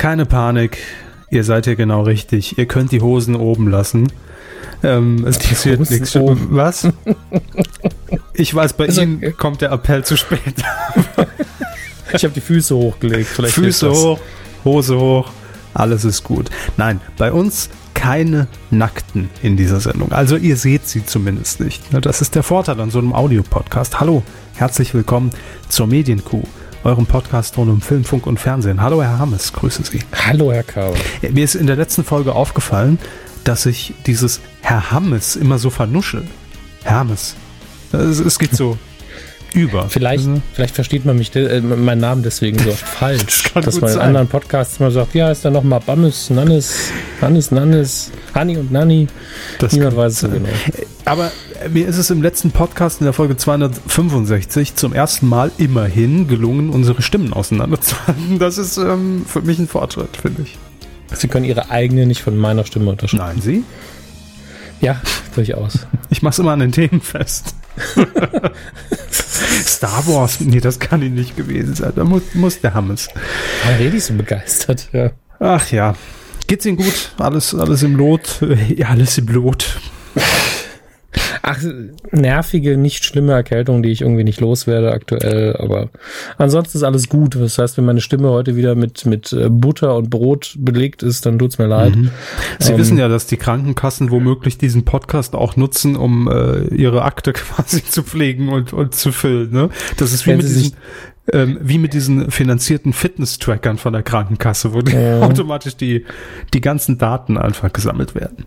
Keine Panik, ihr seid hier genau richtig. Ihr könnt die Hosen oben lassen. Ähm, es passiert nichts. oben. Was? Ich weiß, bei Also, Ihnen kommt der Appell zu spät. Ich habe die Füße hochgelegt. Vielleicht Füße hoch, Hose hoch, alles ist gut. Nein, bei uns keine Nackten in dieser Sendung. Also ihr seht sie zumindest nicht. Das ist der Vorteil an so einem Audiopodcast. Hallo, herzlich willkommen zur Medienkuh, eurem Podcast rund um Film, Funk und Fernsehen. Hallo Herr Hammes, grüße Sie. Hallo, Herr Kauer. Mir ist in der letzten Folge aufgefallen, dass ich dieses Herr Hammes immer so vernuschel. Hermes. Es, es geht so über. Vielleicht, Also, vielleicht versteht man mich, äh, meinen Namen deswegen so oft falsch. kann dass man in sein. anderen Podcasts immer sagt, ja, ist da nochmal Bammes, Nannes, Hannes, Nannes, Hani und Nanni. das Niemand weiß es so genau. Aber mir ist es im letzten Podcast in der Folge 265 zum ersten Mal immerhin gelungen, unsere Stimmen auseinanderzuhalten. Das ist ähm, für mich ein Fortschritt, finde ich. Sie können Ihre eigene nicht von meiner Stimme unterscheiden. Nein, Sie? Ja, durchaus. Ich mach's immer an den Themen fest. Star Wars, nee, das kann ihn nicht gewesen sein. Da muss, muss der Hammes. Warum rede ich so begeistert? Ja. Ach ja. Geht's Ihnen gut? Alles, alles im Lot? Ja, alles im Lot. Ach, nervige, nicht schlimme Erkältung, die ich irgendwie nicht loswerde aktuell, aber ansonsten ist alles gut. Das heißt, wenn meine Stimme heute wieder mit, mit äh, Butter und Brot belegt ist, dann tut's mir leid. Sie Ähm, wissen ja, dass die Krankenkassen womöglich diesen Podcast auch nutzen, um äh, ihre Akte quasi zu pflegen und, und zu füllen. Ne? Das ist wie mit, diesen, ähm, wie mit diesen finanzierten Fitness-Trackern von der Krankenkasse, wo die Ja. automatisch die, die ganzen Daten einfach gesammelt werden.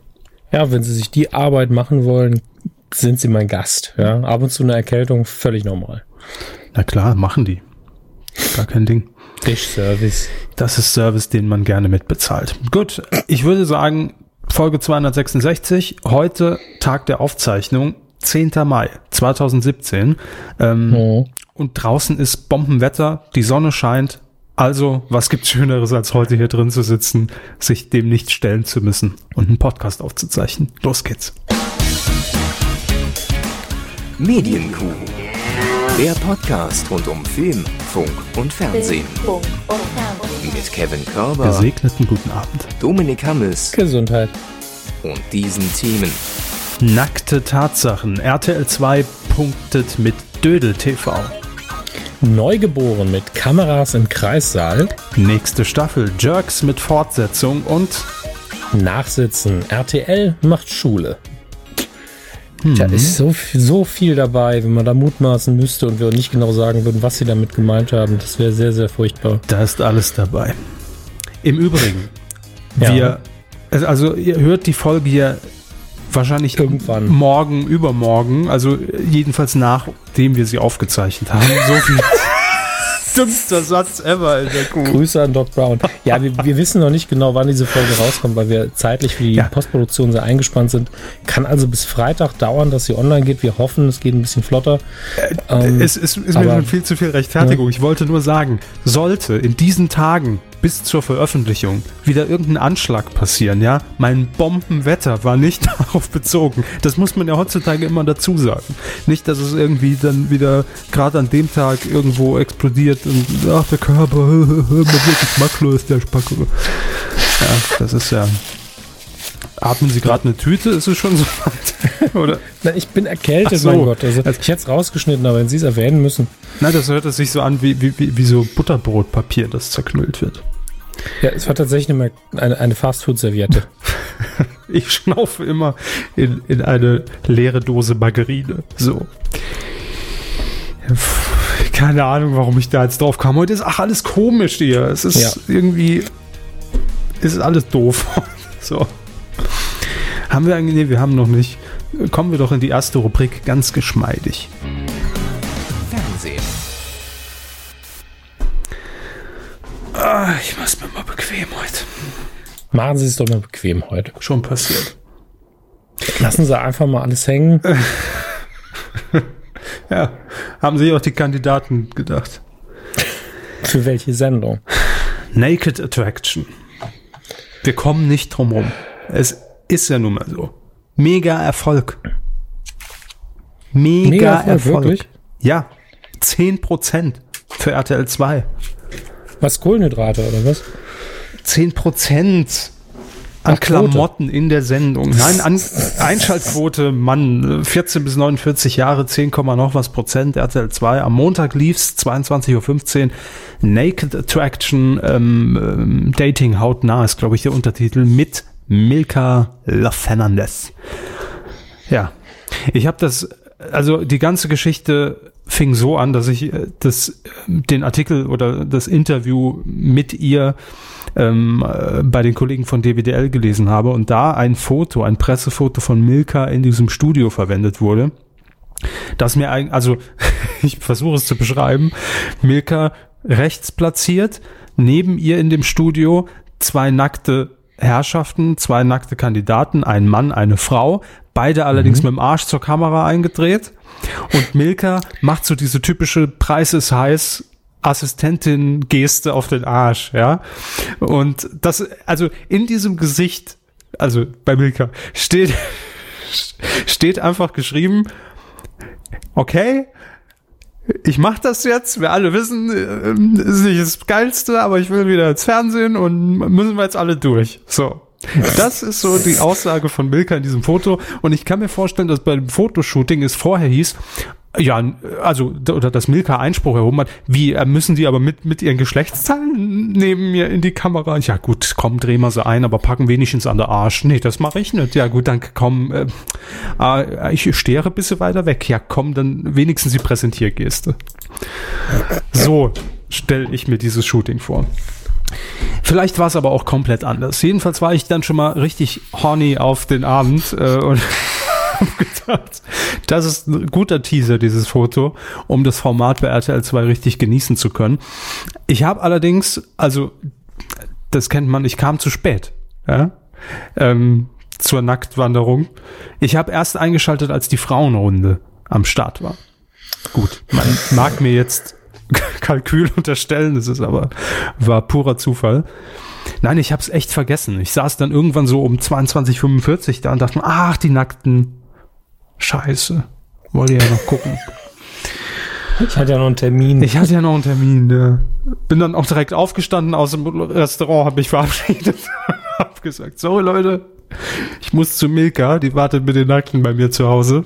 Ja, wenn Sie sich die Arbeit machen wollen, sind Sie mein Gast. Ja, ab und zu eine Erkältung, völlig normal. Na klar, machen die. Gar kein Ding. Tischservice. Das ist Service, den man gerne mitbezahlt. Gut, ich würde sagen, Folge 266, heute Tag der Aufzeichnung, 10. Mai 2017. Ähm, Oh. Und draußen ist Bombenwetter, die Sonne scheint. Also, was gibt's Schöneres, als heute hier drin zu sitzen, sich dem nicht stellen zu müssen und einen Podcast aufzuzeichnen? Los geht's. Medienkuh. Der Podcast rund um Film, Funk und Fernsehen. Mit Kevin Körber, Gesegneten guten Abend. Dominik Hammes Gesundheit. und diesen Themen. Nackte Tatsachen. RTL 2 punktet mit Dödel TV. Neugeboren mit Kameras im Kreissaal. Nächste Staffel. Jerks mit Fortsetzung und Nachsitzen. RTL macht Schule. Tja, ist so, viel- so viel dabei, wenn man da mutmaßen müsste und wir nicht genau sagen würden, was sie damit gemeint haben. Das wäre sehr, sehr furchtbar. Da ist alles dabei. Im Übrigen, Ja. wir, also- ihr hört die Folge hier wahrscheinlich Irgendwann. morgen, übermorgen, also jedenfalls nachdem wir sie aufgezeichnet haben. So viel. Dümmster Satz ever in der Kuh. Grüße an Doc Brown. Ja, wir, wir wissen noch nicht genau, wann diese Folge rauskommt, weil wir zeitlich für die Ja. Postproduktion sehr eingespannt sind. Kann also bis Freitag dauern, dass sie online geht. Wir hoffen, es geht ein bisschen flotter. Ähm, Es ist, ist mir aber- schon viel zu viel Rechtfertigung. Ich wollte nur sagen, sollte in diesen Tagen bis zur Veröffentlichung wieder irgendein Anschlag passieren, ja, mein Bombenwetter war nicht darauf bezogen. Das muss man ja heutzutage immer dazu sagen. Nicht, dass es irgendwie dann wieder gerade an dem Tag irgendwo explodiert und ach, der Körper, man wird geschmacklos, der Spacko. Ja, das ist ja. Atmen Sie gerade eine Tüte? Ist es schon so weit? Oder? Nein, ich bin erkältet, so. mein Gott. Also, Also- ich hätte es rausgeschnitten, aber wenn Sie es erwähnen müssen. Nein, das hört sich so an wie, wie, wie so Butterbrotpapier, das zerknüllt wird. Ja, es war tatsächlich eine, eine, eine Fastfood-Serviette. Ich schnaufe immer in, in eine leere Dose Margarine. So. Keine Ahnung, warum ich da jetzt drauf kam. Heute ist ach alles komisch hier. Es ist Ja. irgendwie. Es ist alles doof. so. Haben wir eigentlich. Nee, wir haben noch nicht. Kommen wir doch in die erste Rubrik ganz geschmeidig. Ah, ich mach's mir mal bequem heute. Machen Sie es doch mal bequem heute. Schon passiert. Lassen Sie einfach mal alles hängen. Ja. Haben sich auch die Kandidaten gedacht. Für welche Sendung? Naked Attraction. Wir kommen nicht drum rum. Es ist ja nun mal so. Mega Erfolg. Mega, Mega Erfolg, Erfolg. Ja. 10% für RTL 2. Was Kohlenhydrate oder was? 10 Prozent an Ach, Quote. Klamotten in der Sendung. Nein, an Einschaltquote, Mann, 14 bis 49 Jahre, 10, Komma noch was Prozent, RTL 2. Am Montag lief's, 22.15 Uhr, Naked Attraction, ähm, ähm, Dating hautnah ist, glaube ich, der Untertitel, mit Milka La Fernandez. Ja, ich habe das, also die ganze Geschichte fing so an, dass ich äh, das, äh, den Artikel oder das Interview mit ihr ähm, äh, bei den Kollegen von DWDL gelesen habe und da ein Foto, ein Pressefoto von Milka in diesem Studio verwendet wurde. Das mir eigentlich, also ich versuche es zu beschreiben, Milka rechts platziert, neben ihr in dem Studio zwei nackte Herrschaften, zwei nackte Kandidaten, ein Mann, eine Frau, beide allerdings mit dem Arsch zur Kamera eingedreht. Und Milka macht so diese typische Preis ist heiß Assistentin-Geste auf den Arsch, ja. Und das, also in diesem Gesicht, also bei Milka, steht, steht einfach geschrieben, okay, ich mach das jetzt, wir alle wissen, äh, ist nicht das Geilste, aber ich will wieder ins Fernsehen und müssen wir jetzt alle durch. So. Das ist so die Aussage von Milka in diesem Foto. Und ich kann mir vorstellen, dass bei dem Fotoshooting es vorher hieß, ja, also, oder dass Milka Einspruch erhoben hat, wie, äh, müssen die aber mit, mit ihren Geschlechtszahlen neben mir in die Kamera? Ja gut, komm, dreh mal so ein, aber packen wenigstens an der Arsch. Nee, das mache ich nicht. Ja gut, dann komm, äh, äh, ich stehe ein bisschen weiter weg. Ja komm, dann wenigstens die Präsentiergeste. So stelle ich mir dieses Shooting vor. Vielleicht war es aber auch komplett anders. Jedenfalls war ich dann schon mal richtig horny auf den Abend äh, und gedacht, das ist ein guter Teaser, dieses Foto, um das Format bei RTL 2 richtig genießen zu können. Ich habe allerdings, also das kennt man, ich kam zu spät ja? ähm, zur Nacktwanderung. Ich habe erst eingeschaltet, als die Frauenrunde am Start war. Gut, man mag mir jetzt Kalkül unterstellen, das ist aber war purer Zufall. Nein, ich habe es echt vergessen. Ich saß dann irgendwann so um 22:45 da und dachte ach, die nackten Scheiße. Wollte ja noch gucken. Ich hatte ja noch einen Termin. Ich hatte ja noch einen Termin. Ja. Bin dann auch direkt aufgestanden aus dem Restaurant, habe mich verabschiedet hab gesagt, so Leute, ich muss zu Milka, die wartet mit den Nackten bei mir zu Hause.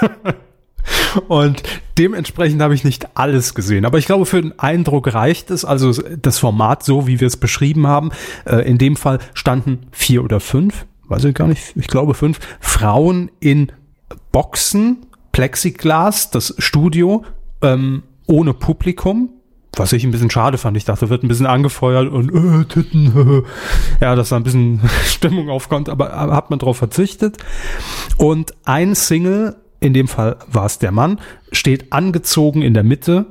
Und dementsprechend habe ich nicht alles gesehen. Aber ich glaube, für den Eindruck reicht es. Also das Format, so wie wir es beschrieben haben, äh, in dem Fall standen vier oder fünf, weiß ich gar nicht, ich glaube fünf, Frauen in Boxen, Plexiglas, das Studio, ähm, ohne Publikum. Was ich ein bisschen schade fand. Ich dachte, wird ein bisschen angefeuert und äh, Titten, ja, dass da ein bisschen Stimmung aufkommt, aber äh, hat man darauf verzichtet. Und ein Single in dem Fall war es der Mann, steht angezogen in der Mitte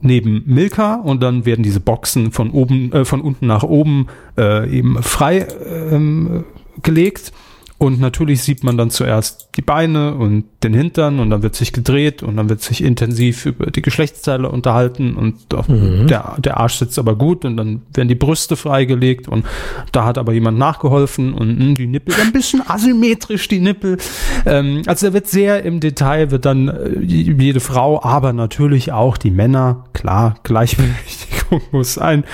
neben Milka und dann werden diese Boxen von oben, äh, von unten nach oben äh, eben frei ähm, gelegt und natürlich sieht man dann zuerst die Beine und den Hintern und dann wird sich gedreht und dann wird sich intensiv über die Geschlechtsteile unterhalten und Mhm. der, der Arsch sitzt aber gut und dann werden die Brüste freigelegt und da hat aber jemand nachgeholfen und mh, die Nippel ein bisschen asymmetrisch, die Nippel. Ähm, also da wird sehr im Detail, wird dann äh, jede Frau, aber natürlich auch die Männer, klar, Gleichberechtigung muss sein,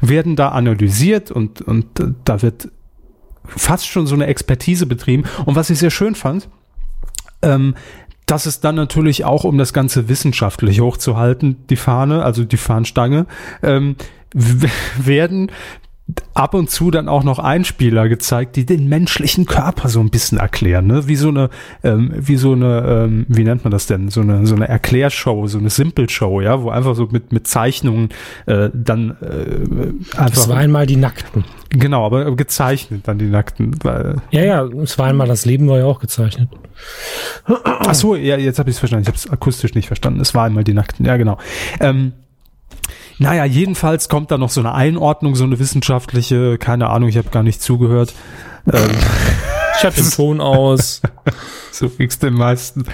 werden da analysiert und, und äh, da wird fast schon so eine Expertise betrieben. Und was ich sehr schön fand, ähm, dass es dann natürlich auch, um das Ganze wissenschaftlich hochzuhalten, die Fahne, also die Fahnenstange, ähm, werden ab und zu dann auch noch Einspieler gezeigt, die den menschlichen Körper so ein bisschen erklären, ne? Wie so eine, ähm, wie so eine, ähm, wie nennt man das denn? So eine, so eine Erklärshow, so eine Simple-Show, ja, wo einfach so mit mit Zeichnungen äh, dann äh, einfach Es war einmal die Nackten. genau, aber gezeichnet dann die Nackten, weil Ja, ja, es war einmal das Leben war ja auch gezeichnet. Ach so, ja, jetzt habe ich es verstanden. Ich habe es akustisch nicht verstanden. Es war einmal die Nackten. Ja, genau. Ähm, naja, jedenfalls kommt da noch so eine Einordnung, so eine wissenschaftliche, keine Ahnung, ich habe gar nicht zugehört. Ähm, Ich hatte den Ton aus. so ging's den meisten.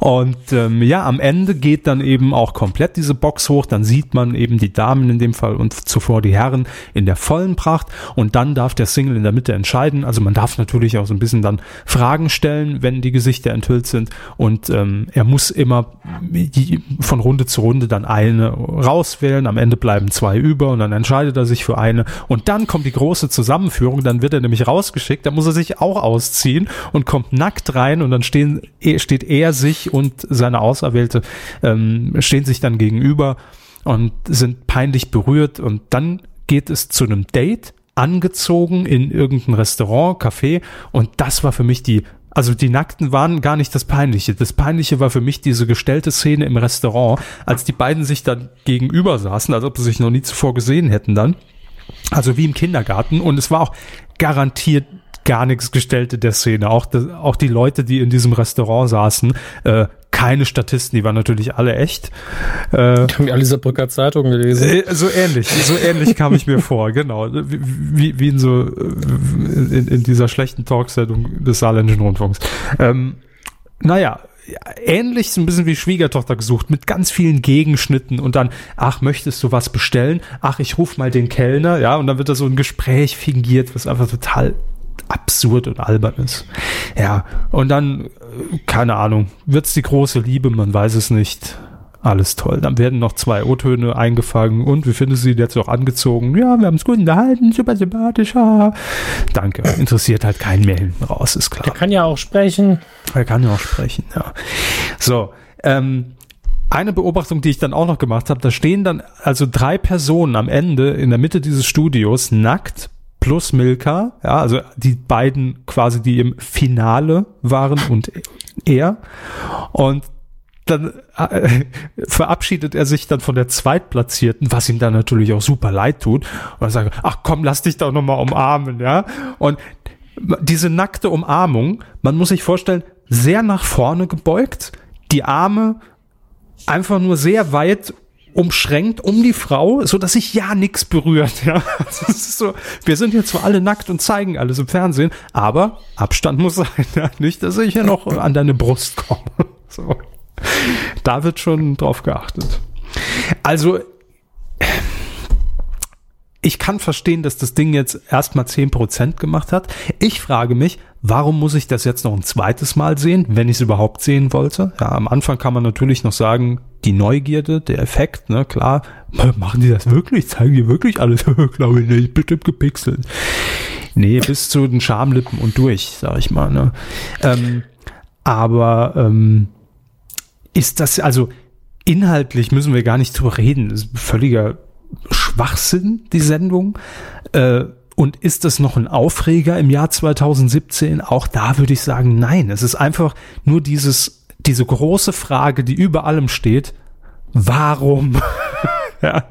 Und ähm, ja, am Ende geht dann eben auch komplett diese Box hoch. Dann sieht man eben die Damen in dem Fall und zuvor die Herren in der vollen Pracht. Und dann darf der Single in der Mitte entscheiden. Also man darf natürlich auch so ein bisschen dann Fragen stellen, wenn die Gesichter enthüllt sind. Und ähm, er muss immer von Runde zu Runde dann eine rauswählen. Am Ende bleiben zwei über und dann entscheidet er sich für eine. Und dann kommt die große Zusammenführung. Dann wird er nämlich rausgeschickt. Da muss er sich auch ausziehen und kommt nackt rein und dann stehen, steht er sich und seine Auserwählte ähm, stehen sich dann gegenüber und sind peinlich berührt und dann geht es zu einem Date angezogen in irgendein Restaurant, Café und das war für mich die also die Nackten waren gar nicht das Peinliche. Das Peinliche war für mich diese gestellte Szene im Restaurant, als die beiden sich dann gegenüber saßen, als ob sie sich noch nie zuvor gesehen hätten dann. Also wie im Kindergarten. Und es war auch garantiert gar nichts gestellt in der Szene. Auch, das, auch die Leute, die in diesem Restaurant saßen, äh, keine Statisten, die waren natürlich alle echt. Äh, haben die alle Saarbrücker Zeitung gelesen? Äh, so ähnlich, so ähnlich kam ich mir vor, genau. Wie, wie in so, in, in dieser schlechten Talksendung des Saarländischen Rundfunks. Ähm, naja, ähnlich so ein bisschen wie Schwiegertochter gesucht, mit ganz vielen Gegenschnitten und dann, ach, möchtest du was bestellen? Ach, ich ruf mal den Kellner, ja, und dann wird da so ein Gespräch fingiert, was einfach total absurd und albern ist. Ja, und dann, keine Ahnung, wird's die große Liebe, man weiß es nicht. Alles toll. Dann werden noch zwei O-Töne eingefangen. Und wie findest du sie jetzt auch angezogen? Ja, wir haben es gut unterhalten, super sympathisch. Danke. Interessiert halt keinen mehr hinten raus, ist klar. Der kann ja auch sprechen. Er kann ja auch sprechen, ja. So, ähm, eine Beobachtung, die ich dann auch noch gemacht habe, da stehen dann also drei Personen am Ende in der Mitte dieses Studios nackt plus Milka, ja, also die beiden quasi, die im Finale waren und er. Und dann äh, verabschiedet er sich dann von der Zweitplatzierten, was ihm dann natürlich auch super leid tut. Und er sagt, ach komm, lass dich doch nochmal umarmen, ja. Und diese nackte Umarmung, man muss sich vorstellen, sehr nach vorne gebeugt, die Arme einfach nur sehr weit umschränkt um die Frau, so dass sich ja nichts berührt. Ja, ist so. Wir sind jetzt zwar alle nackt und zeigen alles im Fernsehen, aber Abstand muss sein. Ja? Nicht, dass ich ja noch an deine Brust komme. So, da wird schon drauf geachtet. Also ich kann verstehen, dass das Ding jetzt erstmal zehn Prozent gemacht hat. Ich frage mich, warum muss ich das jetzt noch ein zweites Mal sehen, wenn ich es überhaupt sehen wollte? Ja, am Anfang kann man natürlich noch sagen, die Neugierde, der Effekt, ne, klar, machen die das wirklich? Zeigen die wirklich alles? Glaube ich nicht, bestimmt gepixelt. Nee, bis zu den Schamlippen und durch, sag ich mal. Ne? Ähm, aber ähm, ist das, also inhaltlich müssen wir gar nicht drüber reden. Das ist völliger Schwachsinn, die Sendung. Äh, und ist das noch ein Aufreger im Jahr 2017? Auch da würde ich sagen, nein. Es ist einfach nur dieses, diese große Frage, die über allem steht. Warum? ja.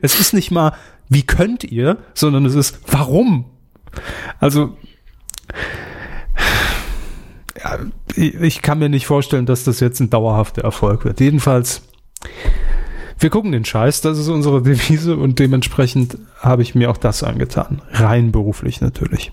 Es ist nicht mal, wie könnt ihr, sondern es ist, warum? Also, ja, ich kann mir nicht vorstellen, dass das jetzt ein dauerhafter Erfolg wird. Jedenfalls, wir gucken den Scheiß, das ist unsere Devise und dementsprechend habe ich mir auch das angetan. Rein beruflich natürlich.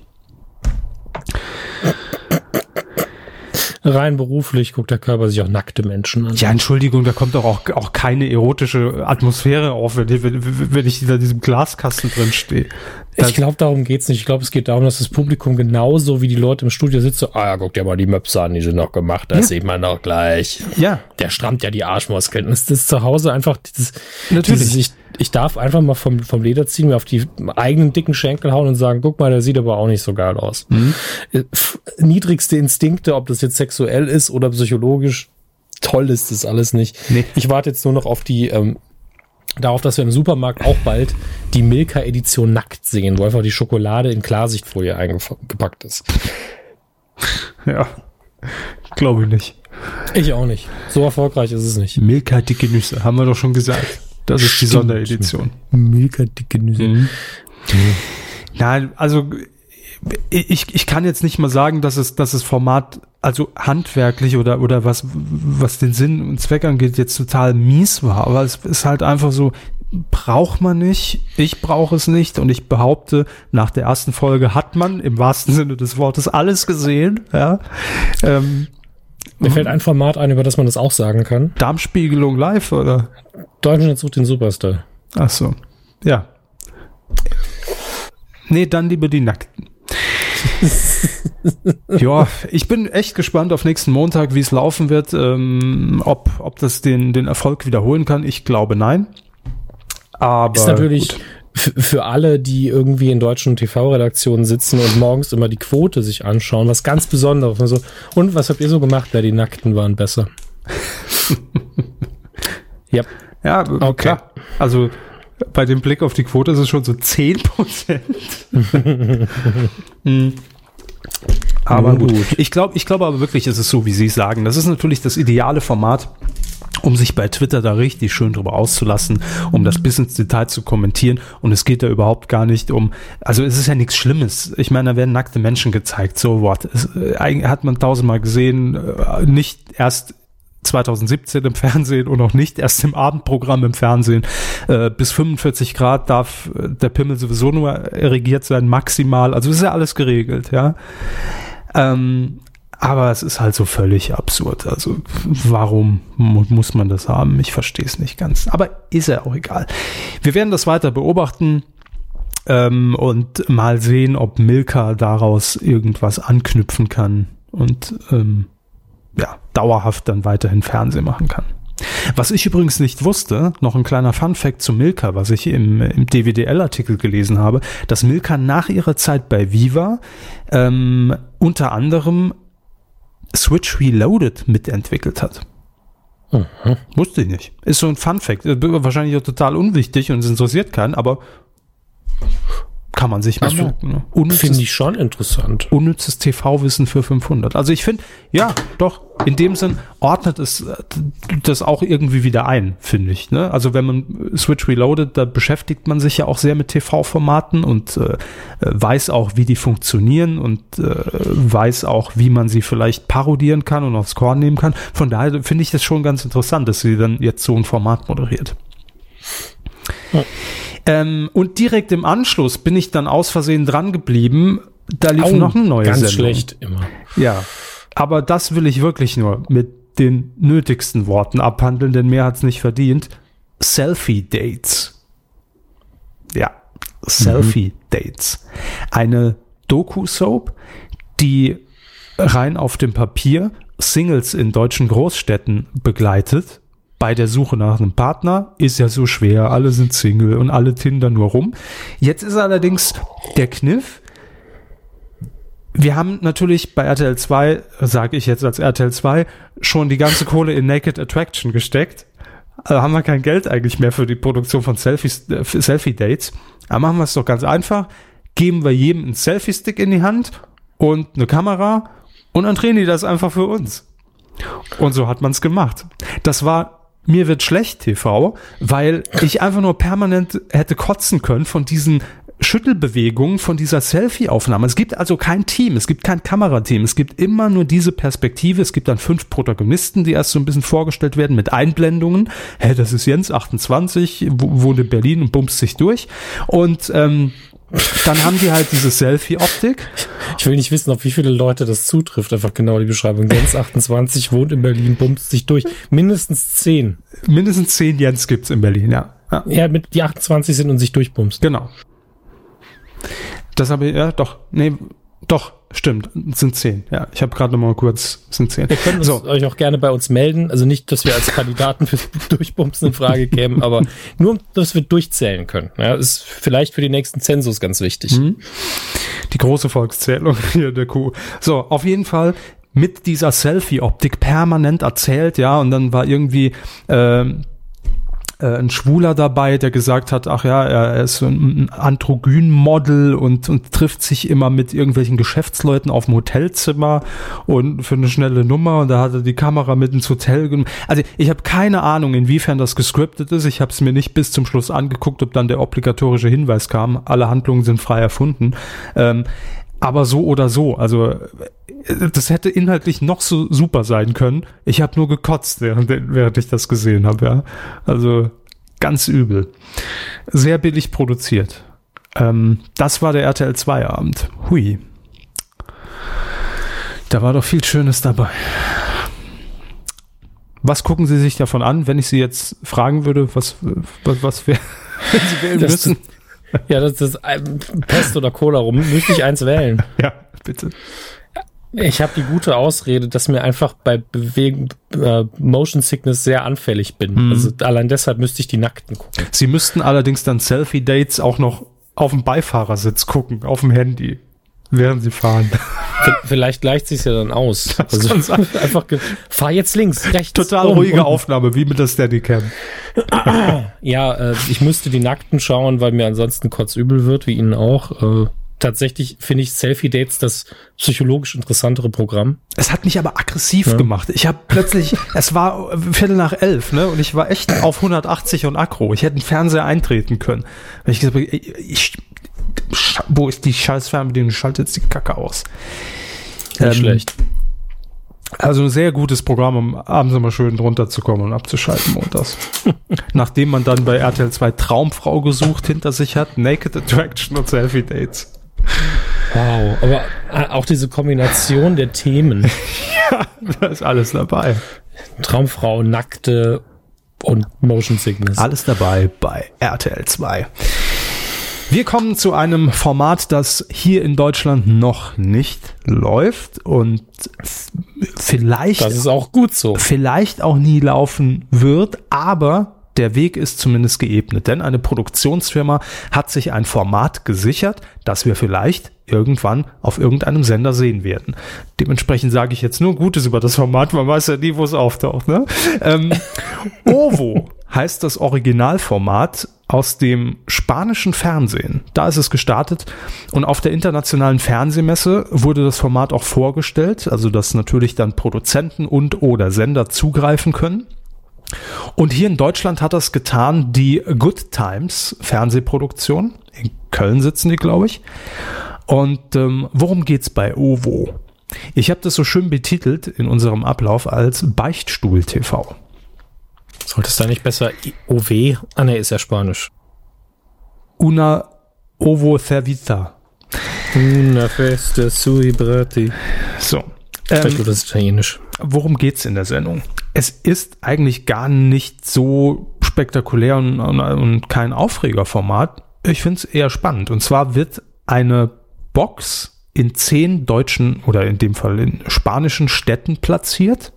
Rein beruflich guckt der Körper sich auch nackte Menschen an. Ja, Entschuldigung, da kommt doch auch, auch keine erotische Atmosphäre auf, wenn, wenn, wenn ich in diesem Glaskasten drin stehe. Ich glaube, darum geht's nicht. Ich glaube, es geht darum, dass das Publikum genauso wie die Leute im Studio sitzt, so, ah ja, guck dir mal die Möpse an, die sind noch gemacht, das ja. sieht man doch gleich. Ja. Der strammt ja die Arschmuskeln. Das ist zu Hause einfach dieses, Natürlich. Dieses, ich, ich darf einfach mal vom, vom Leder ziehen, mir auf die eigenen dicken Schenkel hauen und sagen, guck mal, der sieht aber auch nicht so geil aus. Mhm. Äh, niedrigste Instinkte, ob das jetzt sexuell ist oder psychologisch, toll ist das alles nicht. Nee. Ich warte jetzt nur noch auf die ähm, darauf, dass wir im Supermarkt auch bald die Milka-Edition nackt sehen, wo einfach die Schokolade in Klarsichtfolie eingepackt ist. Ja, glaube ich nicht. Ich auch nicht. So erfolgreich ist es nicht. Milka dicke Nüsse, haben wir doch schon gesagt. Das ist Stimmt. die Sonderedition. Milka dicke Nüsse. Mhm. Nein, also ich, ich kann jetzt nicht mal sagen, dass es, dass es Format, also handwerklich oder, oder was, was den Sinn und Zweck angeht, jetzt total mies war, aber es ist halt einfach so, braucht man nicht. Ich brauche es nicht. Und ich behaupte, nach der ersten Folge hat man im wahrsten Sinne des Wortes alles gesehen. Ja. Ähm, Mir fällt ein Format ein, über das man das auch sagen kann. Darmspiegelung live, oder? Deutschland sucht den Superstar. Ach so. Ja. Nee, dann lieber die Nackten. ja, ich bin echt gespannt auf nächsten Montag, wie es laufen wird. Ähm, ob, ob das den, den Erfolg wiederholen kann. Ich glaube nein. Aber Ist natürlich gut. Für alle, die irgendwie in deutschen TV-Redaktionen sitzen und morgens immer die Quote sich anschauen, was ganz Besonderes. Also, und was habt ihr so gemacht? Ja, die Nackten waren besser. ja, Ja, Okay. klar. Also bei dem Blick auf die Quote ist es schon so 10 Prozent. Hm. Aber Nun gut. gut. Ich glaube, ich glaube aber wirklich, ist es so, wie Sie es sagen. Das ist natürlich das ideale Format, um sich bei Twitter da richtig schön drüber auszulassen, um das bis ins Detail zu kommentieren. Und es geht da überhaupt gar nicht um, also es ist ja nichts Schlimmes. Ich meine, da werden nackte Menschen gezeigt, so what. Es, äh, hat man tausendmal gesehen, äh, nicht erst 2017 im Fernsehen und auch nicht erst im Abendprogramm im Fernsehen. Äh, bis 45 Grad darf äh, der Pimmel sowieso nur erregiert sein, maximal. Also ist ja alles geregelt, ja. Ähm, aber es ist halt so völlig absurd. Also warum mu muss man das haben? Ich verstehe es nicht ganz. Aber ist ja auch egal. Wir werden das weiter beobachten ähm, und mal sehen, ob Milka daraus irgendwas anknüpfen kann und ähm, ja, dauerhaft dann weiterhin Fernsehen machen kann. Was ich übrigens nicht wusste, noch ein kleiner Fun-Fact zu Milka, was ich im, im DWDL-Artikel gelesen habe, dass Milka nach ihrer Zeit bei Viva ähm, unter anderem Switch Reloaded mitentwickelt hat. Wusste ich nicht. Ist so ein Fun-Fact. Äh, Wahrscheinlich auch total unwichtig und es interessiert keinen, aber kann man sich mal Also, merken. Ne? Finde ich schon interessant. unnützes TV-Wissen für 500. Also ich finde, ja, doch, in dem Sinn ordnet es äh, das auch irgendwie wieder ein, finde ich. Ne? Also wenn man Switch Reloaded, da beschäftigt man sich ja auch sehr mit TV-Formaten und äh, weiß auch, wie die funktionieren und äh, weiß auch, wie man sie vielleicht parodieren kann und aufs Korn nehmen kann. Von daher finde ich das schon ganz interessant, dass sie dann jetzt so ein Format moderiert. Ähm, und direkt im Anschluss bin ich dann aus Versehen dran geblieben. Da lief Au, noch eine neue Ganz Sendung. schlecht immer. Ja, aber das will ich wirklich nur mit den nötigsten Worten abhandeln, denn mehr hat's nicht verdient. Selfie-Dates. Ja, Selfie-Dates. Eine Doku-Soap, die rein auf dem Papier Singles in deutschen Großstädten begleitet. Bei der Suche nach einem Partner ist ja so schwer, alle sind Single und alle Tinder nur rum. Jetzt ist allerdings der Kniff, wir haben natürlich bei RTL 2, sage ich jetzt als RTL 2, schon die ganze Kohle in Naked Attraction gesteckt. Also haben wir kein Geld eigentlich mehr für die Produktion von Selfies, äh, Selfie-Dates. Aber machen wir es doch ganz einfach. Geben wir jedem einen Selfie-Stick in die Hand und eine Kamera und dann drehen die das einfach für uns. Und so hat man es gemacht. Das war mir wird schlecht TV, weil ich einfach nur permanent hätte kotzen können von diesen Schüttelbewegungen von dieser Selfie-Aufnahme. Es gibt also kein Team, es gibt kein Kamerateam, es gibt immer nur diese Perspektive. Es gibt dann fünf Protagonisten, die erst so ein bisschen vorgestellt werden mit Einblendungen. Hey, das ist Jens, 28, wo- wohnt in Berlin und bumst sich durch. Und ähm, dann haben die halt diese Selfie-Optik. Ich will nicht wissen, auf wie viele Leute das zutrifft. Einfach genau die Beschreibung. Jens 28 wohnt in Berlin, bumst sich durch. Mindestens 10. Mindestens zehn Jens gibt's in Berlin, ja. ja. Ja, mit die 28 sind und sich durchbumst. Genau. Das habe ich, ja, doch, nee, doch, stimmt, es sind zehn. Ja, ich habe gerade noch mal kurz, sind zehn. Ihr könnt So, euch auch gerne bei uns melden. Also nicht, dass wir als Kandidaten fürs Durchbumsen in Frage kämen, aber nur, dass wir durchzählen können. Ja, ist vielleicht für die nächsten Zensus ganz wichtig. die große Volkszählung hier der Kuh. So, auf jeden Fall mit dieser Selfie-Optik permanent erzählt, ja, und dann war irgendwie ähm, äh, ein Schwuler dabei, der gesagt hat, ach ja, er, ist ein Androgyn-Model und, und trifft sich immer mit irgendwelchen Geschäftsleuten auf dem Hotelzimmer und für eine schnelle Nummer und da hat er die Kamera mit ins Hotel genommen. Also ich habe keine Ahnung, inwiefern das gescriptet ist. Ich habe es mir nicht bis zum Schluss angeguckt, ob dann der obligatorische Hinweis kam. Alle Handlungen sind frei erfunden. Ähm, aber so oder so, also äh, das hätte inhaltlich noch so super sein können. Ich habe nur gekotzt, während, während ich das gesehen habe, ja. Also Ganz übel. Sehr billig produziert. Ähm, das war der RTL 2 Abend. Hui. Da war doch viel Schönes dabei. Was gucken Sie sich davon an, wenn ich Sie jetzt fragen würde, was, was, was wär, wenn Sie wählen Das- müssen? Ja, das ist ähm, Pest oder Cola rum. Müsste ich eins wählen. Ja, bitte. Ich habe die gute Ausrede, dass mir einfach bei Bewegung, äh, Motion Sickness sehr anfällig bin. Mhm. Also allein deshalb müsste ich die Nackten gucken. Sie müssten allerdings dann Selfie-Dates auch noch auf dem Beifahrersitz gucken, auf dem Handy, während Sie fahren. Vielleicht gleicht sich's ja dann aus. Also kann sein. einfach, fahr jetzt links, rechts. Total um, ruhige um. Aufnahme, wie mit der Steadicam. Ja, äh, ich müsste die Nackten schauen, weil mir ansonsten kotzübel wird, wie Ihnen auch. Äh, tatsächlich finde ich Selfie-Dates das psychologisch interessantere Programm. Es hat mich aber aggressiv gemacht. Ich habe plötzlich, es war Viertel nach elf, ne? Und ich war echt auf 180 und aggro. Ich hätte einen Fernseher eintreten können. Weil ich gesagt habe, ich, ich, wo ist die scheiß Fernbedienung? Schaltet jetzt die Kacke aus. Nicht Ähm, schlecht. Also ein sehr gutes Programm, um abends immer schön runterzukommen und abzuschalten montags. Nachdem man dann bei RTL 2 Traumfrau gesucht hinter sich hat, Naked Attraction und Selfie Dates. Wow. Aber äh, auch diese Kombination der Themen. Da ist alles dabei. Traumfrau, Nackte und Motion Sickness. Alles dabei bei RTL 2. Wir kommen zu einem Format, das hier in Deutschland noch nicht läuft und vielleicht, Das ist auch gut so. vielleicht auch nie laufen wird, aber der Weg ist zumindest geebnet, denn eine Produktionsfirma hat sich ein Format gesichert, das wir vielleicht irgendwann auf irgendeinem Sender sehen werden. Dementsprechend sage ich jetzt nur Gutes über das Format, man weiß ja nie, wo es auftaucht. Ne? Ähm, Ovo heißt das Originalformat aus dem spanischen Fernsehen. Da ist es gestartet und auf der internationalen Fernsehmesse wurde das Format auch vorgestellt, also dass natürlich dann Produzenten und oder Sender zugreifen können. Und hier in Deutschland hat das getan die Good Times Fernsehproduktion. In Köln sitzen die, glaube ich. Und ähm, worum geht's bei OVO? Ich habe das so schön betitelt in unserem Ablauf als Beichtstuhl TV. Sollte es da nicht besser OW? Ah, ne, ist ja Spanisch. Una Ovo Cervita. Una feste sui brati. So. Vielleicht Ähm, wird das Italienisch. worum geht's in der Sendung? Es ist eigentlich gar nicht so spektakulär und, und, und kein Aufregerformat. Ich finde es eher spannend. Und zwar wird eine Box in zehn deutschen oder in dem Fall in spanischen Städten platziert.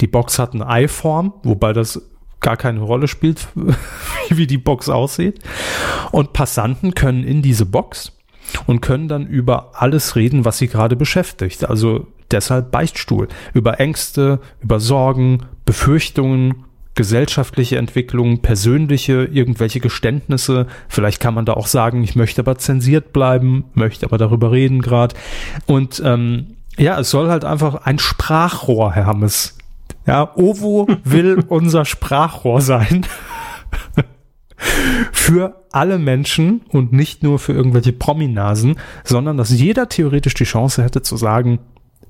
Die Box hat eine Eiform, wobei das gar keine Rolle spielt, wie die Box aussieht. Und Passanten können in diese Box und können dann über alles reden, was sie gerade beschäftigt. Also deshalb Beichtstuhl. Über Ängste, über Sorgen, Befürchtungen, gesellschaftliche Entwicklungen, persönliche, irgendwelche Geständnisse. Vielleicht kann man da auch sagen, ich möchte aber zensiert bleiben, möchte aber darüber reden gerade. Und ähm, ja, es soll halt einfach ein Sprachrohr, Herr Hammes. Ja, Ovo will unser Sprachrohr sein. für alle Menschen und nicht nur für irgendwelche Prominasen, sondern dass jeder theoretisch die Chance hätte zu sagen,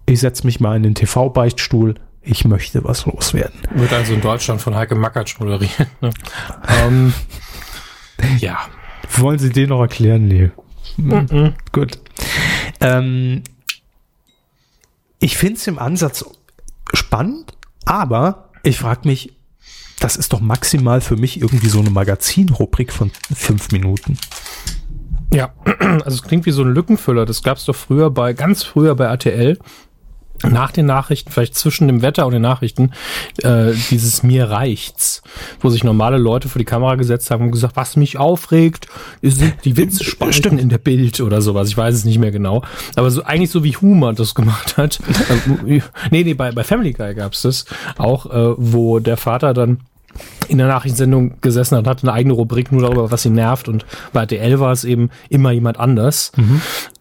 ich setze mich mal in den TV-Beichtstuhl, ich möchte was loswerden. Wird also in Deutschland von Heike Makatsch moderiert. Ne? ähm, ja. Wollen Sie den noch erklären? Nee. Mhm. Gut. Ähm, ich finde es im Ansatz spannend, aber ich frage mich, das ist doch maximal für mich irgendwie so eine Magazinrubrik von fünf Minuten. Ja, also es klingt wie so ein Lückenfüller. Das gab es doch früher bei, ganz früher bei RTL. Nach den Nachrichten, vielleicht zwischen dem Wetter und den Nachrichten, äh, dieses Mir reicht's, wo sich normale Leute vor die Kamera gesetzt haben und gesagt, was mich aufregt, sind die Witzspalten in der Bild oder sowas. Ich weiß es nicht mehr genau. Aber so eigentlich so wie Humer das gemacht hat. Nee, nee, bei, bei Family Guy gab's das auch, äh, wo der Vater dann in der Nachrichtensendung gesessen hat, hatte eine eigene Rubrik nur darüber, was ihn nervt. Und bei RTL war es eben immer jemand anders.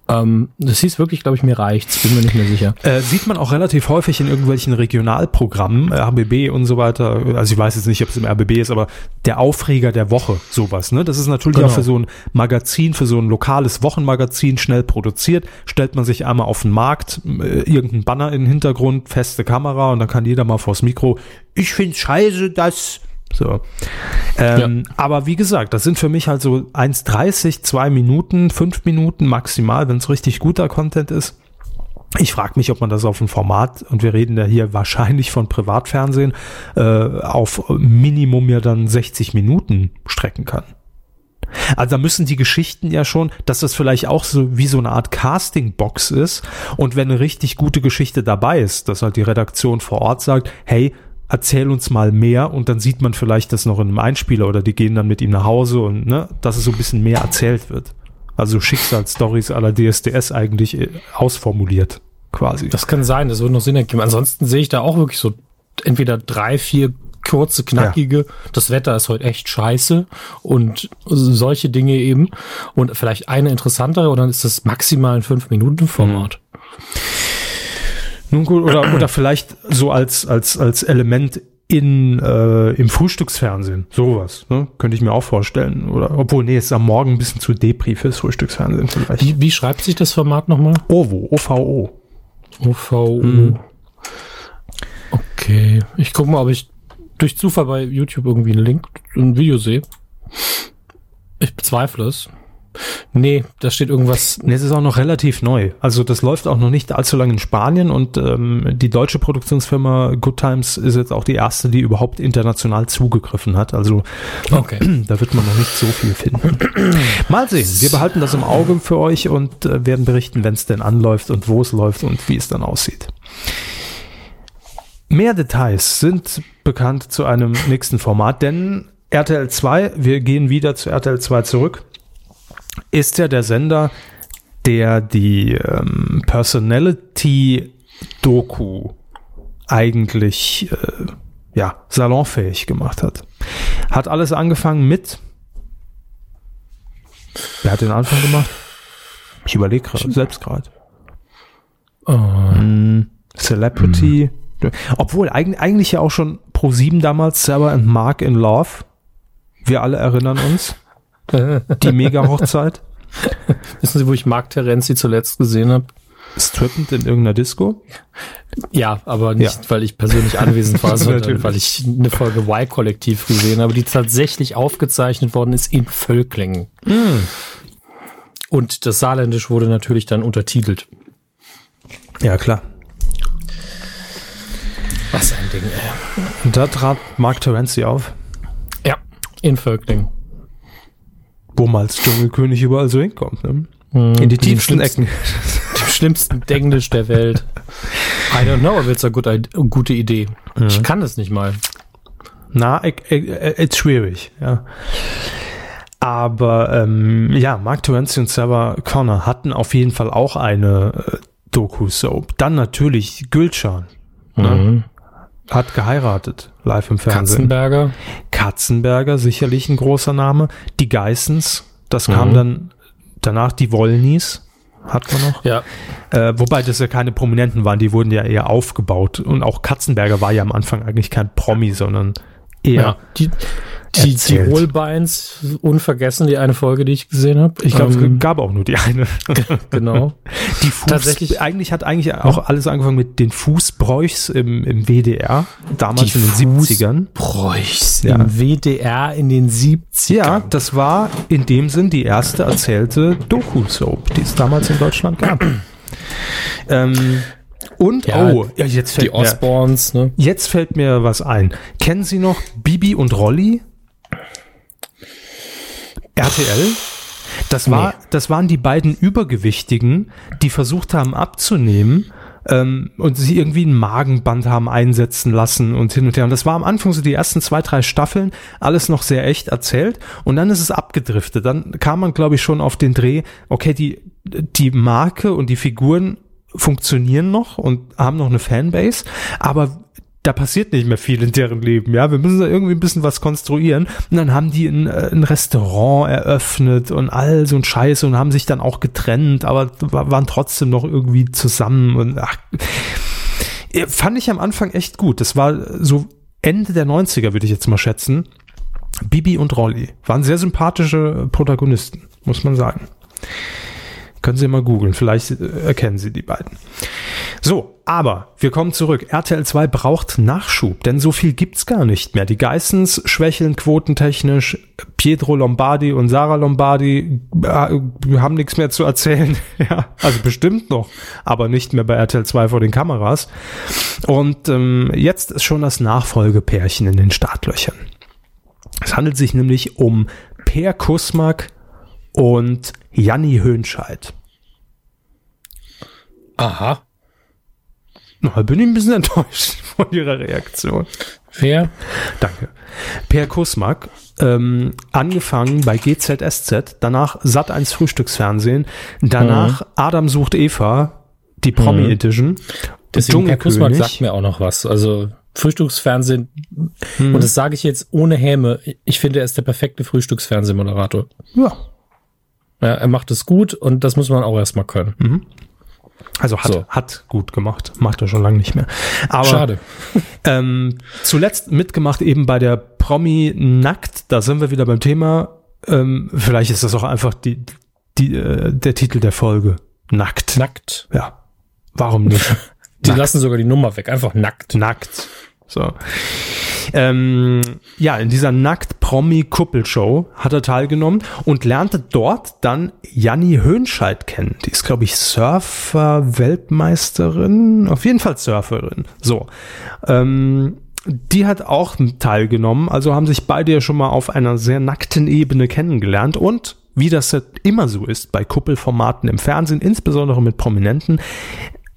Ähm, das hieß wirklich, glaube ich, mir reicht's, bin mir nicht mehr sicher. Äh, sieht man auch relativ häufig in irgendwelchen Regionalprogrammen, äh, RBB und so weiter. Also ich weiß jetzt nicht, ob es im RBB ist, aber der Aufreger der Woche, sowas. Ne? Das ist natürlich Genau. auch für so ein Magazin, für so ein lokales Wochenmagazin schnell produziert. Stellt man sich einmal auf den Markt, äh, irgendein Banner in den Hintergrund, feste Kamera und dann kann jeder mal vors Mikro. Ich find's scheiße, dass So. Ähm, Aber wie gesagt, das sind für mich halt so 1,30, 2 Minuten, 5 Minuten maximal, wenn es richtig guter Content ist. Ich frage mich, ob man das auf ein Format, und wir reden ja hier wahrscheinlich von Privatfernsehen, äh, auf Minimum ja dann 60 Minuten strecken kann. Also da müssen die Geschichten ja schon, dass das vielleicht auch so wie so eine Art Casting-Box ist. Und wenn eine richtig gute Geschichte dabei ist, dass halt die Redaktion vor Ort sagt, hey, erzähl uns mal mehr und dann sieht man vielleicht das noch in einem Einspieler oder die gehen dann mit ihm nach Hause und ne, dass es so ein bisschen mehr erzählt wird. Also Schicksalsstories aller DSDS eigentlich äh, ausformuliert, quasi. Das kann sein, das würde noch Sinn ergeben. Ansonsten sehe ich da auch wirklich so entweder drei, vier kurze, knackige, das Wetter ist heute echt scheiße und solche Dinge eben. Und vielleicht eine interessantere und dann ist das maximal ein 5-Minuten-Format. Nun gut, oder, oder vielleicht so als, als, als Element in, äh, im Frühstücksfernsehen. Sowas, ne? Könnte ich mir auch vorstellen. Oder, obwohl, nee, ist am Morgen ein bisschen zu Depri fürs Frühstücksfernsehen vielleicht. Wie, wie schreibt sich das Format nochmal? OVO, OVO. OVO. Hm. Okay. Ich gucke mal, ob ich durch Zufall bei YouTube irgendwie einen Link, ein Video sehe. Ich bezweifle es. Nee, da steht irgendwas. Nee, es ist auch noch relativ neu. Also das läuft auch noch nicht allzu lange in Spanien und ähm, die deutsche Produktionsfirma Good Times ist jetzt auch die erste, die überhaupt international zugegriffen hat. Also Okay. da wird man noch nicht so viel finden. Mal sehen. Wir behalten das im Auge für euch und äh, werden berichten, wenn es denn anläuft und wo es läuft und wie es dann aussieht. Mehr Details sind bekannt zu einem nächsten Format, denn RTL 2, wir gehen wieder zu RTL 2 zurück, ist ja der Sender, der die ähm, Personality-Doku eigentlich äh, ja, salonfähig gemacht hat. Hat alles angefangen mit. Wer hat den Anfang gemacht? Ich überlege gerade, selbst gerade. Hm, Celebrity. Obwohl, eigentlich, eigentlich ja auch schon Pro 7 damals, Sarah and Mark in Love. Wir alle erinnern uns. Die Mega-Hochzeit. Wissen Sie, wo ich Mark Terenzi zuletzt gesehen habe? Strippend in irgendeiner Disco. Ja, aber nicht, Ja. weil ich persönlich anwesend war, sondern weil ich eine Folge Y-Kollektiv gesehen habe, die tatsächlich aufgezeichnet worden ist in Völklingen. Und das Saarländisch wurde natürlich dann untertitelt. Ja, klar. Was ein Ding, ey. Und da trat Mark Terenzi auf, Ja, in Völklingen. Wo man als Dschungelkönig überall so hinkommt. Ne? Mhm. In die tiefsten Ecken. Dem schlimmsten Denglisch der Welt. I don't know, aber it's a good, gute Idee. Ich kann es nicht mal. Na, it's schwierig, ja. Aber ähm, ja, Mark Terenzi und Sarah Connor hatten auf jeden Fall auch eine äh, Doku-Soap. Dann natürlich Gülcan. Ne? Hat geheiratet, live im Fernsehen. Katzenberger. Katzenberger, sicherlich ein großer Name. Die Geissens, das kam Mhm. dann danach die Wollnies, hat man noch. Ja. Äh, wobei das ja keine Prominenten waren, die wurden ja eher aufgebaut. Und auch Katzenberger war ja am Anfang eigentlich kein Promi, sondern eher. Ja. Die, die, die. Holbeins, unvergessen, die eine Folge, die ich gesehen habe. Ich glaube, Ähm, es gab auch nur die eine. genau. Die Fuß, Tatsächlich- eigentlich hat eigentlich auch alles angefangen mit den Fußbräuchs im, im WDR, damals in den 70ern. Bräuchs Ja. im WDR in den 70ern. Ja, das war in dem Sinn die erste erzählte Doku-Soap, die es damals in Deutschland gab. ähm, und, Ja, oh, ja, jetzt die fällt, mir, Osborns, ne? jetzt fällt mir was ein. Kennen Sie noch Bibi und Rolli? RTL? Das, war, das waren die beiden Übergewichtigen, die versucht haben abzunehmen ähm, und sie irgendwie ein Magenband haben einsetzen lassen und hin und her. Und das war am Anfang so die ersten zwei, drei Staffeln, alles noch sehr echt erzählt. Und dann ist es abgedriftet. Dann kam man, glaube ich, schon auf den Dreh, okay, die, die Marke und die Figuren funktionieren noch und haben noch eine Fanbase, aber da passiert nicht mehr viel in deren Leben, ja. Wir müssen da irgendwie ein bisschen was konstruieren. Und dann haben die ein, äh, ein Restaurant eröffnet und all so ein Scheiß und haben sich dann auch getrennt, aber wa- waren trotzdem noch irgendwie zusammen und ach, fand ich am Anfang echt gut. Das war so Ende der 90er, würde ich jetzt mal schätzen. Bibi und Rolli waren sehr sympathische Protagonisten, muss man sagen. Können Sie mal googeln, vielleicht äh, erkennen Sie die beiden. So, aber wir kommen zurück. RTL 2 braucht Nachschub, denn so viel gibt's gar nicht mehr. Die Geissens schwächeln quotentechnisch. Pietro Lombardi und Sarah Lombardi äh, haben nichts mehr zu erzählen. ja, also bestimmt noch, aber nicht mehr bei RTL 2 vor den Kameras. Und ähm, jetzt ist schon das Nachfolgepärchen in den Startlöchern. Es handelt sich nämlich um Per Kusmak und Janni Höhnscheid. Aha. Na, bin ich ein bisschen enttäuscht von ihrer Reaktion. Wer? Danke. Per Kusmak, ähm, angefangen bei GZSZ, danach Sat1 Frühstücksfernsehen, danach Adam sucht Eva, die Promi Mhm. Edition, Deswegen Per Dschungelkönig. sagt mir auch noch was. Also Frühstücksfernsehen, Hm. und das sage ich jetzt ohne Häme, ich finde, er ist der perfekte Frühstücksfernsehmoderator. Ja, Ja, er macht es gut und das muss man auch erstmal können. also hat, So. hat gut gemacht, macht er schon lange nicht mehr. Aber Schade. Ähm, zuletzt mitgemacht eben bei der Promi Nackt, da sind wir wieder beim Thema. Ähm, vielleicht ist das auch einfach die, die, äh, der Titel der Folge. Nackt. Nackt. Ja. Warum nicht? Die Nackt. lassen sogar die Nummer weg, einfach nackt. Nackt. So. Ähm, ja, in dieser Nackt-Promi-Kuppelshow hat er teilgenommen und lernte dort dann Janni Höhnscheid kennen. Die ist, glaube ich, Surfer-Weltmeisterin. Auf jeden Fall Surferin. So. Ähm, die hat auch teilgenommen, also haben sich beide ja schon mal auf einer sehr nackten Ebene kennengelernt und wie das immer so ist bei Kuppelformaten im Fernsehen, insbesondere mit Prominenten,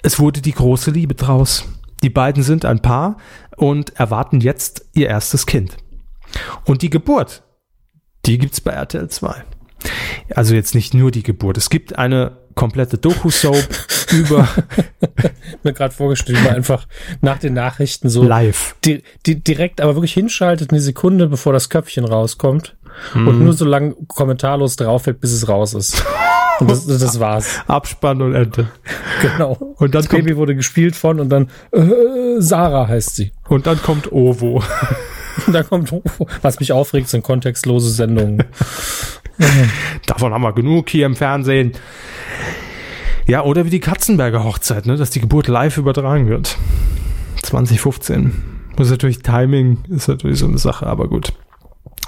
es wurde die große Liebe draus. Die beiden sind ein Paar und erwarten jetzt ihr erstes Kind. Und die Geburt, die gibt's bei RTL 2. Also jetzt nicht nur die Geburt. Es gibt eine komplette Doku-Soap über Mir gerade vorgestellt, wie man einfach nach den Nachrichten so live. di di direkt, aber wirklich hinschaltet, eine Sekunde, bevor das Köpfchen rauskommt Mhm. und nur so lang kommentarlos draufhält, bis es raus ist. Und das, das war's. Abspann und Ende. Genau. Und dann das Baby wurde gespielt von und dann äh, Sarah heißt sie. Und dann kommt Ovo. Und dann kommt, was mich aufregt, sind kontextlose Sendungen. Davon haben wir genug hier im Fernsehen. Ja, oder wie die Katzenberger Hochzeit, ne, dass die Geburt live übertragen wird. 2015. Muss natürlich Timing, ist natürlich so eine Sache, aber gut.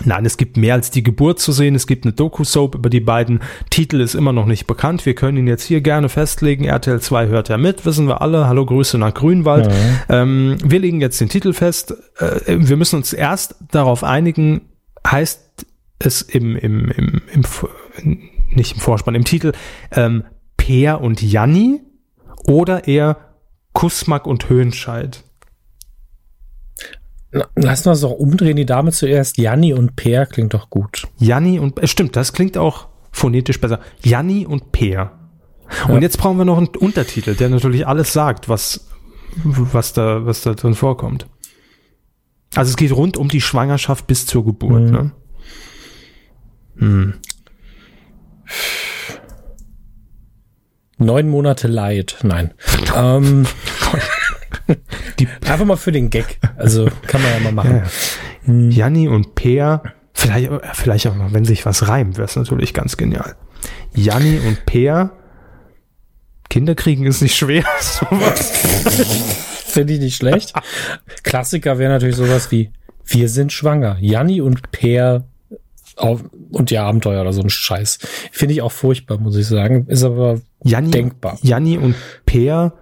Nein, es gibt mehr als die Geburt zu sehen. Es gibt eine Doku-Soap über die beiden. Titel ist immer noch nicht bekannt. Wir können ihn jetzt hier gerne festlegen. RTL 2 hört ja mit, wissen wir alle. Hallo, Grüße nach Grünwald. Ähm, wir legen jetzt den Titel fest. Äh, wir müssen uns erst darauf einigen, heißt es im, im, im, im nicht im Vorspann, im Titel ähm, Peer und Janni oder eher Kusmak und Höhenscheid? Lass uns doch umdrehen, die Dame zuerst. Janni und Per klingt doch gut. Janni und äh, stimmt, das klingt auch phonetisch besser. Janni und Peer. Und Ja. jetzt brauchen wir noch einen Untertitel, der natürlich alles sagt, was was da was da drin vorkommt. Also es geht rund um die Schwangerschaft bis zur Geburt. Mhm. Ne? Hm. Neun Monate Leid. Nein. ähm, Die einfach mal für den Gag. Also kann man ja mal machen. Ja, ja. Janni und Peer, vielleicht, vielleicht auch noch, wenn sich was reimt, wäre es natürlich ganz genial. Janni und Peer, Kinder kriegen ist nicht schwer. Finde ich nicht schlecht. Klassiker wäre natürlich sowas wie Wir sind schwanger. Janni und Per auf, und die Abenteuer oder so ein Scheiß. Finde ich auch furchtbar, muss ich sagen. Ist aber Janni, Denkbar. Janni und Peer,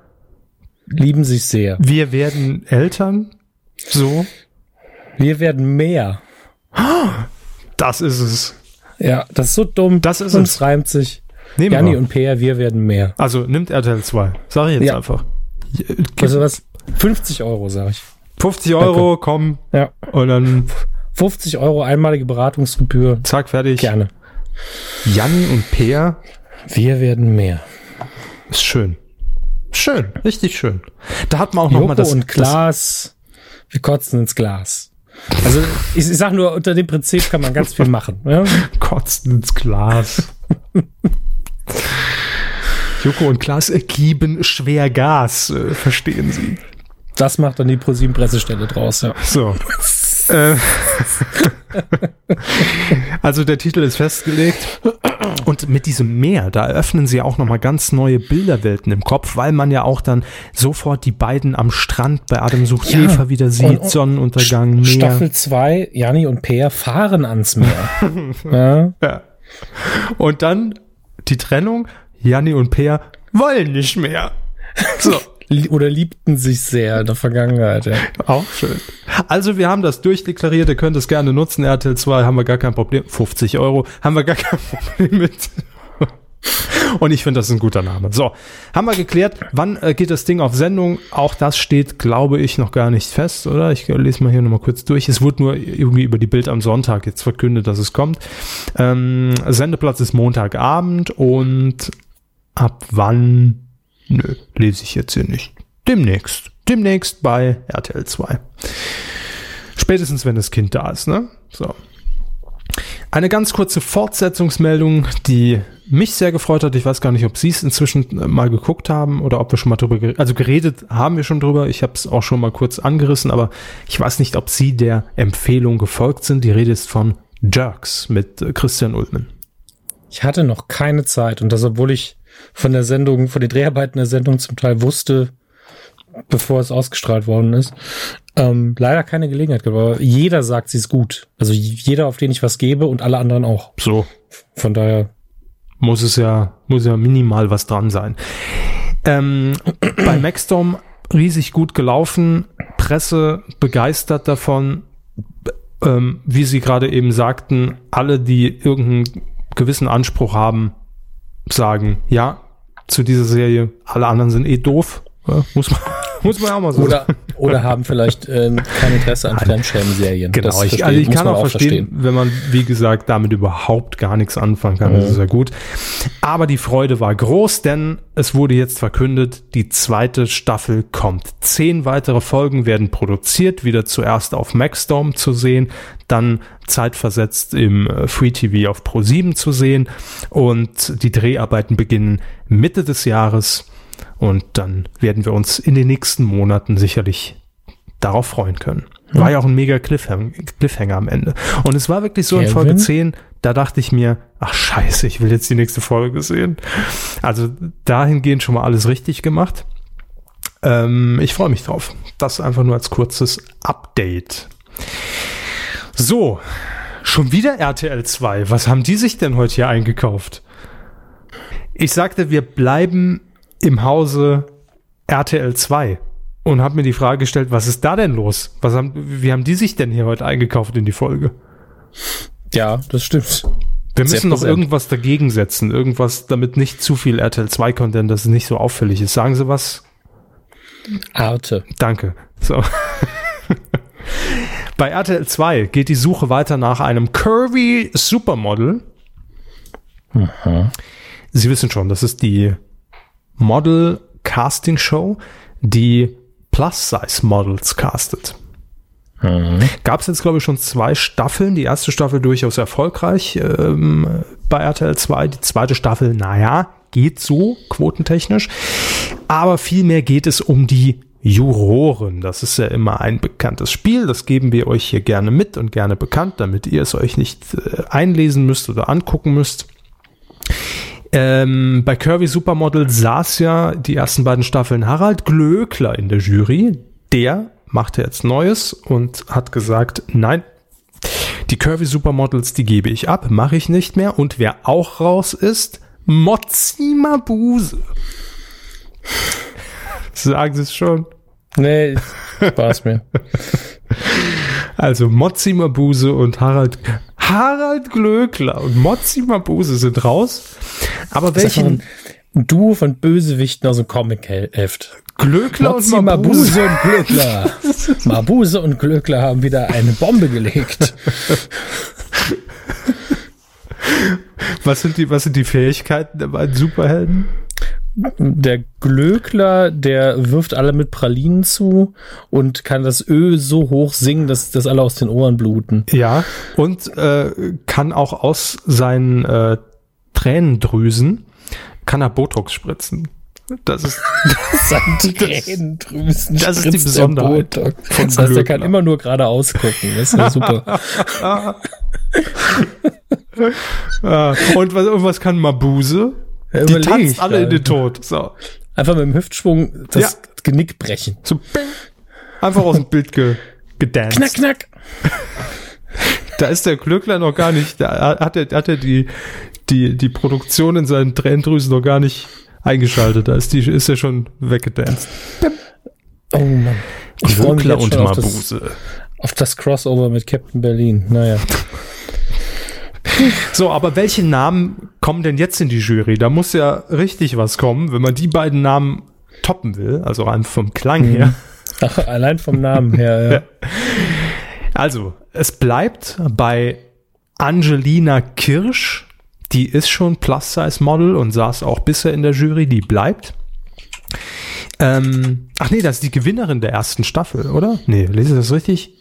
lieben sich sehr. wir werden Eltern. So, Wir werden mehr. das ist es. Ja, das ist so dumm. Das ist und es. reimt sich. Nehmen Janni wir. und Per, wir werden mehr. Also nimmt RTL 2. Sag ich jetzt Ja. einfach. Also was? 50 Euro, sag ich. 50 Euro, komm. Ja. Und dann 50 Euro einmalige Beratungsgebühr. zack, fertig. Gerne. Janni und Peer Wir werden mehr. ist schön. Schön, richtig schön. Da hat man auch noch Joko mal das und Klaas, wir kotzen ins Glas. Also ich, ich sag nur, unter dem Prinzip kann man ganz viel machen. Ja? Kotzen ins Glas. Joko und Klaas geben schwer Gas, äh, verstehen Sie. Das macht dann die ProSieben Pressestelle draus. Ja. So. Äh, also der Titel ist festgelegt und mit diesem Meer, da eröffnen sie auch nochmal ganz neue Bilderwelten im Kopf, weil man ja auch dann sofort die beiden am Strand bei Adam sucht Ja, Eva wieder sieht, und- und Sonnenuntergang, Meer. Staffel 2, Jani und Peer fahren ans Meer. ja. Ja. Und dann die Trennung, Janni und Peer wollen nicht mehr. So. Oder liebten sich sehr in der Vergangenheit. Ja. Auch schön. Also wir haben das durchdeklariert, ihr könnt es gerne nutzen. RTL 2 haben wir gar kein Problem. 50 Euro haben wir gar kein Problem mit. Und ich finde, das ist ein guter Name. So, haben wir geklärt, wann äh, geht das Ding auf Sendung? Auch das steht, glaube ich, noch gar nicht fest, oder? Ich lese mal hier nochmal kurz durch. Es wurde nur irgendwie über die Bild am Sonntag jetzt verkündet, dass es kommt. Ähm, Sendeplatz ist Montagabend und ab wann? Nö, lese ich jetzt hier nicht. Demnächst. Demnächst bei RTL 2. Spätestens, wenn das Kind da ist, ne? So. Eine ganz kurze Fortsetzungsmeldung, die mich sehr gefreut hat. Ich weiß gar nicht, ob Sie es inzwischen äh, mal geguckt haben oder ob wir schon mal drüber geredet Also geredet haben wir schon drüber. Ich habe es auch schon mal kurz angerissen, aber ich weiß nicht, ob Sie der Empfehlung gefolgt sind. Die Rede ist von Jerks mit äh, Christian Ulmen. Ich hatte noch keine Zeit und das, obwohl ich von der Sendung, von den Dreharbeiten der Sendung zum Teil wusste, bevor es ausgestrahlt worden ist. Ähm, leider keine Gelegenheit gehabt, aber jeder sagt, sie ist gut. Also jeder, auf den ich was gebe und alle anderen auch. So, Von daher, muss es ja, muss ja minimal was dran sein. Ähm, bei Maxstorm riesig gut gelaufen, Presse begeistert davon, ähm, wie Sie gerade eben sagten, alle, die irgendeinen gewissen Anspruch haben, sagen, ja, zu dieser Serie, alle anderen sind eh doof. Ja, muss man, muss man auch mal so oder, oder haben vielleicht ähm, kein Interesse an Fremdschämen-Serien. Genau, Das ich, also ich kann auch verstehen, wenn man, wie gesagt, damit überhaupt gar nichts anfangen kann. Das ist ja gut. Aber die Freude war groß, denn es wurde jetzt verkündet, die zweite Staffel kommt. Zehn weitere Folgen werden produziert, wieder zuerst auf Maxdome zu sehen, dann zeitversetzt im äh, Free TV auf Pro7 zu sehen und die Dreharbeiten beginnen Mitte des Jahres und dann werden wir uns in den nächsten Monaten sicherlich darauf freuen können. War ja auch ein mega Cliffhang Cliffhanger am Ende. Und es war wirklich so in Kevin? Folge 10, da dachte ich mir, ach scheiße, ich will jetzt die nächste Folge sehen. Also dahingehend schon mal alles richtig gemacht. Ähm, ich freue mich drauf. Das einfach nur als kurzes Update. So, schon wieder RTL 2. Was haben die sich denn heute hier eingekauft? Ich sagte, wir bleiben im Hause RTL 2 und habe mir die Frage gestellt, was ist da denn los? Was haben, wie haben die sich denn hier heute eingekauft in die Folge? Ja, das stimmt. Wir Sehr müssen noch irgendwas dagegen setzen, irgendwas, damit nicht zu viel RTL 2 Content, dass es nicht so auffällig ist. Sagen Sie was? Arte. Danke. So. Bei RTL 2 geht die Suche weiter nach einem Curvy Supermodel. Sie wissen schon, das ist die Model Casting Show, die Plus-Size Models castet. Gab es jetzt, glaube ich, schon zwei Staffeln. Die erste Staffel durchaus erfolgreich ähm, bei RTL 2. Die zweite Staffel, naja, geht so, quotentechnisch. Aber vielmehr geht es um die Juroren. Das ist ja immer ein bekanntes Spiel. Das geben wir euch hier gerne mit und gerne bekannt, damit ihr es euch nicht äh, einlesen müsst oder angucken müsst. Ähm, bei Curvy Supermodel saß ja die ersten beiden Staffeln Harald Glöckler in der Jury. Der machte jetzt Neues und hat gesagt, nein, die Curvy Supermodels, die gebe ich ab, mache ich nicht mehr. Und wer auch raus ist, Mozzi Mabuse. Sagen Sie es schon. Nee, war's mir. Also Mozzi Mabuse und Harald Harald Glöckler und Mozzi Mabuse sind raus. Aber welchen ein, Duo von Bösewichten aus dem Comic-Heft. Glöckler und Mozzi, Mabuse? Mabuse und Glöckler. Mabuse und Glöckler haben wieder eine Bombe gelegt. Was sind die, was sind die Fähigkeiten der beiden Superhelden? Der Glöckler, der wirft alle mit Pralinen zu und kann das Öl so hoch singen, dass das alle aus den Ohren bluten. Ja, und äh, kann auch aus seinen äh, Tränendrüsen kann er Botox spritzen. Das ist, Sein Tränendrüsen. das ist die Besonderheit Botox. von Das heißt, er kann immer nur geradeaus gucken. Das ist ja super. äh, und was, und was kann Mabuse? Ja, Die tanzt ich alle in den Tod. So, Einfach mit dem Hüftschwung das Ja. Genick brechen. so bing. einfach aus dem Bild ge, gedanced. Knack, knack. Da ist der Glöckler noch gar nicht, da hat er, hat er die, die, die Produktion in seinen Tränendrüsen noch gar nicht eingeschaltet. Da ist die, ist er schon weggedanced. Oh Mann. Ich freue mich Glöckler und schon auf das, Mabuse. auf das Crossover mit Captain Berlin. Naja. So, aber welche Namen kommen denn jetzt in die Jury? Da muss ja richtig was kommen, wenn man die beiden Namen toppen will, also rein vom Klang her. Ach, allein vom Namen her, ja. Also, es bleibt bei Angelina Kirsch. Die ist schon Plus-Size-Model und saß auch bisher in der Jury. Die bleibt. Ähm, ach nee, das ist die Gewinnerin der ersten Staffel, oder? Nee, lese ich das richtig?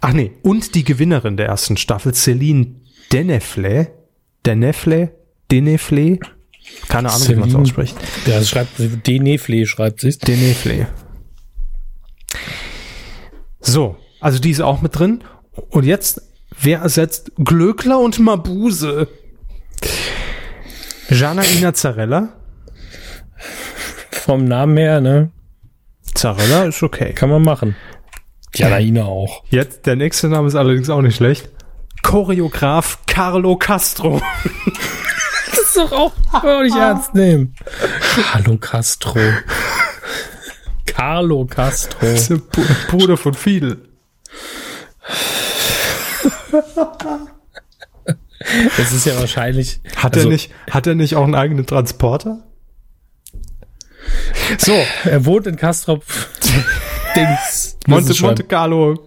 Ach nee, und die Gewinnerin der ersten Staffel, Celine Denefle. Denefle? Denefle? Keine Ahnung, wie man es Celine- ausspricht. Ja, das schreibt Denefle schreibt sich. Denefle. So, also die ist auch mit drin. Und jetzt, wer ersetzt Glöckler und Mabuse? Janaina Zarella. Vom Namen her, ne? Zarella ist okay. Kann man machen. Janaina auch. Jetzt, der nächste Name ist allerdings auch nicht schlecht. Choreograf Carlo Castro. Das ist doch auch kann nicht ernst nehmen. Carlo Castro. Carlo Castro. Das ist der Br- Bruder von Fidel. Das ist ja wahrscheinlich. Hat also, er nicht, hat er nicht auch einen eigenen Transporter? So, Er wohnt in Castrop. Dings. Monte. Monte Carlo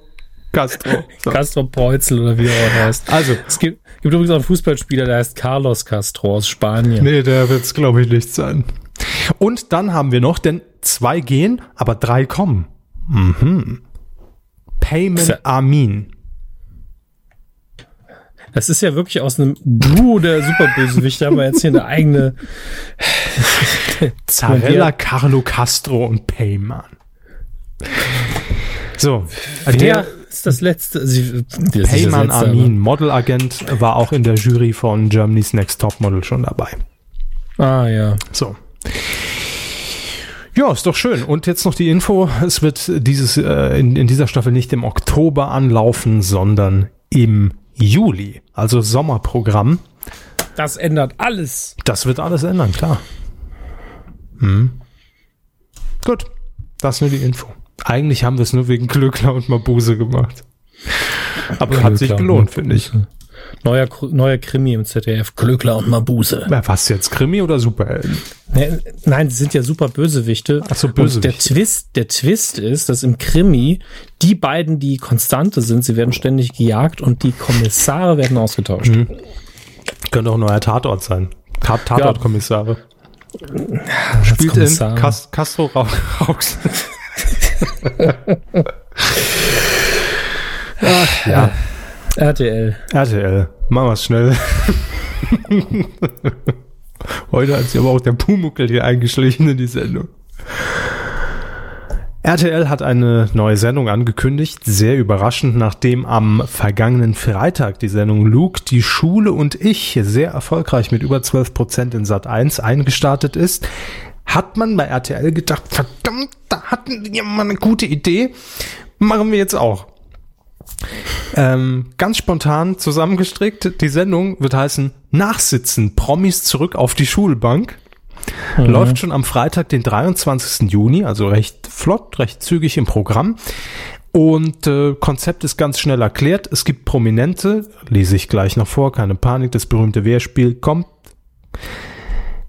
Castro. So. Castrop Preuzel oder wie er auch heißt. Also, Es gibt, gibt übrigens auch einen Fußballspieler, der heißt Carlos Castro aus Spanien. Nee, der wird's glaube ich nicht sein. Und dann haben wir noch, denn zwei gehen, aber drei kommen. Mhm. Payment Tja. Amin. Das ist ja wirklich aus einem Duo der Superbösewichte, haben wir jetzt hier eine eigene. Zarella, Carlo Castro und Payman. So, Der der ist das letzte. Sie, das ist das Payman letzte, Amin, Modelagent, war auch in der Jury von Germany's Next Top Model schon dabei. Ah, ja. So. Ja, ist doch schön. Und jetzt noch die Info. Es wird dieses, äh, in, in dieser Staffel nicht im Oktober anlaufen, sondern im Juli. Also Sommerprogramm. Das ändert alles. Das wird alles ändern, klar. Hm. Gut. Das ist nur die Info. Eigentlich haben wir es nur wegen Glöckler und Mabuse gemacht. Aber hat sich gelohnt, finde ich. Neuer, neuer Krimi im ZDF. Glöckler und Mabuse. Na, Was jetzt? Krimi oder Superhelden? Ne, Nein, sie sind ja super Bösewichte. Ach so, Und der Bösewichte. Twist, der Twist ist, dass im Krimi die beiden, die Konstante sind, sie werden ständig gejagt und die Kommissare werden ausgetauscht. Mhm. Könnte auch ein neuer Tatort sein. Tat- Tatortkommissare. Spielt in Castro Rau- Rauxel. Ach, ja. RTL. RTL. Machen wir's schnell. Heute hat sich aber auch der Pumuckel hier eingeschlichen in die Sendung. RTL hat eine neue Sendung angekündigt, sehr überraschend, nachdem am vergangenen Freitag die Sendung Luke, die Schule und ich sehr erfolgreich mit über 12% in Sat 1 eingestartet ist, hat man bei RTL gedacht, verdammt, da hatten wir mal eine gute Idee, machen wir jetzt auch. Ähm, ganz spontan zusammengestrickt, die Sendung wird heißen Nachsitzen, Promis zurück auf die Schulbank. Läuft schon am Freitag, den 23. Juni, also recht flott, recht zügig im Programm. Und äh, Konzept ist ganz schnell erklärt. Es gibt Prominente, lese ich gleich noch vor, keine Panik, das berühmte Wehrspiel kommt.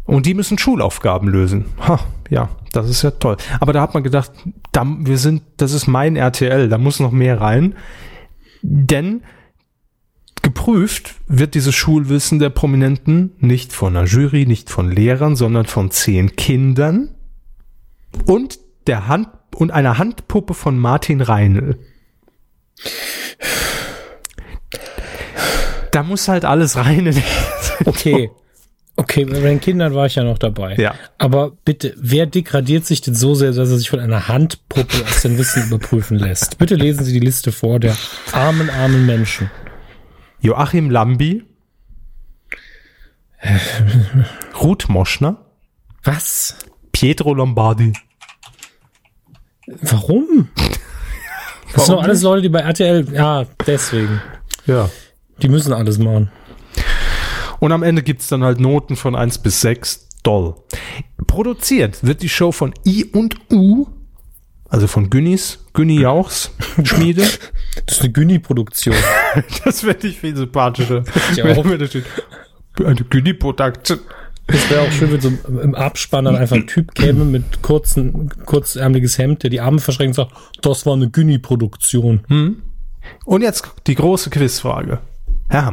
Und die müssen Schulaufgaben lösen. Ha, ja, das ist ja toll. Aber da hat man gedacht, da, wir sind, das ist mein RTL, da muss noch mehr rein. Denn geprüft wird dieses Schulwissen der Prominenten nicht von einer Jury, nicht von Lehrern, sondern von zehn Kindern und der Hand und einer Handpuppe von Martin Reinl. Da muss halt alles rein. In Okay. Okay, bei den Kindern war ich ja noch dabei. Ja. Aber bitte, wer degradiert sich denn so sehr, dass er sich von einer Handpuppe aus dem Wissen überprüfen lässt? Bitte lesen Sie die Liste vor der armen, armen Menschen. Joachim Lambi. Ruth Moschner. Was? Pietro Lombardi. Warum? Das sind doch alles Leute, die bei RTL, ja, deswegen. Ja. Die müssen alles machen. Und am Ende gibt's dann halt Noten von 1 bis 6. Doll. Produziert wird die Show von I und U, also von Günnis, Günni Jauchs Schmiede. Das ist eine Günni-Produktion. Das finde ich viel sympathischer. Ich auch. wenn da steht, Eine Günni-Production. Das wäre auch schön, wenn so im Abspann dann einfach ein Typ käme mit kurzen, kurzärmeliges Hemd, der die Arme verschränkt und sagt, das war eine Günni-Produktion. Und jetzt die große Quizfrage. Herr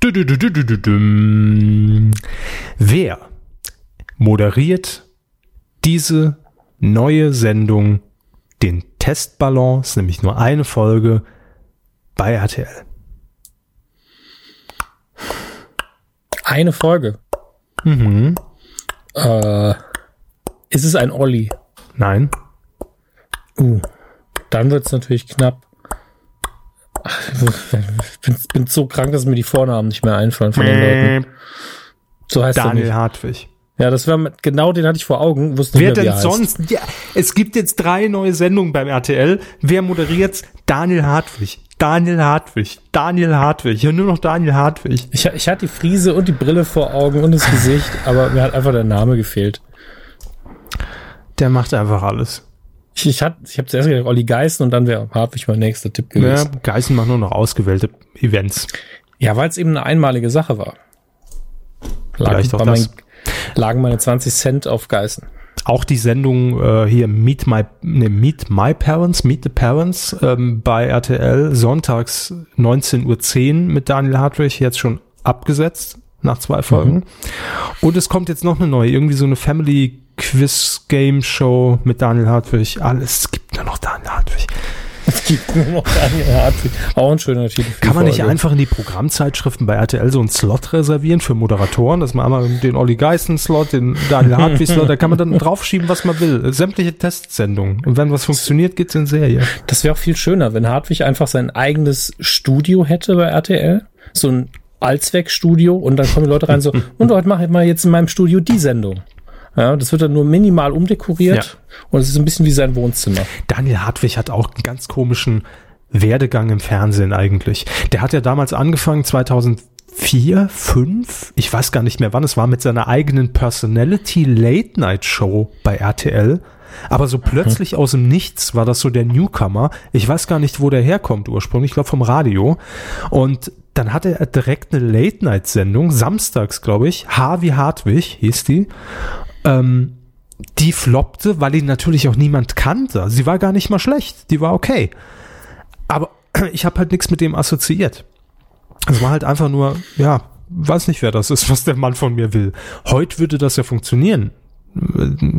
Du, du, du, du, du, du, dum. Wer moderiert diese neue Sendung, den Testballon, ist nämlich nur eine Folge, bei RTL? Eine Folge. Äh, ist es ein Olli? Nein? Uh, dann wird's natürlich knapp. Ich bin, bin so krank, dass mir die Vornamen nicht mehr einfallen von den Leuten. So heißt er Daniel nicht. Hartwig. Ja, das war mit- genau den hatte ich vor Augen. Wusste nicht Wer mehr, wie denn sonst? Ja, es gibt jetzt drei neue Sendungen beim RTL. Wer moderiert? Daniel Hartwig. Daniel Hartwig. Daniel Hartwig. Ja, nur noch Daniel Hartwig. Ich, ich hatte die Friese und die Brille vor Augen und das Gesicht, aber mir hat einfach der Name gefehlt. Der macht einfach alles. Ich, ich, hat- ich habe zuerst gedacht, Olli Geißen und dann wäre Hartwig mein nächster Tipp Ja, gewesen. Geißen macht nur noch ausgewählte Events. Ja, weil es eben eine einmalige Sache war. Lagen, Vielleicht auch das. mein, lagen meine 20 Cent auf Geißen. Auch die Sendung äh, hier Meet My, ne, Meet My Parents, Meet the Parents ähm, bei RTL, sonntags 19.10 Uhr mit Daniel Hartwig, jetzt schon abgesetzt nach zwei Folgen. Und es kommt jetzt noch eine neue, irgendwie so eine Family Quiz Game Show mit Daniel Hartwig. Alles es gibt nur noch Daniel Hartwig. Es gibt nur noch Daniel Hartwig. Auch ein schöner Titel. Kann man nicht Folge. einfach in die Programmzeitschriften bei RTL so einen Slot reservieren für Moderatoren, dass man einmal den Olli Geißen-Slot, den Daniel Hartwig-Slot, da kann man dann draufschieben, was man will. Sämtliche Testsendungen. Und wenn was funktioniert, geht's in Serie. Das wäre auch viel schöner, wenn Hartwig einfach sein eigenes Studio hätte bei RTL. So ein Allzweckstudio und dann kommen die Leute rein so, und heute mache ich mal jetzt in meinem Studio die Sendung. Ja, das wird dann nur minimal umdekoriert und es ist ein bisschen wie sein Wohnzimmer. Daniel Hartwig hat auch einen ganz komischen Werdegang im Fernsehen eigentlich. Der hat ja damals angefangen, 2004, 5, ich weiß gar nicht mehr wann es war, mit seiner eigenen Personality Late Night Show bei RTL. Aber so plötzlich aus dem Nichts war das so der Newcomer. Ich weiß gar nicht, wo der herkommt ursprünglich, ich glaube vom Radio. Und dann hatte er direkt eine Late Night Sendung, samstags glaube ich, Harvey Hartwig hieß die. Ähm, die floppte, weil ihn natürlich auch niemand kannte. Sie war gar nicht mal schlecht, die war okay. Aber ich habe halt nichts mit dem assoziiert. Es war halt einfach nur, ja, weiß nicht, wer das ist, was der Mann von mir will. Heute würde das ja funktionieren.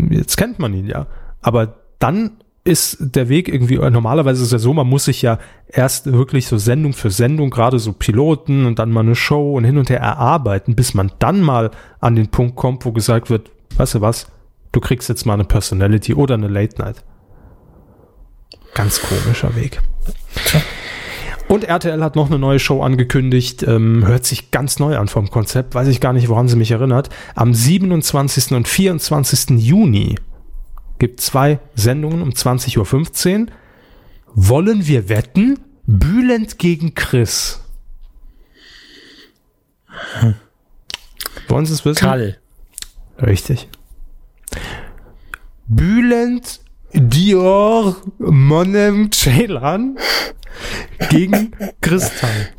Jetzt kennt man ihn ja. Aber dann ist der Weg irgendwie, normalerweise ist ja so, man muss sich ja erst wirklich so Sendung für Sendung, gerade so Piloten und dann mal eine Show und hin und her erarbeiten, bis man dann mal an den Punkt kommt, wo gesagt wird, weißt du was, du kriegst jetzt mal eine Personality oder eine Late Night. Ganz komischer Weg. Und RTL hat noch eine neue Show angekündigt, ähm, hört sich ganz neu an vom Konzept, weiß ich gar nicht, woran sie mich erinnert. Am 27. und 24. Juni gibt zwei Sendungen um 20.15 Uhr. Wollen wir wetten? Bülent gegen Chris. Wollen Sie es wissen? Kall. Richtig. Bülent Dior Monem Ceylan gegen Kristall.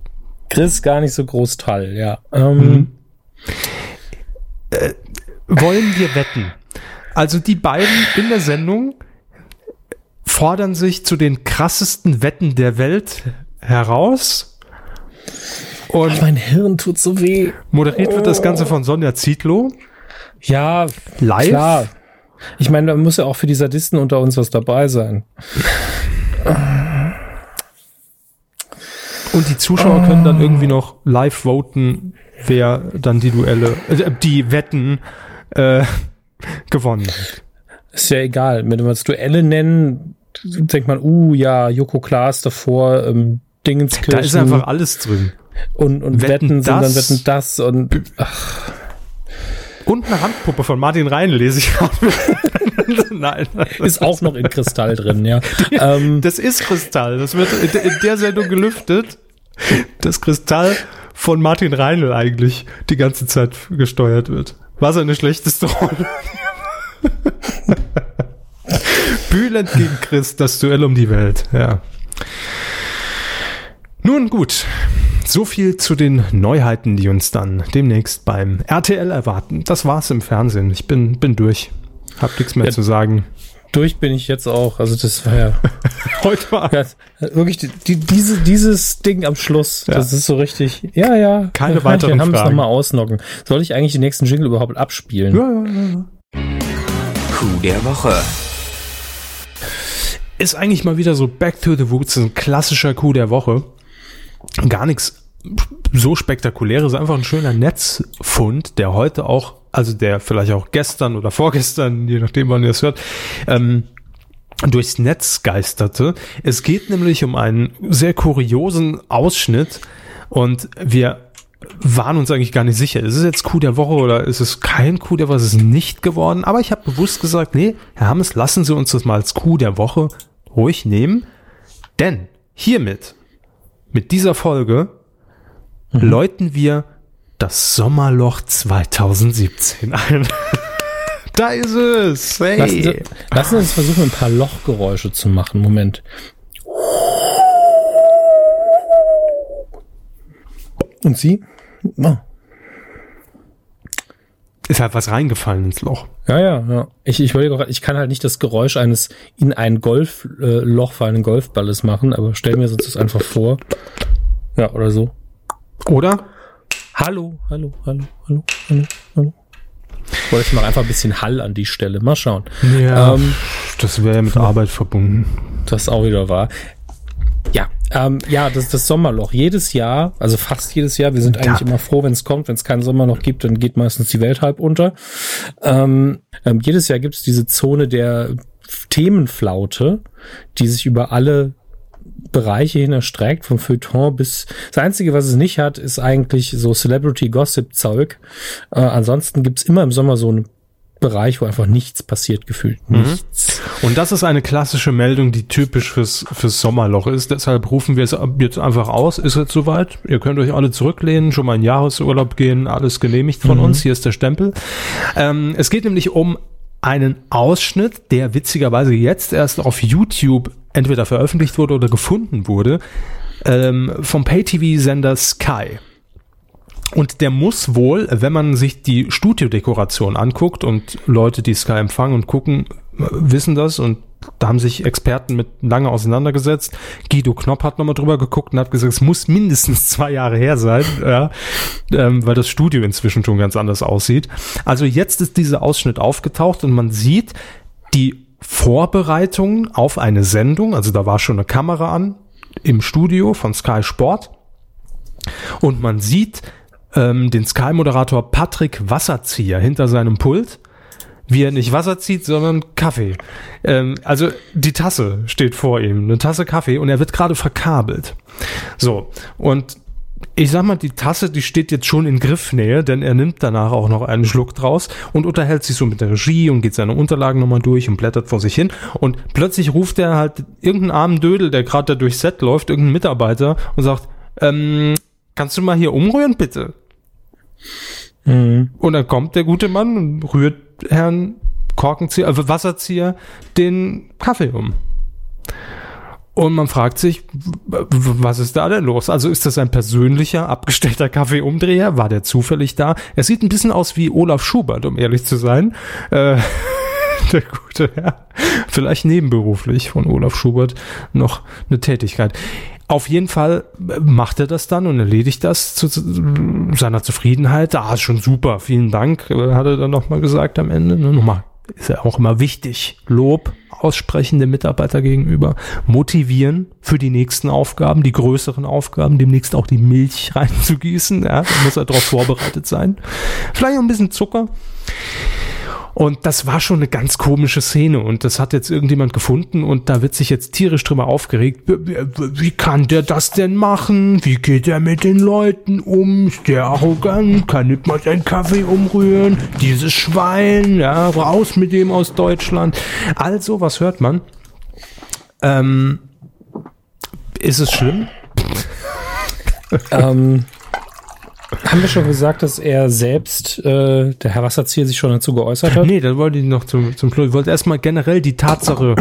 Chris gar nicht so groß Tall, ja. Ähm, Wollen wir wetten? Also die beiden in der Sendung fordern sich zu den krassesten Wetten der Welt heraus. Und Mein Hirn tut so weh. moderiert wird das Ganze von Sonja Zietlow. Ja, Live? klar. Ich meine, da muss ja auch für die Sadisten unter uns was dabei sein. Und die Zuschauer können dann irgendwie noch live voten, wer dann die Duelle, äh, die Wetten äh, gewonnen hat. Ist ja egal. Wenn wir es Duelle nennen, denkt man, uh, ja, Joko Klaas davor, ähm, Dingenskirchen. Da ist einfach alles drin. und, und Wetten Wetten, sind dann das. Wetten das und Und eine Handpuppe von Martin Rhein lese ich gerade. Nein. ist auch noch in Kristall drin, ja. ähm, Das ist Kristall. Das wird in in der Sendung gelüftet. Das Kristall von Martin Reinl eigentlich die ganze Zeit gesteuert wird. War seine schlechteste Rolle. Bülent gegen Chris, das Duell um die Welt. Ja. Nun gut. So viel zu den Neuheiten, die uns dann demnächst beim RTL erwarten. Das war's im Fernsehen. Ich bin, bin durch. Hab nichts mehr Ja. zu sagen. Durch bin ich jetzt auch. Also das war ja, Heute war ja wirklich die, die, diese, dieses Ding am Schluss. Ja. Das ist so richtig. Ja, ja. Keine weiteren Wir haben es Fragen. nochmal ausnocken. Soll ich eigentlich den nächsten Jingle überhaupt abspielen? ja, ja, ja. Coup der Woche. ist eigentlich mal wieder so Back to the Woods, ein klassischer Coup der Woche. Gar nichts so spektakuläres, einfach ein schöner Netzfund, der heute auch, also der vielleicht auch gestern oder vorgestern, je nachdem wann ihr es hört, ähm, durchs Netz geisterte. Es geht nämlich um einen sehr kuriosen Ausschnitt und wir waren uns eigentlich gar nicht sicher, ist es jetzt Coup der Woche oder ist es kein Coup der Woche, ist es nicht geworden, aber ich habe bewusst gesagt, nee, Herr Hammes, lassen Sie uns das mal als Coup der Woche ruhig nehmen, denn hiermit, mit dieser Folge, läuten wir das Sommerloch 2017 ein. da ist es! Hey. Lassen, Sie, lassen Sie uns versuchen, ein paar Lochgeräusche zu machen. Moment. Und Sie? Oh. Ist halt was reingefallen ins Loch. Ja, ja, ja. Ich, ich gerade, ich kann halt nicht das Geräusch eines in ein Golfloch äh, Loch fallen Golfballes machen, aber stell mir sonst das einfach vor. Ja, oder so. Oder? Hallo, hallo, hallo, hallo, hallo, hallo. Oder ich mache einfach ein bisschen Hall an die Stelle. Mal schauen. Ja, Ähm, das wäre ja mit Arbeit verbunden. Das auch wieder war. Ja, ähm, ja, das das Sommerloch. Jedes Jahr, also fast jedes Jahr, wir sind eigentlich Ja. immer froh, wenn es kommt. Wenn es kein Sommerloch gibt, dann geht meistens die Welt halb unter. Ähm, ähm, jedes Jahr gibt es diese Zone der Themenflaute, die sich über alle Bereiche hin erstreckt, vom Feuilleton bis. Das Einzige, was es nicht hat, ist eigentlich so Celebrity-Gossip-Zeug. Äh, ansonsten gibt's immer im Sommer so einen Bereich, wo einfach nichts passiert, gefühlt. Nichts. Und das ist eine klassische Meldung, die typisch fürs, fürs Sommerloch ist. Deshalb rufen wir es jetzt einfach aus. Ist jetzt soweit? Ihr könnt euch alle zurücklehnen, schon mal in Jahresurlaub gehen, alles genehmigt von uns. Hier ist der Stempel. Ähm, es geht nämlich um einen Ausschnitt, der witzigerweise jetzt erst auf YouTube entweder veröffentlicht wurde oder gefunden wurde, ähm, vom Pay-TV-Sender Sky. Und der muss wohl, wenn man sich die Studiodekoration anguckt und Leute, die Sky empfangen und gucken, äh, wissen das und da haben sich Experten mit lange auseinandergesetzt. Guido Knopp hat nochmal drüber geguckt und hat gesagt, es muss mindestens zwei Jahre her sein, ja, ähm, weil das Studio inzwischen schon ganz anders aussieht. Also jetzt ist dieser Ausschnitt aufgetaucht und man sieht die Vorbereitungen auf eine Sendung, also da war schon eine Kamera an im Studio von Sky Sport. Und man sieht ähm, den Sky-Moderator Patrick Wasserzieher hinter seinem Pult, wie er nicht Wasser zieht, sondern Kaffee. Ähm, also die Tasse steht vor ihm, eine Tasse Kaffee und er wird gerade verkabelt. So, und ich sag mal, die Tasse, die steht jetzt schon in Griffnähe, denn er nimmt danach auch noch einen Schluck draus und unterhält sich so mit der Regie und geht seine Unterlagen nochmal durch und blättert vor sich hin. Und plötzlich ruft er halt irgendeinen armen Dödel, der gerade da durchs Set läuft, irgendeinen Mitarbeiter und sagt, ähm, kannst du mal hier umrühren, bitte? Mhm. Und dann kommt der gute Mann und rührt Herrn Korkenzieher, äh, Wasserzieher den Kaffee um. Und man fragt sich, was ist da denn los? Also ist das ein persönlicher, abgestellter Kaffeeumdreher? War der zufällig da? Er sieht ein bisschen aus wie Olaf Schubert, um ehrlich zu sein. Äh, der gute Herr. Vielleicht nebenberuflich von Olaf Schubert noch eine Tätigkeit. Auf jeden Fall äh, macht er das dann und erledigt das zu zu seiner Zufriedenheit. Ah, ist schon super, vielen Dank, äh, hat er dann nochmal gesagt am Ende. Ne? Nochmal ist ja auch immer wichtig. Lob aussprechen dem Mitarbeiter gegenüber, motivieren für die nächsten Aufgaben, die größeren Aufgaben, demnächst auch die Milch reinzugießen, ja, da muss er darauf vorbereitet sein. Vielleicht auch ein bisschen Zucker. Und das war schon eine ganz komische Szene und das hat jetzt irgendjemand gefunden und da wird sich jetzt tierisch drüber aufgeregt. Wie kann der das denn machen? Wie geht er mit den Leuten um? Ist der arrogant? Kann nicht mal seinen Kaffee umrühren? Dieses Schwein, ja, raus mit dem aus Deutschland. Also, was hört man? Ähm, ist es schlimm? ähm, haben wir schon gesagt, dass er selbst, äh, der Herr Wasserzieher, sich schon dazu geäußert hat? Nee, dann wollte ich noch zum, zum Schluss. Ich wollte erstmal generell die Tatsache,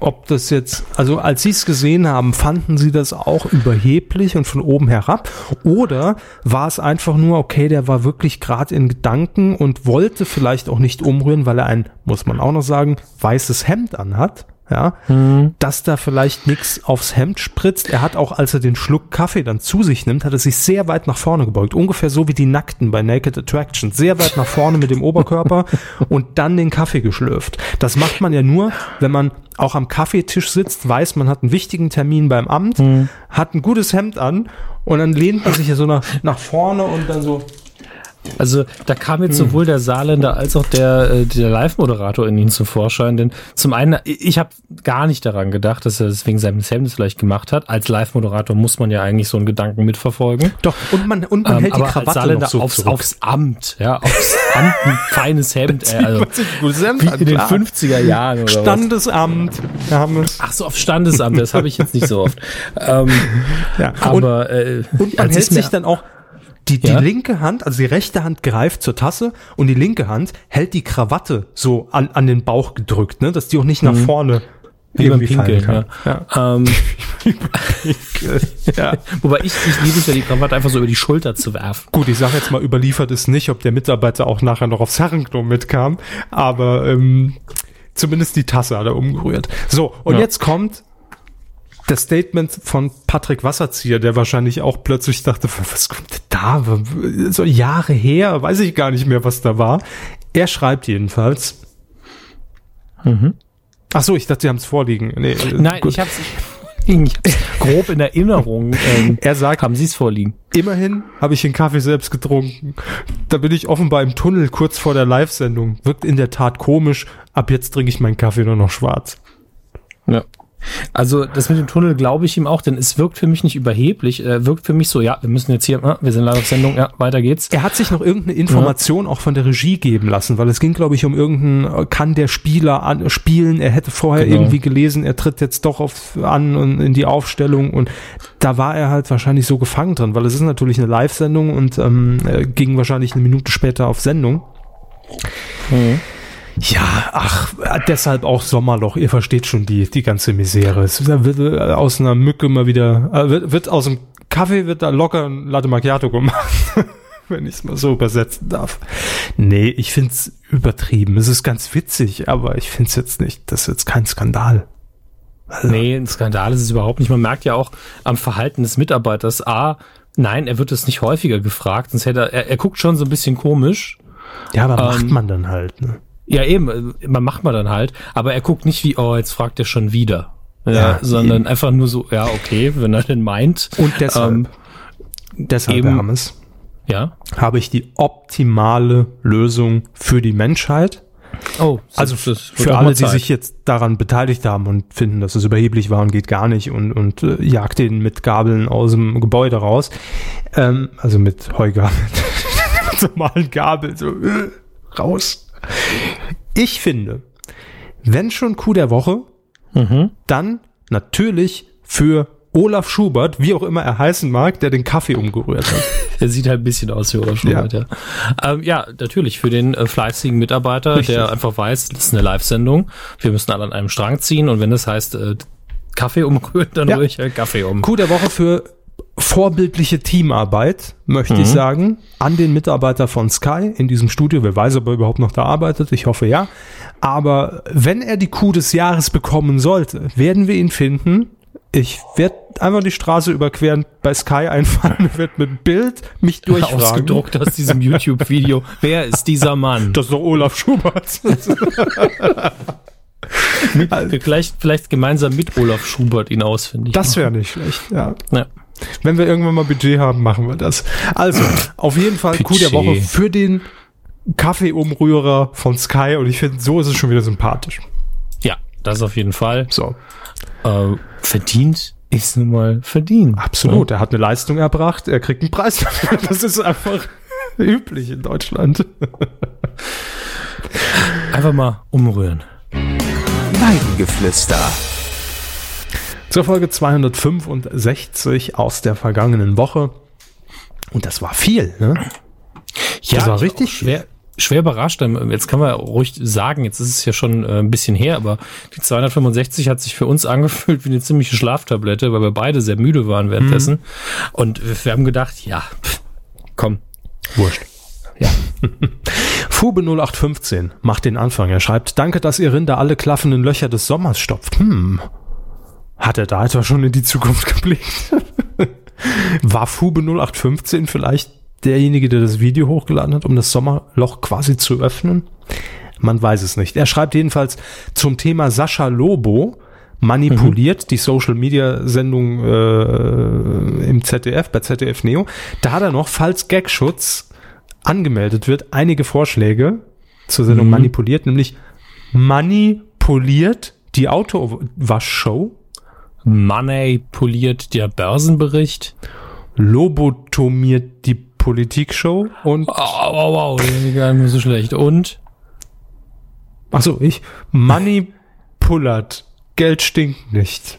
ob das jetzt, also als Sie es gesehen haben, fanden Sie das auch überheblich und von oben herab? Oder war es einfach nur, okay, der war wirklich gerade in Gedanken und wollte vielleicht auch nicht umrühren, weil er ein, muss man auch noch sagen, weißes Hemd anhat? Ja, Hm. dass da vielleicht nichts aufs Hemd spritzt. Er hat auch, als er den Schluck Kaffee dann zu sich nimmt, hat er sich sehr weit nach vorne gebeugt. Ungefähr so wie die Nackten bei Naked Attraction. Sehr weit nach vorne mit dem Oberkörper und dann den Kaffee geschlürft. Das macht man ja nur, wenn man auch am Kaffeetisch sitzt, weiß, man hat einen wichtigen Termin beim Amt, hat ein gutes Hemd an und dann lehnt man sich ja so nach, nach vorne und dann so, Also da kam jetzt sowohl der Saarländer als auch der, äh, der Live-Moderator in ihn zum Vorschein. Denn zum einen, ich habe gar nicht daran gedacht, dass er das wegen seines Hemdes vielleicht gemacht hat. Als Live-Moderator muss man ja eigentlich so einen Gedanken mitverfolgen. doch, und man, und man Ähm, hält die als Krawatte Saarländer noch so aufs, zurück. aufs Amt, ja, aufs Amt ein feines Hemd, äh, also gutes Hemd wie in den klar. 50er Jahren oder was. Standesamt, haben wir es. Ach so, auf Standesamt, das habe ich jetzt nicht so oft. Ähm, Ja. aber äh, Und man hält sich dann auch die, die Ja? linke Hand, also die rechte Hand greift zur Tasse und die linke Hand hält die Krawatte so an, an den Bauch gedrückt, ne, dass die auch nicht nach vorne Mhm. wie beim Pinkeln, kann. ja. Ähm, Ja. wobei ich, ich liebe es ja, die Krawatte einfach so über die Schulter zu werfen. Gut, ich sage jetzt mal, überliefert ist nicht, ob der Mitarbeiter auch nachher noch aufs Herrenklo mitkam, aber ähm, zumindest die Tasse hat er umgerührt. So, und Ja. jetzt kommt das Statement von Patrick Wasserzieher, der wahrscheinlich auch plötzlich dachte, was kommt da? So Jahre her, weiß ich gar nicht mehr, was da war. Er schreibt jedenfalls. Ach so, ich dachte, Sie haben es vorliegen. Nee, äh, Nein, gut. ich habe es grob in Erinnerung. Ähm, Er sagt, haben Sie es vorliegen? Immerhin habe ich den Kaffee selbst getrunken. Da bin ich offenbar im Tunnel kurz vor der Live-Sendung. Wirkt in der Tat komisch. Ab jetzt trinke ich meinen Kaffee nur noch schwarz. Ja. Also das mit dem Tunnel glaube ich ihm auch, denn es wirkt für mich nicht überheblich. Er wirkt für mich so, ja, wir müssen jetzt hier, ah, wir sind leider auf Sendung, ja, weiter geht's. Er hat sich noch irgendeine Information auch von der Regie geben lassen, weil es ging, glaube ich, um irgendeinen, äh, kann der Spieler an, spielen? Er hätte vorher Genau. irgendwie gelesen, er tritt jetzt doch auf, an und in die Aufstellung und da war er halt wahrscheinlich so gefangen drin, weil es ist natürlich eine Live-Sendung und ähm, er ging wahrscheinlich eine Minute später auf Sendung. Ja, ach, äh, deshalb auch Sommerloch. Ihr versteht schon die, die ganze Misere. Es wird äh, aus einer Mücke mal wieder, äh, wird, wird aus dem Kaffee wird da locker ein Latte Macchiato gemacht. Wenn ich es mal so übersetzen darf. Nee, ich find's übertrieben. Es ist ganz witzig, aber ich find's jetzt nicht, das ist jetzt kein Skandal. Nee, ein Skandal ist es überhaupt nicht. Man merkt ja auch am Verhalten des Mitarbeiters, A, nein, er wird es nicht häufiger gefragt, sonst hätte er, er, er guckt schon so ein bisschen komisch. Ja, aber macht Ähm, man dann halt, ne? Ja, eben, äh, man macht man dann halt, aber er guckt nicht wie, oh, jetzt fragt er schon wieder. Ja, Ja, sondern einfach nur so, ja, okay, wenn er denn meint. Und deshalb, Ähm, deshalb, eben- Herr Hammes, ja. habe ich die optimale Lösung für die Menschheit. Oh, Also für alle, die sich jetzt daran beteiligt haben und finden, dass es überheblich war und geht gar nicht und, und äh, jagt den mit Gabeln aus dem Gebäude raus. Ähm, also mit Heugabeln. mit normalen Gabeln. So, äh, raus. Ich finde, wenn schon Coup der Woche, Mhm. dann natürlich für Olaf Schubert, wie auch immer er heißen mag, der den Kaffee umgerührt hat. Der sieht halt ein bisschen aus wie Olaf Schubert, ja. Ja, ähm, ja natürlich, für den äh, fleißigen Mitarbeiter, Richtig. der einfach weiß, das ist eine Live-Sendung. Wir müssen alle an einem Strang ziehen und wenn das heißt, äh, Kaffee umrühren, dann Ja. rühre ich halt Kaffee um. Coup der Woche für vorbildliche Teamarbeit, möchte Mhm. ich sagen, an den Mitarbeiter von Sky in diesem Studio. Wer weiß, ob er überhaupt noch da arbeitet. Ich hoffe ja. Aber wenn er die Coup des Jahres bekommen sollte, werden wir ihn finden. Ich werde einfach die Straße überqueren, bei Sky einfahren, werde mit Bild mich durchfragen. Ausgedruckt aus diesem YouTube-Video. Wer ist dieser Mann? Das ist doch Olaf Schubert. Mit, vielleicht, vielleicht gemeinsam mit Olaf Schubert ihn ausfindig. Das wäre nicht schlecht, ja. Ja. Wenn wir irgendwann mal Budget haben, machen wir das. Also, auf jeden Fall Coup der. Woche für den Kaffeeumrührer von Sky und ich finde, so ist es schon wieder sympathisch. ja, das auf jeden Fall. So, Äh, verdient ist nun mal verdient. absolut. Er hat eine Leistung erbracht, er kriegt einen Preis dafür. Das ist einfach üblich in Deutschland. Einfach mal umrühren. Weidengeflüster. Zur Folge 265 aus der vergangenen Woche. Und das war viel, ne? Ja, Das war ich richtig schwer, schwer überrascht. Ähm, Jetzt kann man ruhig sagen, jetzt ist es ja schon äh, ein bisschen her, aber die 265 hat sich für uns angefühlt wie eine ziemliche Schlaftablette, weil wir beide sehr müde waren währenddessen. Und wir- wir haben gedacht, ja, pff, komm, Wurscht. ja. Fube 0815 macht den Anfang. Er schreibt, danke, dass ihr Rinder alle klaffenden Löcher des Sommers stopft. Hm. Hat er da etwa schon in die Zukunft geblickt? War Fube 0815 vielleicht derjenige, der das Video hochgeladen hat, um das Sommerloch quasi zu öffnen? Man weiß es nicht. Er schreibt jedenfalls zum Thema Sascha Lobo manipuliert, die Social Media Sendung äh, im ZDF, bei ZDF Neo. Da hat er noch, falls Gagschutz angemeldet wird, einige Vorschläge zur Sendung manipuliert, nämlich manipuliert die Autowaschshow, Money poliert der Börsenbericht. lobotomiert die Politikshow und Au, au, au, der ist gar nicht so schlecht. Und? achso, ich manipulat. Geld stinkt nicht.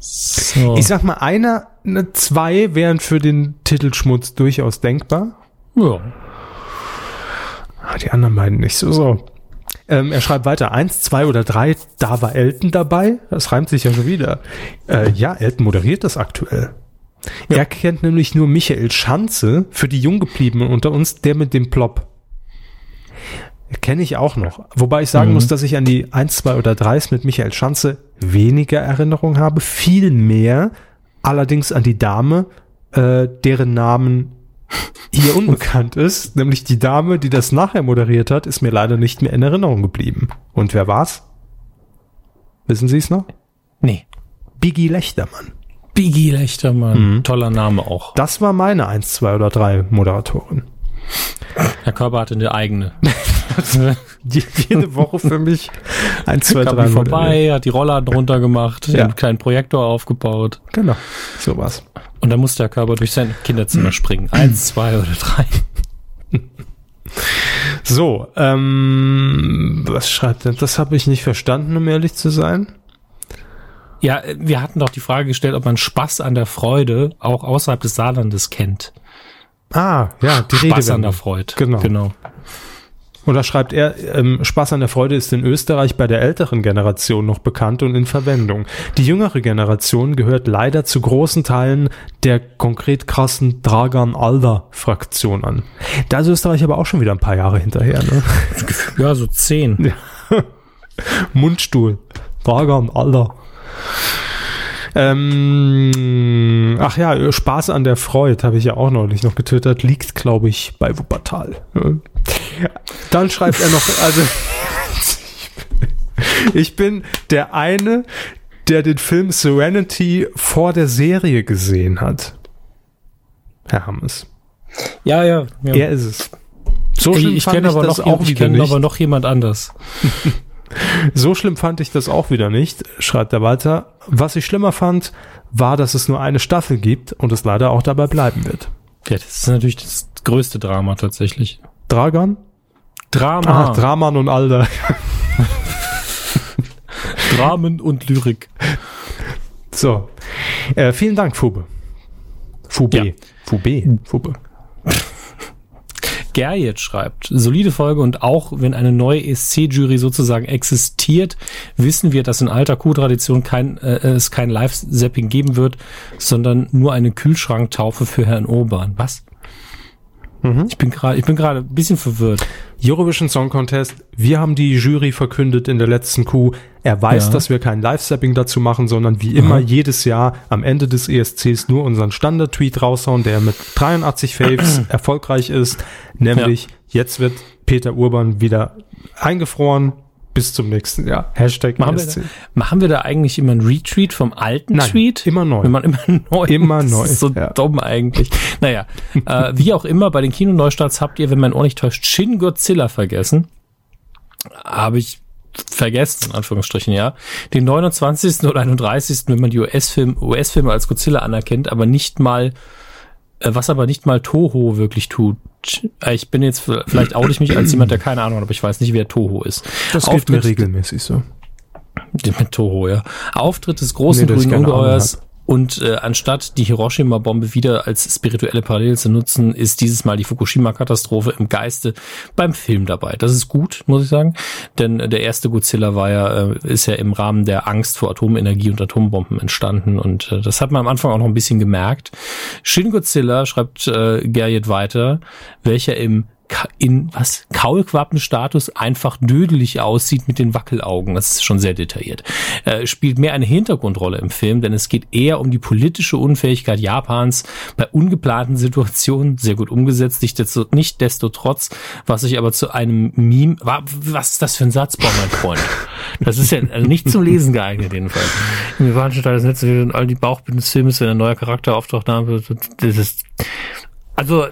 So. Ich sag mal, einer, eine zwei wären für den Titelschmutz durchaus denkbar. ja. Ah, Die anderen beiden nicht so. so. Ähm, er schreibt weiter, eins, zwei oder drei, da war Elton dabei. Das reimt sich ja schon wieder. Äh, ja, Elton moderiert das aktuell. Er kennt nämlich nur Michael Schanze für die Junggebliebenen unter uns, der mit dem Plop. Kenne ich auch noch. Wobei ich sagen muss, dass ich an die 1, 2 oder 3 mit Michael Schanze weniger Erinnerung habe, viel mehr allerdings an die Dame, äh, deren Namen hier unbekannt ist, nämlich die Dame, die das nachher moderiert hat, ist mir leider nicht mehr in Erinnerung geblieben. Und wer war's? Wissen Sie es noch? Nee. Biggie Lechtermann. Biggie Lechtermann. Toller Name auch. Das war meine 1, 2 oder 3 Moderatorin. Herr Körber hatte eine eigene. Je- Jede Woche für mich 1, 2, Kam 3 die vorbei, hat die Rollladen runtergemacht, Ja. einen kleinen Projektor aufgebaut. Genau, so war's. Und dann musste Herr Körber durch sein Kinderzimmer springen. Eins, zwei oder drei. So, ähm, was schreibt er? Das habe ich nicht verstanden, um ehrlich zu sein. Ja, äh, wir hatten doch die Frage gestellt, ob man Spaß an der Freude auch außerhalb des Saarlandes kennt. Ah, ja, die Spaß an Redewendung. der Freude. Genau. genau. Und da schreibt er, ähm, Spaß an der Freude ist in Österreich bei der älteren Generation noch bekannt und in Verwendung. Die jüngere Generation gehört leider zu großen Teilen der konkret krassen Dragan Alder Fraktion an. Da ist Österreich aber auch schon wieder ein paar Jahre hinterher. Ne? Ja, so zehn. Mundstuhl. Dragan Alder. Ähm, ach ja, Spaß an der Freude habe ich ja auch neulich noch getwittert. Liegt, glaube ich, bei Wuppertal. Dann schreibt er noch, also ich bin der eine, der den Film Serenity vor der Serie gesehen hat. Herr Hammes. Ja, ja. ja. Er ist es. So ich ich kenne aber, noch, auch ich wieder kenn aber noch jemand anders. So schlimm fand ich das auch wieder nicht, schreibt er weiter. Was ich schlimmer fand, war, dass es nur eine Staffel gibt und es leider auch dabei bleiben wird. Ja, das ist natürlich das größte Drama tatsächlich. Dragan? Drama, Ah, Draman und Alder. Dramen und Lyrik. So. Äh, vielen Dank, Fube. Fube. Ja. Fube. Fube. Gerjet schreibt, solide Folge und auch wenn eine neue ESC-Jury sozusagen existiert, wissen wir, dass in alter Kuh-Tradition kein, äh, es kein Live-Zapping geben wird, sondern nur eine Kühlschranktaufe für Herrn Urban. Was? Ich bin gerade, ich bin gerade ein bisschen verwirrt. Eurovision Song Contest. Wir haben die Jury verkündet in der letzten Kuh. Er weiß, Ja. dass wir kein Live-Sapping dazu machen, sondern wie immer jedes Jahr am Ende des ESCs nur unseren Standard-Tweet raushauen, der mit 83 Faves erfolgreich ist. Nämlich, jetzt wird Peter Urban wieder eingefroren bis zum nächsten Jahr. Hashtag Machen wir, ESC. da, machen wir da eigentlich immer einen Retweet vom alten Nein, Tweet? immer neu. Wenn man immer neu. Immer das neu, Ist so ja. dumm eigentlich. Naja, äh, wie auch immer, bei den Kinoneustarts habt ihr, wenn mein Ohr nicht täuscht, Shin Godzilla vergessen. Habe ich vergessen, in Anführungsstrichen, ja. Den 29. oder 31., wenn man die US-Filme US -Filme als Godzilla anerkennt, aber nicht mal, äh, was aber nicht mal Toho wirklich tut. Äh, Ich bin jetzt, vielleicht oute ich mich als jemand, der keine Ahnung hat, aber ich weiß nicht, wer Toho ist. Das geht mir Auftritt- regelmäßig so. mit Toho, ja. Auftritt des großen Nee, grünen Ungeheuers und äh, anstatt die Hiroshima-Bombe wieder als spirituelle Parallele zu nutzen, ist dieses Mal die Fukushima-Katastrophe im Geiste beim Film dabei. Das ist gut, muss ich sagen, denn der erste Godzilla war ja, äh, ist ja im Rahmen der Angst vor Atomenergie und Atombomben entstanden und äh, das hat man am Anfang auch noch ein bisschen gemerkt. Shin Godzilla schreibt äh, Gerrit weiter, welcher im in was Kaulquappenstatus einfach dödelig aussieht mit den Wackelaugen. Das ist schon sehr detailliert. Äh, spielt mehr eine Hintergrundrolle im Film, denn es geht eher um die politische Unfähigkeit Japans bei ungeplanten Situationen, sehr gut umgesetzt, nicht desto, nicht desto trotz, was sich aber zu einem Meme, wa- was ist das für ein Satz, boah, mein Freund? Das ist ja also nicht zum Lesen geeignet, jedenfalls. Im wahren Teil des Netzes all die Bauchbinden des Films, wenn ein neuer Charakter auftaucht, das ist, also,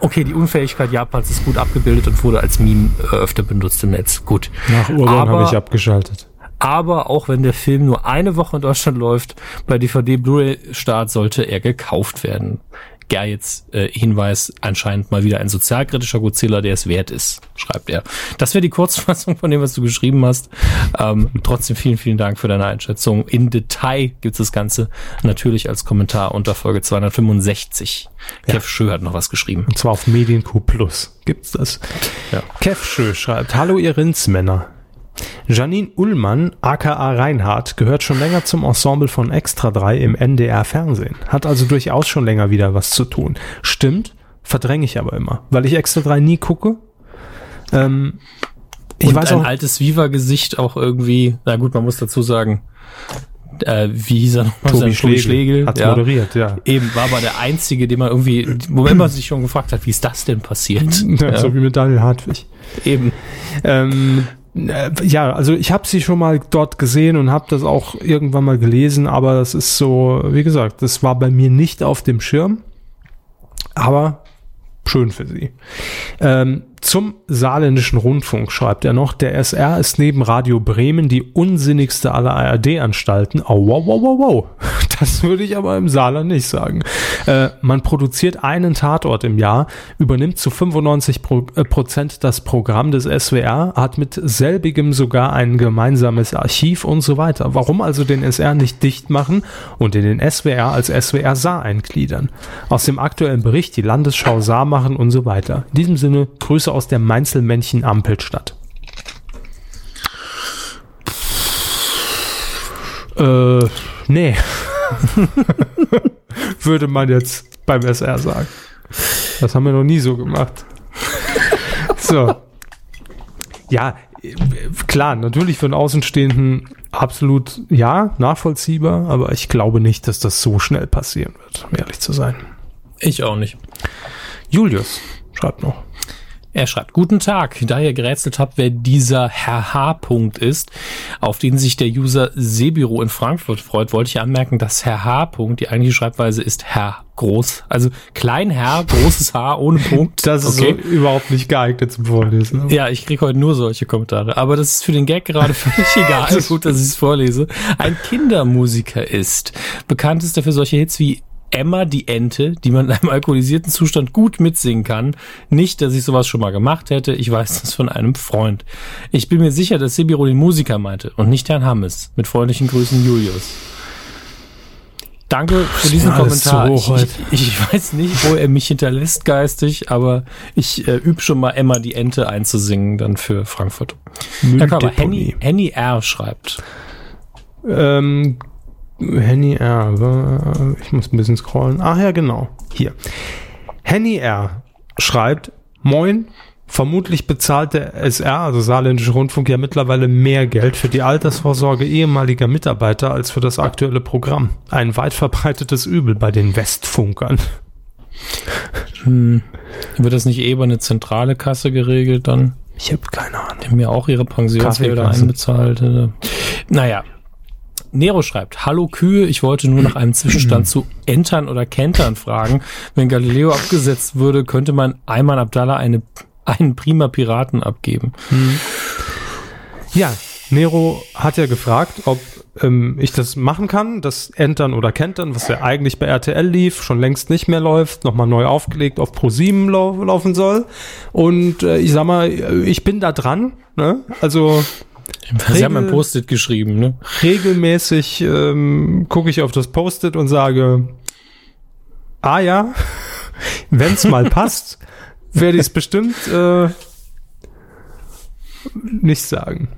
Okay, die Unfähigkeit Japans ist gut abgebildet und wurde als Meme äh, öfter benutzt im Netz. Gut. Nach Urban Aber- habe ich abgeschaltet. Aber auch wenn der Film nur eine Woche in Deutschland läuft, bei DVD Blu-ray-Start sollte er gekauft werden. Gerjets äh, Hinweis, anscheinend mal wieder ein sozialkritischer Godzilla, der es wert ist, schreibt er. Das wäre die Kurzfassung von dem, was du geschrieben hast. Ähm, trotzdem vielen, vielen Dank für deine Einschätzung. In Detail gibt es das Ganze natürlich als Kommentar unter Folge 265. Kev Schö hat noch was geschrieben. Und zwar auf Medienq Plus gibt's das. Ja. Kev Schö schreibt, Hallo ihr Rindsmänner. Janine Ullmann, aka Reinhardt, gehört schon länger zum Ensemble von Extra 3 im NDR Fernsehen. Hat also durchaus schon länger wieder was zu tun. Stimmt, verdränge ich aber immer, weil ich Extra 3 nie gucke. Ähm, ich und weiß ein auch, altes Viva-Gesicht auch irgendwie, na gut, man muss dazu sagen, äh, wie hieß er nochmal? Tobi Sein- Schlegel, hat ja. moderiert, ja. Eben, war aber der Einzige, den man irgendwie, wo man sich schon gefragt hat, wie ist das denn passiert? ja. So wie mit Daniel Hartwig. Eben. Ähm, äh, ja, also ich habe sie schon mal dort gesehen und habe das auch irgendwann mal gelesen, aber das ist so, wie gesagt, das war bei mir nicht auf dem Schirm, aber schön für sie. Ähm, zum saarländischen Rundfunk schreibt er noch, der SR ist neben Radio Bremen die unsinnigste aller ARD-Anstalten. Oh, wow, wow, wow, wow. Das würde ich aber im Saarland nicht sagen. Äh, man produziert einen Tatort im Jahr, übernimmt zu 95 Pro, äh, Prozent das Programm des SWR, hat mit selbigem sogar ein gemeinsames Archiv und so weiter. Warum also den SR nicht dicht machen und in den SWR als SWR Saar eingliedern? Aus dem aktuellen Bericht die Landesschau Saar machen und so weiter. In diesem Sinne Grüße aus der Mainzelmännchen Ampelstadt. Äh, nee. Würde man jetzt beim SR sagen. Das haben wir noch nie so gemacht. So. Ja, klar, natürlich für einen Außenstehenden absolut ja, nachvollziehbar, aber ich glaube nicht, dass das so schnell passieren wird, um ehrlich zu sein. Ich auch nicht. Julius schreibt noch. Er schreibt, guten Tag, da ihr gerätselt habt, wer dieser Herr H. Punkt ist, auf den sich der User Sebiro in Frankfurt freut, wollte ich anmerken, dass Herr H. Punkt, die eigentliche Schreibweise ist Herr Groß, also klein Herr, großes H ohne Punkt. Das ist okay. so überhaupt nicht geeignet zum Vorlesen. Ja, ich krieg heute nur solche Kommentare. Aber das ist für den Gag gerade völlig egal. Gut, dass ich es vorlese. Ein Kindermusiker ist. Bekannt ist er für solche Hits wie Emma die Ente, die man in einem alkoholisierten Zustand gut mitsingen kann. Nicht, dass ich sowas schon mal gemacht hätte. Ich weiß das von einem Freund. Ich bin mir sicher, dass Sibiro den Musiker meinte und nicht Herrn Hammes. Mit freundlichen Grüßen, Julius. Danke für diesen Kommentar. Ich, ich, ich weiß nicht, wo er mich hinterlässt geistig, aber ich äh, übe schon mal Emma die Ente einzusingen, dann für Frankfurt. Herr Körber, Henny, Henny R. schreibt. Ähm, Henny R. Ich muss ein bisschen scrollen. Ach ja, genau. Hier. Henny R. schreibt, Moin, vermutlich bezahlt der SR, also Saarländische Rundfunk, ja mittlerweile mehr Geld für die Altersvorsorge ehemaliger Mitarbeiter als für das aktuelle Programm. Ein weit verbreitetes Übel bei den Westfunkern. Hm, wird das nicht eh über eine zentrale Kasse geregelt dann? Ich habe keine Ahnung. Die haben mir auch ihre Pensionsgelder einbezahlt. äh. Naja. Nero schreibt, Hallo Kühe, ich wollte nur nach einem Zwischenstand zu Entern oder Kentern fragen. Wenn Galileo abgesetzt würde, könnte man Ayman Abdallah eine, einen prima Piraten abgeben. Ja, Nero hat ja gefragt, ob ähm, ich das machen kann, das Entern oder Kentern, was ja eigentlich bei RTL lief, schon längst nicht mehr läuft, nochmal neu aufgelegt auf Pro7 lau laufen soll. Und äh, ich sag mal, ich bin da dran. Ne? Also Sie haben ein Post-it geschrieben, ne? regelmäßig ähm, gucke ich auf das Post-it und sage, ah ja, wenn es mal passt, werde ich es bestimmt äh, nicht sagen.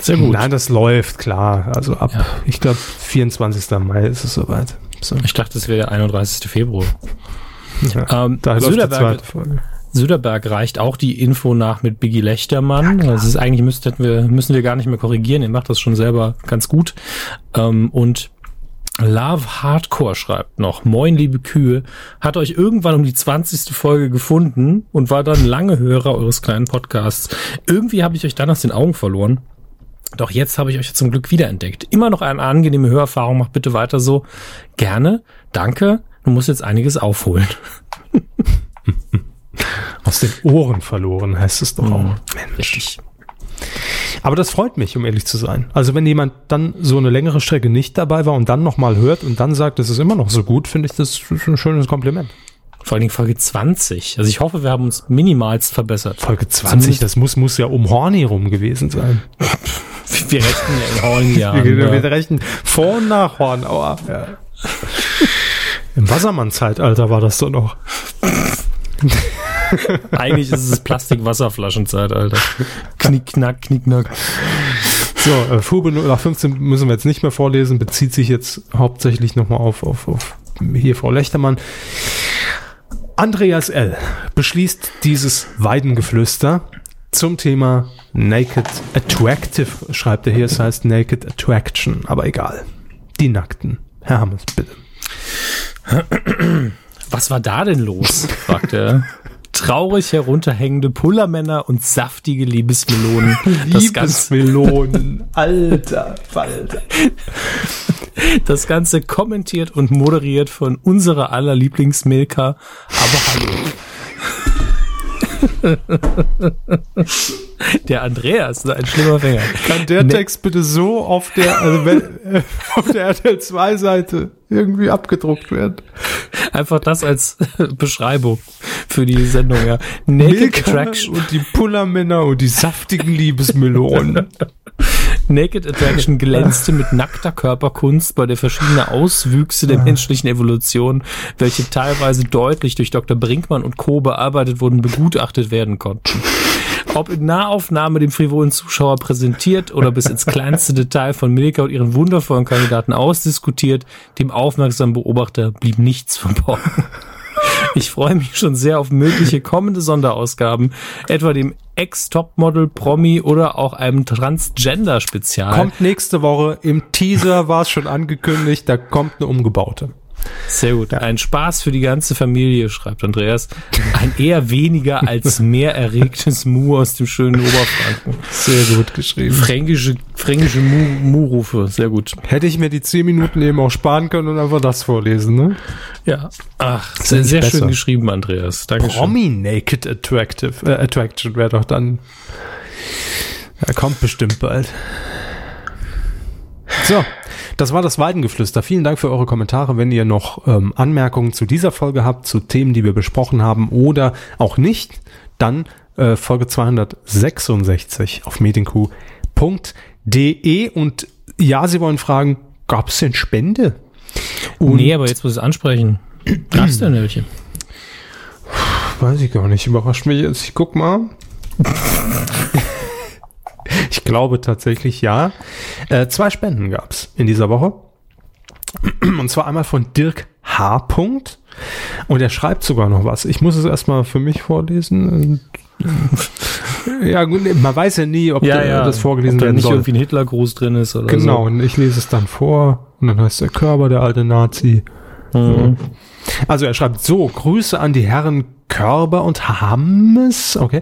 Sehr gut. Nein, das läuft, klar. Also ab, ich glaube, 24. Mai ist es soweit. So. Ich dachte, es wäre der 31. Februar. Ja, Ähm, da läuft die Söderberg, zweite Folge. Söderberg reicht auch die Info nach mit Biggie Lechtermann. das ist eigentlich müssten wir, müssen wir gar nicht mehr korrigieren. Er macht das schon selber ganz gut. Ähm, und Love Hardcore schreibt noch, Moin liebe Kühe, hat euch irgendwann um die 20. Folge gefunden und war dann lange Hörer eures kleinen Podcasts. Irgendwie habe ich euch dann aus den Augen verloren. Doch jetzt habe ich euch zum Glück wiederentdeckt. Immer noch eine angenehme Hörerfahrung, macht bitte weiter so. Gerne, danke. Du musst jetzt einiges aufholen. Aus den Ohren verloren, heißt es doch auch. Mensch. Richtig. Aber das freut mich, um ehrlich zu sein. Also wenn jemand dann so eine längere Strecke nicht dabei war und dann nochmal hört und dann sagt, es ist immer noch so gut, finde ich das ein schönes Kompliment. Vor allen Dingen Folge 20. Also ich hoffe, wir haben uns minimalst verbessert. Folge 20, das muss, muss ja um Horny rum gewesen sein. Wir rechnen ja in Hornjahren. wir, ja. wir rechnen vor und nach Hornauer. Ja. Im Wassermann-Zeitalter war das doch noch. Eigentlich ist es Plastik-Wasserflaschenzeit, Alter. Knick, knack, knick, knack. So, äh, Fube 0815 müssen wir jetzt nicht mehr vorlesen, bezieht sich jetzt hauptsächlich nochmal auf, auf, auf hier Frau Lechtermann. Andreas L. beschließt dieses Weidengeflüster zum Thema Naked Attractive, schreibt er hier, es heißt Naked Attraction, aber egal. Die Nackten. Herr Hammers, bitte. Was war da denn los? fragt er. Traurig herunterhängende Pullermänner und saftige Liebesmelonen. Das Ganze, Liebesmelonen, alter Falter. das Ganze kommentiert und moderiert von unserer aller Lieblingsmilka. Aber hallo. Der Andreas ist ein schlimmer Fänger. Kann der Ne- Text bitte so auf der, also wenn, äh, auf der RTL 2 Seite irgendwie abgedruckt werden? Einfach das als Beschreibung für die Sendung, ja. Naked Milka Attraction. und die Pullermänner und die saftigen Liebesmelonen. Naked Attraction glänzte mit nackter Körperkunst, bei der verschiedene Auswüchse der menschlichen Evolution, welche teilweise deutlich durch Dr. Brinkmann und Co. bearbeitet wurden, begutachtet werden konnten. Ob in Nahaufnahme dem frivolen Zuschauer präsentiert oder bis ins kleinste Detail von Milka und ihren wundervollen Kandidaten ausdiskutiert, dem aufmerksamen Beobachter blieb nichts verborgen. Ich freue mich schon sehr auf mögliche kommende Sonderausgaben, etwa dem Ex-Topmodel, Promi oder auch einem Transgender-Spezial. Kommt nächste Woche. Im Teaser war es schon angekündigt, da kommt eine umgebaute. Sehr gut. Ein Spaß für die ganze Familie, schreibt Andreas. Ein eher weniger als mehr erregtes Mu aus dem schönen Oberfranken. Sehr gut geschrieben. Fränkische, fränkische Mu- Mu-Rufe. Sehr gut. Hätte ich mir die 10 Minuten eben auch sparen können und einfach das vorlesen, ne? Ja. Ach, ja sehr, sehr besser. schön geschrieben, Andreas. Dankeschön. Promi Naked Attractive, äh, Attraction wäre doch dann. Er kommt bestimmt bald. So, das war das Weidengeflüster. Vielen Dank für eure Kommentare. Wenn ihr noch ähm, Anmerkungen zu dieser Folge habt, zu Themen, die wir besprochen haben oder auch nicht, dann äh, Folge 266 auf medienku.de und ja, Sie wollen fragen, gab es denn Spende? Und nee, aber jetzt muss ich es ansprechen. Gab's denn welche? Weiß ich gar nicht. Überrascht mich jetzt. Ich guck mal. ich glaube tatsächlich ja. Äh, zwei Spenden gab's in dieser Woche. Und zwar einmal von Dirk H. Und er schreibt sogar noch was. Ich muss es erstmal für mich vorlesen. ja, gut, man weiß ja nie, ob da- das vorgelesen ob da werden nicht soll. irgendwie ein Hitlergruß drin ist oder Genau, so. und ich lese es dann vor. Und dann heißt der Körper, der alte Nazi. Mhm. Also er schreibt so, Grüße an die Herren Körber und Hammes, okay,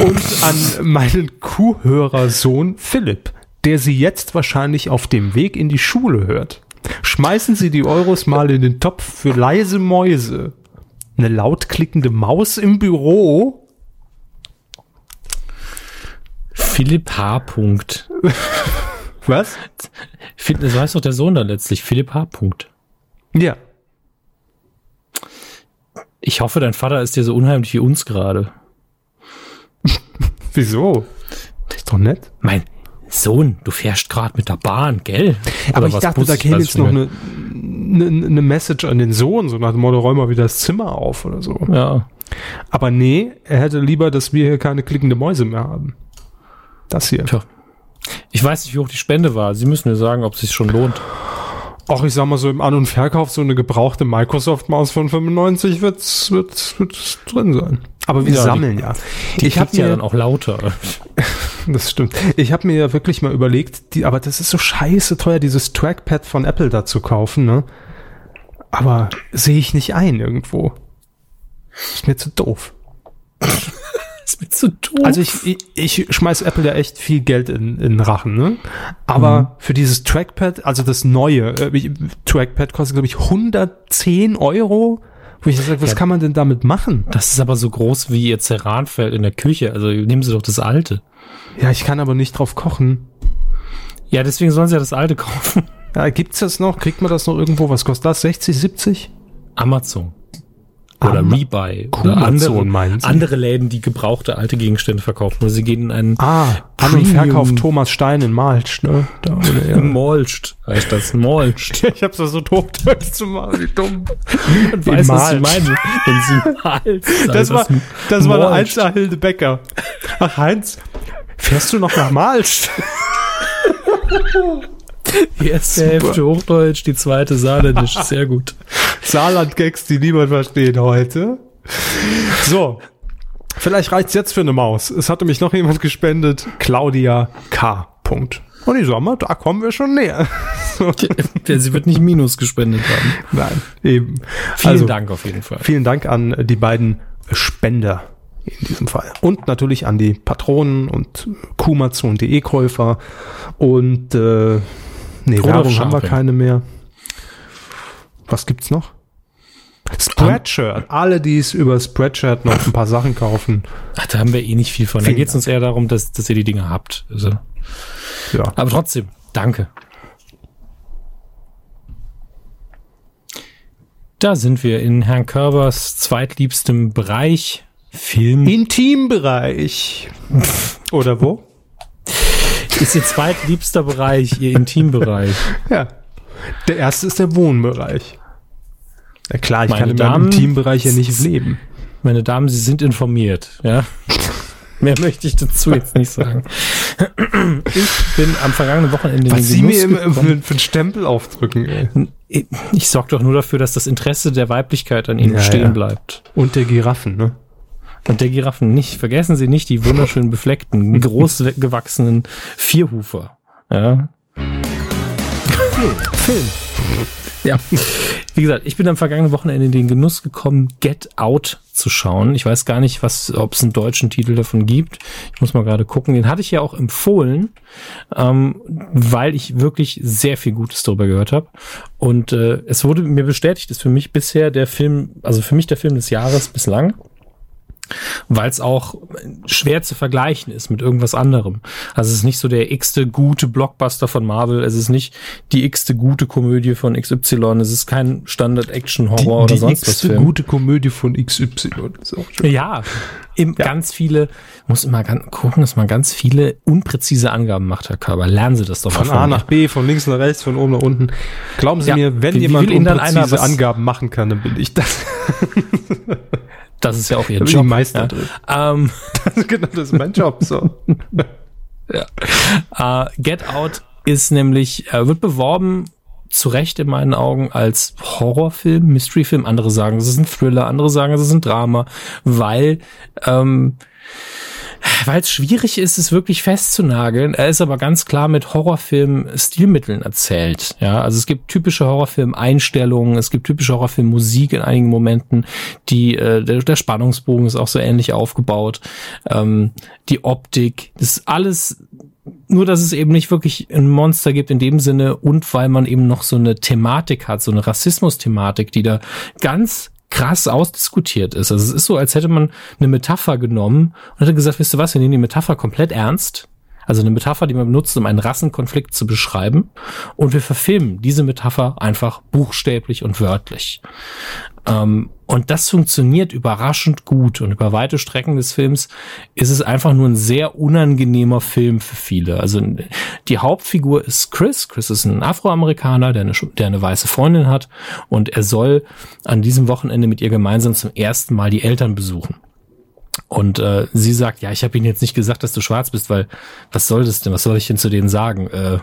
und an meinen Kuhhörersohn Philipp, der sie jetzt wahrscheinlich auf dem Weg in die Schule hört. Schmeißen Sie die Euros mal in den Topf für leise Mäuse. Eine laut klickende Maus im Büro? Philipp H. Punkt. Was? So heißt doch der Sohn dann letztlich. Philipp H. Punkt. Ja. Ich hoffe, dein Vater ist dir so unheimlich wie uns gerade. Wieso? Das ist doch nett. Mein Sohn, du fährst gerade mit der Bahn, gell? Aber Oder ich dachte, Bus, da käme jetzt noch eine, eine, eine Message an den Sohn, so nach dem Motto, räum mal wieder das Zimmer auf oder so. Ja. Aber nee, er hätte lieber, dass wir hier keine klickende Mäuse mehr haben. Das hier. Tja. Ich weiß nicht, wie hoch die Spende war. Sie müssen mir sagen, ob es sich schon lohnt. Auch ich sag mal so im An- und Verkauf so eine gebrauchte Microsoft-Maus von 95 wird's, wird's, wird's drin sein. Aber wir Ja, sammeln ja. Die ich habe ja dann auch lauter. das stimmt. Ich habe mir ja wirklich mal überlegt, die, aber das ist so scheiße teuer, dieses Trackpad von Apple da zu kaufen, ne? Aber sehe ich nicht ein irgendwo. Ist mir zu doof. ist mir zu doof. Also ich, ich, ich schmeiß Apple ja echt viel Geld in, in Rachen, ne? Aber für dieses Trackpad, also das neue äh, Trackpad kostet, glaube ich, 110 Euro. Wo ich sage, was Ja. kann man denn damit machen? das ist aber so groß wie ihr Ceranfeld in der Küche. Also nehmen Sie doch das alte. Ja, ich kann aber nicht drauf kochen. Ja, deswegen sollen Sie ja das alte kaufen. Ja, gibt's das noch? Kriegt man das noch irgendwo? Was kostet das? 60, 70? Amazon. Oder Ama- Rebuy. Oder Amazon, andere, Sie? andere Läden, die gebrauchte alte Gegenstände verkaufen. Oder sie gehen in einen Ah, An- und Verkauf Thomas Stein in Malsch, ne? Da, oder, ja. Molcht. Heißt das Molcht. Ich hab's versucht, Hochdeutsch zu machen, wie dumm. Niemand weiß, was sie Malcht. meinen, wenn sie Malcht Das war, das war eine Molcht. 1 Hilde Becker. Ach, Heinz, fährst du noch nach Malsch? Die erste Hälfte Hochdeutsch, die zweite Saarländisch. Sehr gut. Saarland-Gags, die niemand versteht heute. So. Vielleicht reicht's jetzt für eine Maus. Es hatte mich noch jemand gespendet. Claudia K. Punkt. Und ich sag mal, da kommen wir schon näher. Sie wird nicht Minus gespendet haben. Nein, eben. Vielen Also, Dank auf jeden Fall. Vielen Dank an die beiden Spender in diesem Fall. Und natürlich an die Patronen und Kumazon.de Käufer. Und äh, nee, Werbung haben wir keine mehr. Was gibt's noch? Spreadshirt. Alle, die es über Spreadshirt noch ein paar Sachen kaufen. Ach, da haben wir eh nicht viel von. Da geht es uns eher darum, dass, dass ihr die Dinge habt. Also, Ja. aber trotzdem, danke. Da sind wir in Herrn Körbers zweitliebstem Bereich. Film. Intimbereich. Oder wo? Ist Ihr zweitliebster Bereich, Ihr Intimbereich. Ja. Der erste ist der Wohnbereich. Ja klar, ich Meine kann in meinem Damen, Intimbereich ja nicht leben. Meine Damen, Sie sind informiert, ja. Mehr möchte ich dazu jetzt nicht sagen. Ich bin am vergangenen Wochenende in Was den Sie mir immer für, für einen Stempel aufdrücken, ey. Ich, ich sorge doch nur dafür, dass das Interesse der Weiblichkeit an Ihnen Ja, stehen ja. bleibt. Und der Giraffen, ne? Und der Giraffen nicht. Vergessen Sie nicht die wunderschön befleckten, groß gewachsenen Vierhufer. Ja. Film. Ja. Wie gesagt, ich bin am vergangenen Wochenende in den Genuss gekommen, Get Out zu schauen. Ich weiß gar nicht, was, ob es einen deutschen Titel davon gibt. Ich muss mal gerade gucken. Den hatte ich ja auch empfohlen, ähm, weil ich wirklich sehr viel Gutes darüber gehört habe. Und äh, es wurde mir bestätigt, ist für mich bisher der Film, also für mich der Film des Jahres bislang weil es auch schwer zu vergleichen ist mit irgendwas anderem. Also es ist nicht so der x-te gute Blockbuster von Marvel, es ist nicht die x-te gute Komödie von XY, es ist kein Standard-Action-Horror oder die sonst was. x-te Film. gute Komödie von XY. Ist auch schön. Ja, im Ja. ganz viele, muss immer ganz, gucken, dass man ganz viele unpräzise Angaben macht, Herr Körber. Lernen Sie das doch Von mal A mir. nach B, von links nach rechts, von oben nach unten. Glauben Sie Ja, mir, wenn wie- wie jemand dann unpräzise Angaben machen kann, dann bin ich das. Das ist ja auch Ihr Da Job. Meister ja. drin. Ähm, genau, das ist mein Job. So. Äh, Get Out ist nämlich, äh, wird beworben, zu Recht in meinen Augen, als Horrorfilm, Mysteryfilm. Andere sagen, es ist ein Thriller, andere sagen, es ist ein Drama, weil ähm, Weil es schwierig ist, es wirklich festzunageln. Er ist aber ganz klar mit Horrorfilm-Stilmitteln erzählt. Ja, also es gibt typische Horrorfilm-Einstellungen, es gibt typische Horrorfilm-Musik in einigen Momenten, die äh, der, der Spannungsbogen ist auch so ähnlich aufgebaut. Ähm, die Optik, das ist alles nur, dass es eben nicht wirklich ein Monster gibt in dem Sinne und weil man eben noch so eine Thematik hat, so eine Rassismus-Thematik, die da ganz krass ausdiskutiert ist. Also es ist so, als hätte man eine Metapher genommen und hätte gesagt, wisst ihr was, wir nehmen die Metapher komplett ernst. Also eine Metapher, die man benutzt, um einen Rassenkonflikt zu beschreiben. Und wir verfilmen diese Metapher einfach buchstäblich und wörtlich. Ähm, und das funktioniert überraschend gut. Und über weite Strecken des Films ist es einfach nur ein sehr unangenehmer Film für viele. Also die Hauptfigur ist Chris. Chris ist ein Afroamerikaner, der eine, der eine weiße Freundin hat. Und er soll an diesem Wochenende mit ihr gemeinsam zum ersten Mal die Eltern besuchen. Und äh, sie sagt, ja, ich habe ihnen jetzt nicht gesagt, dass du schwarz bist, weil was soll das denn? Was soll ich denn zu denen sagen? Äh,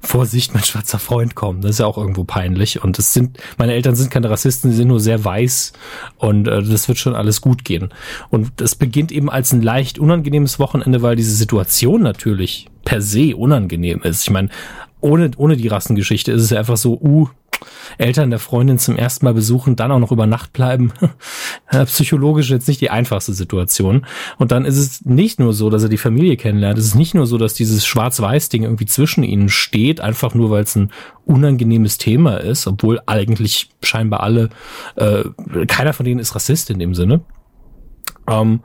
Vorsicht, mein schwarzer Freund kommt. Das ist ja auch irgendwo peinlich. Und es sind, meine Eltern sind keine Rassisten, sie sind nur sehr weiß und äh, das wird schon alles gut gehen. Und es beginnt eben als ein leicht unangenehmes Wochenende, weil diese Situation natürlich per se unangenehm ist. Ich meine, ohne, ohne die Rassengeschichte ist es ja einfach so, uh, Eltern der Freundin zum ersten Mal besuchen, dann auch noch über Nacht bleiben. Psychologisch jetzt nicht die einfachste Situation. Und dann ist es nicht nur so, dass er die Familie kennenlernt. Es ist nicht nur so, dass dieses Schwarz-Weiß-Ding irgendwie zwischen ihnen steht, einfach nur weil es ein unangenehmes Thema ist, obwohl eigentlich scheinbar alle, äh, keiner von denen ist Rassist in dem Sinne. Ähm,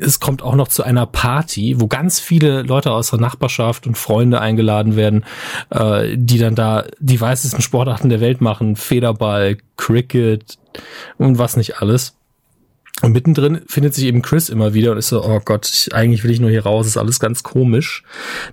es kommt auch noch zu einer Party, wo ganz viele Leute aus der Nachbarschaft und Freunde eingeladen werden, äh, die dann da die weißesten Sportarten der Welt machen, Federball, Cricket und was nicht alles. Und mittendrin findet sich eben Chris immer wieder und ist so, oh Gott, ich, eigentlich will ich nur hier raus, ist alles ganz komisch.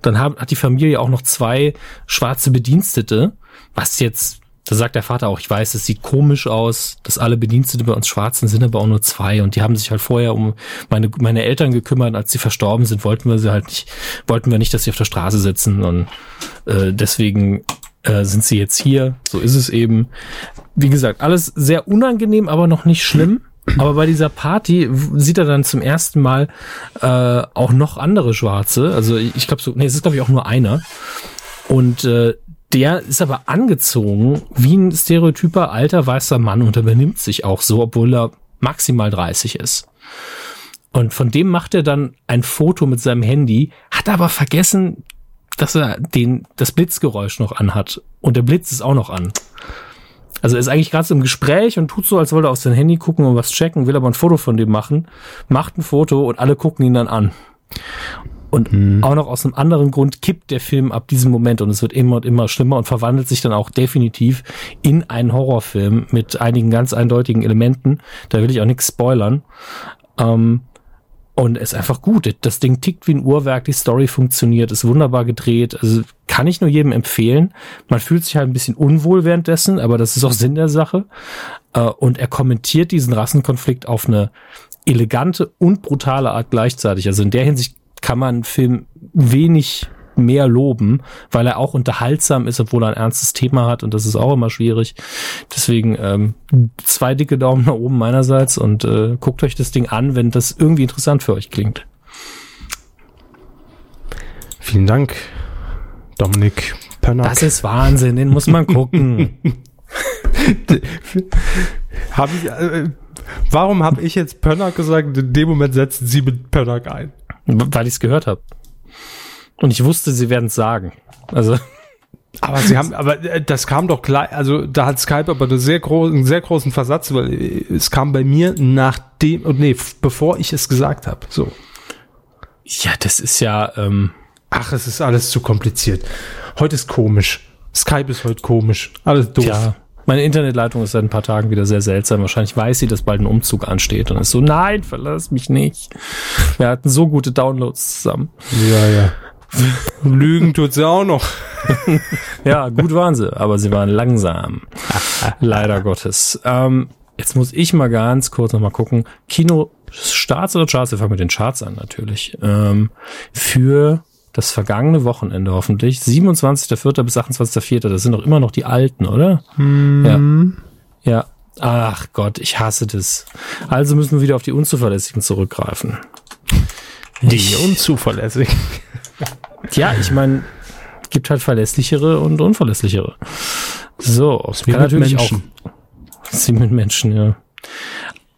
Dann hat, hat die Familie auch noch zwei schwarze Bedienstete, was jetzt da sagt der Vater auch, ich weiß, es sieht komisch aus, dass alle Bedienstete bei uns Schwarzen sind, aber auch nur zwei. Und die haben sich halt vorher um meine, meine Eltern gekümmert, als sie verstorben sind, wollten wir sie halt nicht, wollten wir nicht, dass sie auf der Straße sitzen. Und äh, deswegen äh, sind sie jetzt hier. So ist es eben. Wie gesagt, alles sehr unangenehm, aber noch nicht schlimm. Aber bei dieser Party sieht er dann zum ersten Mal äh, auch noch andere Schwarze. Also ich, glaube so, nee, es ist glaube ich auch nur einer. Und äh, der ist aber angezogen wie ein stereotyper alter weißer Mann und er benimmt sich auch so, obwohl er maximal 30 ist. Und von dem macht er dann ein Foto mit seinem Handy, hat aber vergessen, dass er den, das Blitzgeräusch noch anhat. Und der Blitz ist auch noch an. Also er ist eigentlich gerade so im Gespräch und tut so, als wollte er auf sein Handy gucken und was checken, will aber ein Foto von dem machen, macht ein Foto und alle gucken ihn dann an. Und mhm. auch noch aus einem anderen Grund kippt der Film ab diesem Moment und es wird immer und immer schlimmer und verwandelt sich dann auch definitiv in einen Horrorfilm mit einigen ganz eindeutigen Elementen. Da will ich auch nichts spoilern. Ähm, und ist einfach gut. Das Ding tickt wie ein Uhrwerk, die Story funktioniert, ist wunderbar gedreht. Also kann ich nur jedem empfehlen. Man fühlt sich halt ein bisschen unwohl währenddessen, aber das ist auch Sinn der Sache. Äh, und er kommentiert diesen Rassenkonflikt auf eine elegante und brutale Art gleichzeitig. Also in der Hinsicht kann man einen Film wenig mehr loben, weil er auch unterhaltsam ist, obwohl er ein ernstes Thema hat und das ist auch immer schwierig. Deswegen ähm, zwei dicke Daumen nach oben meinerseits und äh, guckt euch das Ding an, wenn das irgendwie interessant für euch klingt. Vielen Dank, Dominik Pönnack. Das ist Wahnsinn, den muss man gucken. hab ich, äh, warum habe ich jetzt Pönnack gesagt? In dem Moment setzen Sie mit Pönnack ein. Weil ich es gehört habe. Und ich wusste, sie werden es sagen. Also. Aber sie haben, aber äh, das kam doch gleich, also da hat Skype aber eine sehr groß, einen sehr großen Versatz, weil äh, es kam bei mir nachdem, nee, bevor ich es gesagt habe. So. Ja, das ist ja. Ähm Ach, es ist alles zu kompliziert. Heute ist komisch. Skype ist heute komisch. Alles doof. Ja. Meine Internetleitung ist seit ein paar Tagen wieder sehr seltsam. Wahrscheinlich weiß sie, dass bald ein Umzug ansteht und ist so, nein, verlass mich nicht. Wir hatten so gute Downloads zusammen. Ja, ja. Lügen tut sie auch noch. ja, gut waren sie, aber sie waren langsam. Leider Gottes. Ähm, jetzt muss ich mal ganz kurz noch mal gucken. Kino Starts oder Charts? Wir fangen mit den Charts an natürlich. Ähm, für das vergangene Wochenende hoffentlich. 27.04. bis 28.04. Das sind doch immer noch die alten, oder? Hm. Ja. Ja. Ach Gott, ich hasse das. Also müssen wir wieder auf die Unzuverlässigen zurückgreifen. Die unzuverlässig. Ja, ich meine, gibt halt verlässlichere und unverlässlichere. So, es Wie kann natürlich Menschen. auch. Sie mit Menschen, ja.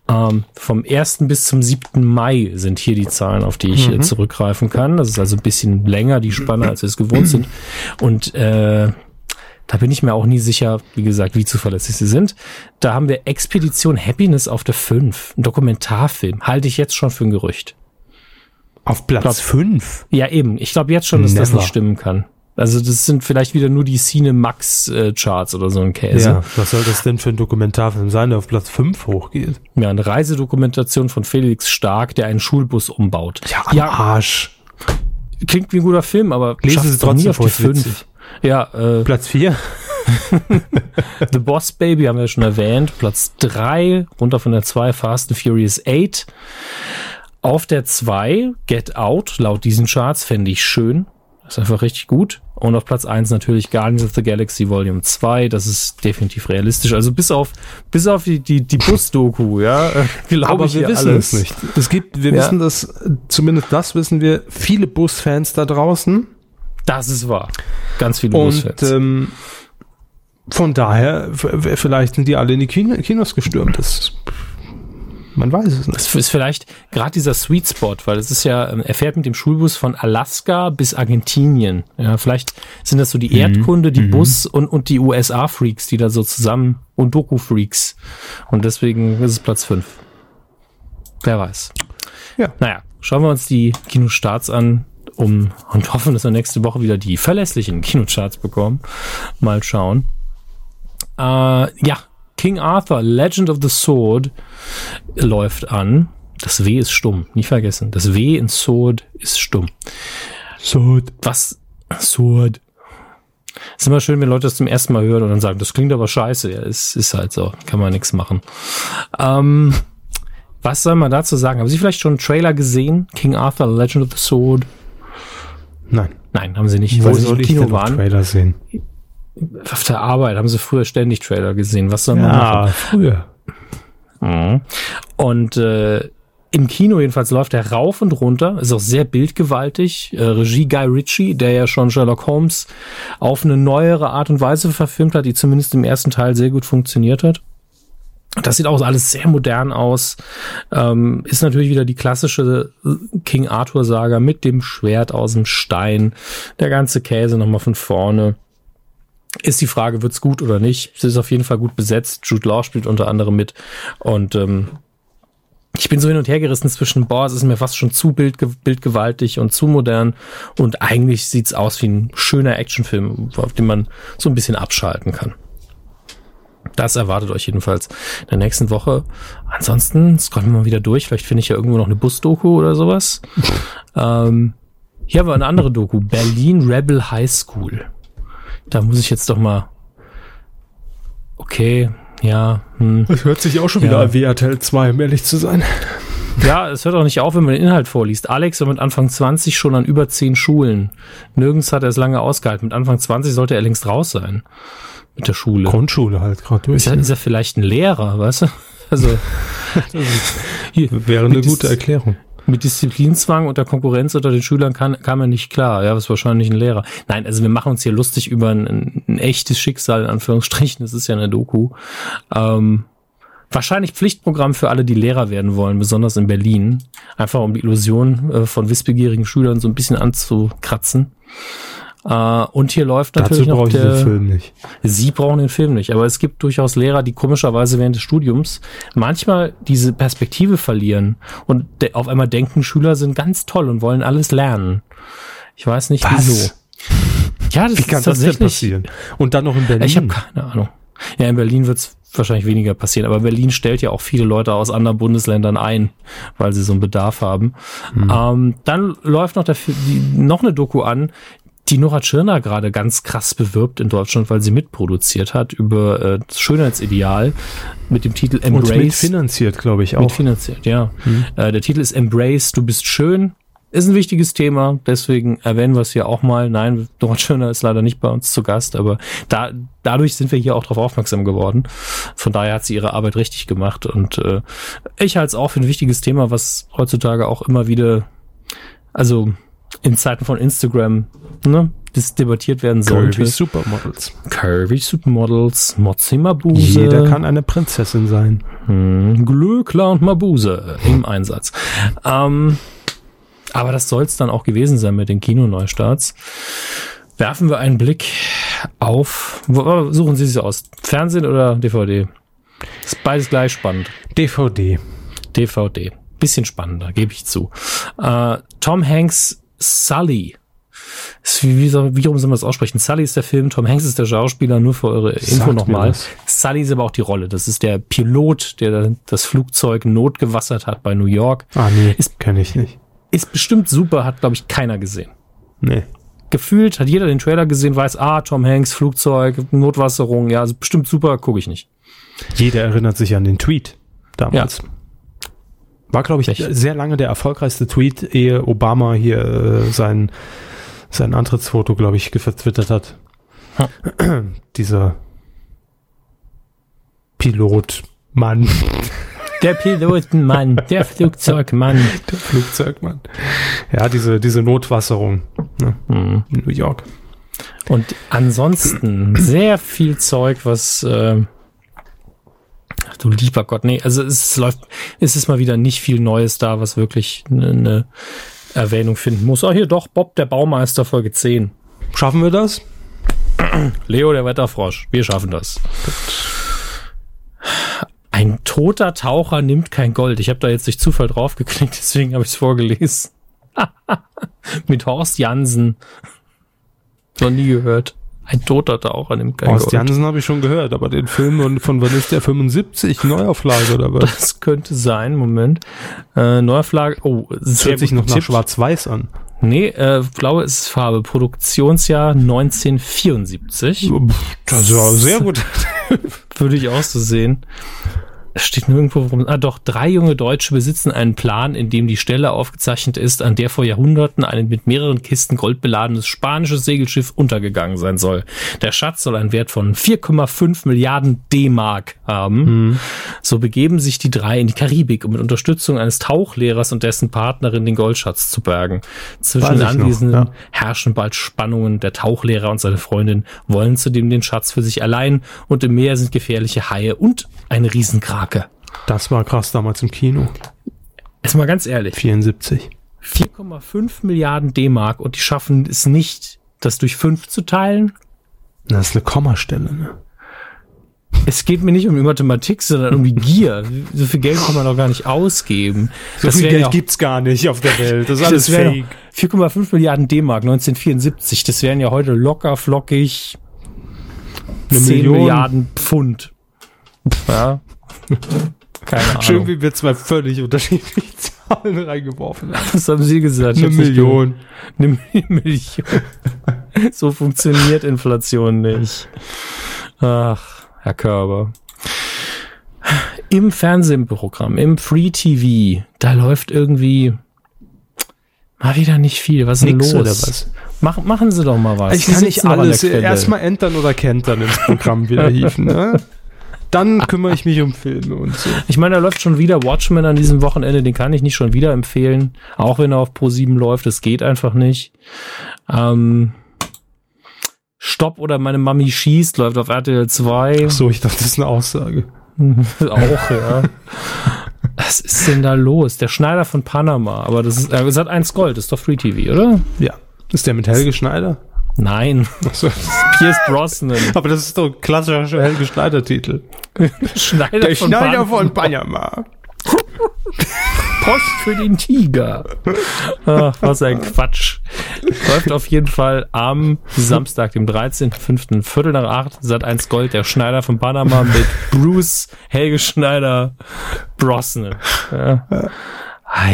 Ähm, vom 1. bis zum 7. Mai sind hier die Zahlen, auf die ich äh, zurückgreifen kann. Das ist also ein bisschen länger, die Spanne, als wir es gewohnt sind. Und äh, da bin ich mir auch nie sicher, wie gesagt, wie zuverlässig sie sind. Da haben wir Expedition Happiness auf der 5. Ein Dokumentarfilm. Halte ich jetzt schon für ein Gerücht. Auf Platz 5. Ja, eben. Ich glaube jetzt schon, dass das Never. nicht stimmen kann. Also das sind vielleicht wieder nur die Cine Max äh, Charts oder so ein Käse. Ja, was soll das denn für ein Dokumentarfilm sein, der auf Platz 5 hochgeht? Ja, eine Reisedokumentation von Felix Stark, der einen Schulbus umbaut. am Arsch. klingt wie ein guter Film, aber Lese es nie trotzdem auf die ist witzig. fünf. Ja, äh, Platz 4? The Boss Baby haben wir ja schon erwähnt. Platz drei runter von der zwei Fast and Furious 8. Auf der zwei Get Out, laut diesen Charts, fände ich schön. Das ist einfach richtig gut. Und auf Platz eins natürlich Guardians of the Galaxy Volume 2. Das ist definitiv realistisch. Also bis auf, bis auf die, die, die Bus-Doku, ja, äh, glaube Aber ich wir wissen alles. es nicht. Es gibt, wir Ja. wissen das, zumindest das wissen wir, viele Busfans da draußen. Das ist wahr. Ganz viele Und Busfans. ähm, von daher, vielleicht sind die alle in die Kino, Kinos gestürmt. Das, man weiß es nicht. Das ist vielleicht gerade dieser Sweet Spot, weil es ist ja, ähm, er fährt mit dem Schulbus von Alaska bis Argentinien. Ja, vielleicht sind das so die Erdkunde, die Bus und, und die USA-Freaks, die da so zusammen und Doku-Freaks. Und deswegen ist es Platz fünf. Wer weiß. Ja. Naja, schauen wir uns die Kinostarts an, um und hoffen, dass wir nächste Woche wieder die verlässlichen Kinocharts bekommen. Mal schauen. Äh, ja, King Arthur, Legend of the Sword läuft an. Das W ist stumm, nicht vergessen. Das W in Sword ist stumm. So, Was? Sword. Ist immer schön, wenn Leute das zum ersten Mal hören und dann sagen, das klingt aber scheiße. Ja, es ist halt so. Kann man nichts machen. Ähm, was soll man dazu sagen? Haben Sie vielleicht schon einen Trailer gesehen? King Arthur, Legend of the Sword? nein. Nein, haben Sie nicht, Wo weil Sie soll nicht ich im Kino waren. Trailer sehen? Auf der Arbeit haben Sie früher ständig Trailer gesehen. Was soll man machen? früher. Mhm. Und äh, im Kino jedenfalls läuft er rauf und runter, ist auch sehr bildgewaltig. Äh, Regie Guy Ritchie, der ja schon Sherlock Holmes auf eine neuere Art und Weise verfilmt hat, die zumindest im ersten Teil sehr gut funktioniert hat. Das sieht auch alles sehr modern aus. Ähm, ist natürlich wieder die klassische King Arthur Saga mit dem Schwert aus dem Stein. Der ganze Käse nochmal von vorne. Ist die Frage, wird's gut oder nicht? Es ist auf jeden Fall gut besetzt. Jude Law spielt unter anderem mit. Und ähm, ich bin so hin und her gerissen zwischen, boah, es ist mir fast schon zu bildge bildgewaltig und zu modern. Und eigentlich sieht's aus wie ein schöner Actionfilm, auf den man so ein bisschen abschalten kann. Das erwartet euch jedenfalls in der nächsten Woche. Ansonsten scrollen wir mal wieder durch. Vielleicht finde ich ja irgendwo noch eine Bus-Doku oder sowas. ähm, hier haben wir eine andere Doku. Berlin Rebel High School. Da muss ich jetzt doch mal. Okay, ja. Hm. Das hört sich auch schon Ja. wieder wie RTL 2, um ehrlich zu sein. Ja, es hört auch nicht auf, wenn man den Inhalt vorliest. Alex war mit Anfang 20 schon an über 10 Schulen. Nirgends hat er es lange ausgehalten. Mit Anfang 20 sollte er längst raus sein. Mit der Schule. Grundschule halt gerade durch. Ist er, ist er vielleicht ein Lehrer, weißt du? Also, hier, Wäre eine gute Erklärung. Mit Disziplinzwang und der Konkurrenz unter den Schülern kann, kam er nicht klar. Ja, ist wahrscheinlich ein Lehrer. Nein, also wir machen uns hier lustig über ein, ein, ein echtes Schicksal, in Anführungsstrichen. Das ist ja eine Doku. Ähm, wahrscheinlich Pflichtprogramm für alle, die Lehrer werden wollen, besonders in Berlin. Einfach um die Illusion äh, von wissbegierigen Schülern so ein bisschen anzukratzen. Äh, und hier läuft Dazu natürlich noch brauche ich der, den Film nicht. Sie brauchen den Film nicht, aber es gibt durchaus Lehrer, die komischerweise während des Studiums manchmal diese Perspektive verlieren und auf einmal denken, Schüler sind ganz toll und wollen alles lernen. Ich weiß nicht Was? wieso. Ja, das Wie kann das denn passieren? Und dann noch in Berlin. Ich habe keine Ahnung. Ja, in Berlin wird es wahrscheinlich weniger passieren, aber Berlin stellt ja auch viele Leute aus anderen Bundesländern ein, weil sie so einen Bedarf haben. Ähm, dann läuft noch, der, die, noch eine Doku an, die Nora Tschirner gerade ganz krass bewirbt in Deutschland, weil sie mitproduziert hat über äh, das Schönheitsideal mit dem Titel und Embrace. mitfinanziert, glaube ich, auch. Mitfinanziert, ja. Äh, der Titel ist Embrace, du bist schön. Ist ein wichtiges Thema, deswegen erwähnen wir es hier auch mal. Nein, Dora Schöner ist leider nicht bei uns zu Gast, aber da, dadurch sind wir hier auch darauf aufmerksam geworden. Von daher hat sie ihre Arbeit richtig gemacht und äh, ich halte es auch für ein wichtiges Thema, was heutzutage auch immer wieder also in Zeiten von Instagram, ne, das debattiert werden sollte. Kirby Supermodels. Curvy Supermodels, Mozzi Mabuse. Jeder kann eine Prinzessin sein. Hm, Glöckler und Mabuse im Einsatz. Ähm, aber das soll es dann auch gewesen sein mit den Kinoneustarts. Werfen wir einen Blick auf, wo, suchen Sie sich aus, Fernsehen oder DVD? Ist beides gleich spannend. DVD. DVD. Bisschen spannender, gebe ich zu. Äh, Tom Hanks Sully. Wie, wie, soll, wie soll man das aussprechen? Sully ist der Film, Tom Hanks ist der Schauspieler, nur für eure Info Sagt mir nochmal. Sully ist aber auch die Rolle. Das ist der Pilot, der das Flugzeug notgewassert hat bei New York. Ah, nee, Ist- kenne ich nicht. Ist bestimmt super, hat, glaube ich, keiner gesehen. Nee. Gefühlt hat jeder den Trailer gesehen, weiß, ah, Tom Hanks, Flugzeug, Notwasserung, ja, also bestimmt super, gucke ich nicht. Jeder erinnert sich an den Tweet damals. War, glaube ich, Welcher? sehr lange der erfolgreichste Tweet, ehe Obama hier äh, sein, sein Antrittsfoto, glaube ich, vertwittert hat. Dieser Pilotmann, Der Pilotenmann, der Flugzeugmann. der Flugzeugmann. Ja, diese, diese Notwasserung ne, Mhm. in New York. Und ansonsten sehr viel Zeug, was äh, ach du lieber Gott, nee, also es läuft, es ist mal wieder nicht viel Neues da, was wirklich eine ne Erwähnung finden muss. Ah, hier doch, Bob der Baumeister, Folge 10. Schaffen wir das? Leo der Wetterfrosch, wir schaffen das. Ein toter Taucher nimmt kein Gold. Ich habe da jetzt durch Zufall draufgeklickt, deswegen habe ich es vorgelesen. Mit Horst Jansen. Noch nie gehört. Ein toter Taucher nimmt kein Horst Gold. Jansen habe ich schon gehört, aber den Film von wann ist der 75? Neuauflage oder was? Das könnte sein, Moment. Äh, Neuauflage, oh, Das hört sich noch nach getippt. Schwarz-Weiß an. Nee, äh, blaue ist Farbe. Produktionsjahr 1974. Das war sehr gut. Würde ich auch so sehen. Es steht nirgendwo, warum. Ah, doch, drei junge Deutsche besitzen einen Plan, in dem die Stelle aufgezeichnet ist, an der vor Jahrhunderten ein mit mehreren Kisten Gold beladenes spanisches Segelschiff untergegangen sein soll. Der Schatz soll einen Wert von 4,5 Milliarden D-Mark haben. So begeben sich die drei in die Karibik, um mit Unterstützung eines Tauchlehrers und dessen Partnerin den Goldschatz zu bergen. Zwischen den Anwesenden ja. herrschen bald Spannungen. Der Tauchlehrer und seine Freundin wollen zudem den Schatz für sich allein und im Meer sind gefährliche Haie und eine Riesenkrake. Das war krass damals im Kino. Jetzt mal ganz ehrlich, 74. 4,5 Milliarden D-Mark und die schaffen es nicht, das durch fünf zu teilen. Das ist eine Kommastelle, ne? Es geht mir nicht um die Mathematik, sondern um die Gier. So viel Geld kann man doch gar nicht ausgeben. So viel wären Geld ja- gibt's gar nicht auf der Welt. Das ist alles das fake. ja 4,5 Milliarden D-Mark 1974. Das wären ja heute locker flockig Eine 10 Million. Milliarden Pfund. Ja. Keine Ahnung. Schön, wie wir zwei völlig unterschiedliche Zahlen reingeworfen haben. Was haben Sie gesagt? Eine Million. Eine Million. so funktioniert Inflation nicht. Ach, Herr Körber. Im Fernsehprogramm, im Free TV, da läuft irgendwie mal wieder nicht viel. Was ist Nix los? oder was? Mach, machen Sie doch mal was. Ich kann nicht alles erstmal entern oder kentern ins Programm wieder hieven. Ne? Dann kümmere ich mich um Filme und so. Ich meine, da läuft schon wieder Watchmen an diesem Wochenende, den kann ich nicht schon wieder empfehlen, auch wenn er auf Pro7 läuft, das geht einfach nicht. Ähm, Stopp oder meine Mami schießt läuft auf RTL 2. So, ich dachte, das ist eine Aussage. auch, ja. Was ist denn da los? Der Schneider von Panama, aber das ist, äh, Sat 1 Gold, ist doch Free TV, oder? Ja. Ist der mit Helge Schneider? Nein, Achso. Pierce Brosnan. Aber das ist doch ein klassischer Helge Schneider-Titel. Schneider, Der Schneider Pan- von Panama. Post für den Tiger. Ach, was ein Quatsch. Läuft auf jeden Fall am Samstag, dem 13.05. Viertel nach acht, Sat 1 Gold, der Schneider von Panama mit Bruce Helge Schneider Brosnan. Ja. Ei,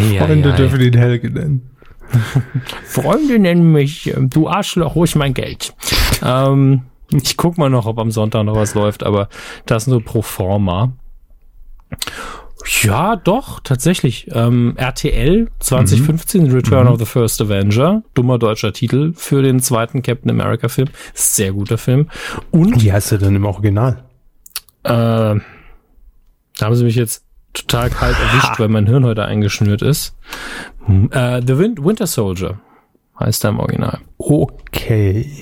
ei, Freunde ei. dürfen ihn Helge nennen. Freunde nennen mich, ähm, du Arschloch, hol ich mein Geld. ähm, ich guck mal noch, ob am Sonntag noch was läuft, aber das nur pro forma. Ja, doch, tatsächlich. Ähm, RTL 2015, Return of the First Avenger. Dummer deutscher Titel für den zweiten Captain America Film. Sehr guter Film. Und Wie heißt er denn im Original? äh, da haben sie mich jetzt total kalt erwischt, weil mein Hirn heute eingeschnürt ist. Äh, The Win Winter Soldier heißt er im Original. Okay.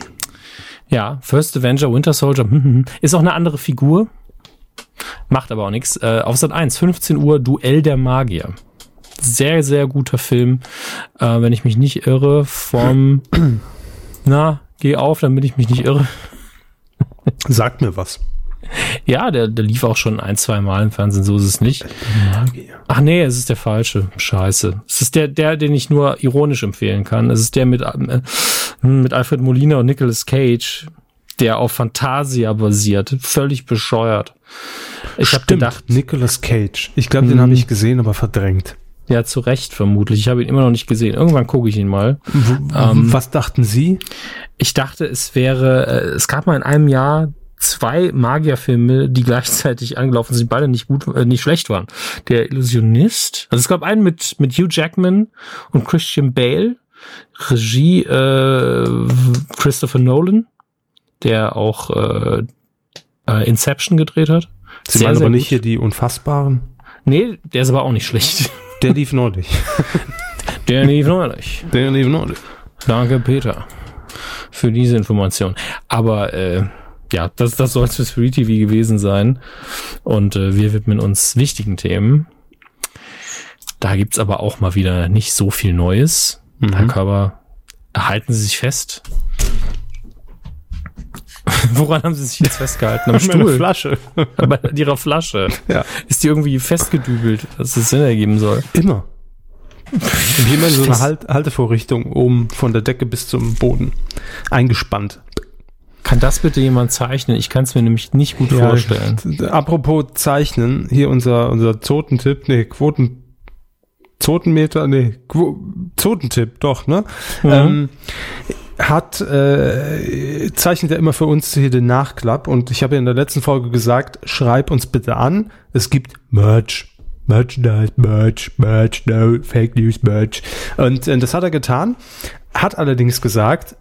Ja, First Avenger, Winter Soldier, hm, hm, hm. ist auch eine andere Figur. Macht aber auch nichts. Äh, auf Sat 1, 15 Uhr, Duell der Magier. Sehr, sehr guter Film. Äh, wenn ich mich nicht irre, vom, na, geh auf, damit ich mich nicht irre. Sagt mir was. Ja, der, der lief auch schon ein, zwei Mal im Fernsehen, so ist es nicht. Ach nee, es ist der falsche. Scheiße. Es ist der, der, den ich nur ironisch empfehlen kann. Es ist der mit, äh, mit Alfred Molina und Nicolas Cage, der auf Fantasia basiert. Völlig bescheuert. Ich habe gedacht, Nicolas Cage. Ich glaube, den habe ich gesehen, aber verdrängt. ja, zu Recht vermutlich. Ich habe ihn immer noch nicht gesehen. Irgendwann gucke ich ihn mal. Ähm, was dachten Sie? Ich dachte, es wäre, äh, es gab mal in einem Jahr zwei Magierfilme, die gleichzeitig angelaufen sind, beide nicht gut, äh, nicht schlecht waren. Der Illusionist, also es gab einen mit mit Hugh Jackman und Christian Bale, Regie äh, Christopher Nolan, der auch äh, äh, Inception gedreht hat. Sie meinen aber nicht gut. hier die Unfassbaren? Nee, der ist aber auch nicht schlecht. Der lief neulich. Der lief neulich. Der lief neulich. Danke, Peter, für diese Information. Aber äh, ja, das, das soll es fürs Free TV gewesen sein. Und äh, wir widmen uns wichtigen Themen. Da gibt's aber auch mal wieder nicht so viel Neues. Herr Körber, halten Sie sich fest. Woran haben Sie sich jetzt festgehalten? Am Stuhl? Flasche. Bei Ihrer Flasche. Ja. Ist die irgendwie festgedübelt, dass es Sinn ergeben soll? Immer. Wie immer in so eine halt Haltevorrichtung oben von der Decke bis zum Boden eingespannt. Kann das bitte jemand zeichnen? Ich kann es mir nämlich nicht gut vorstellen. Apropos Zeichnen, hier unser, unser Zotentipp, nee, Quoten, Zotenmeter, nee, Quo Zotentipp, doch, ne? Ähm, hat, äh, zeichnet er immer für uns hier den Nachklapp und ich habe ja in der letzten Folge gesagt, schreib uns bitte an, es gibt Merch. Merchandise, Merch, Merch, no, Fake News, Merch. Und äh, das hat er getan, hat allerdings gesagt,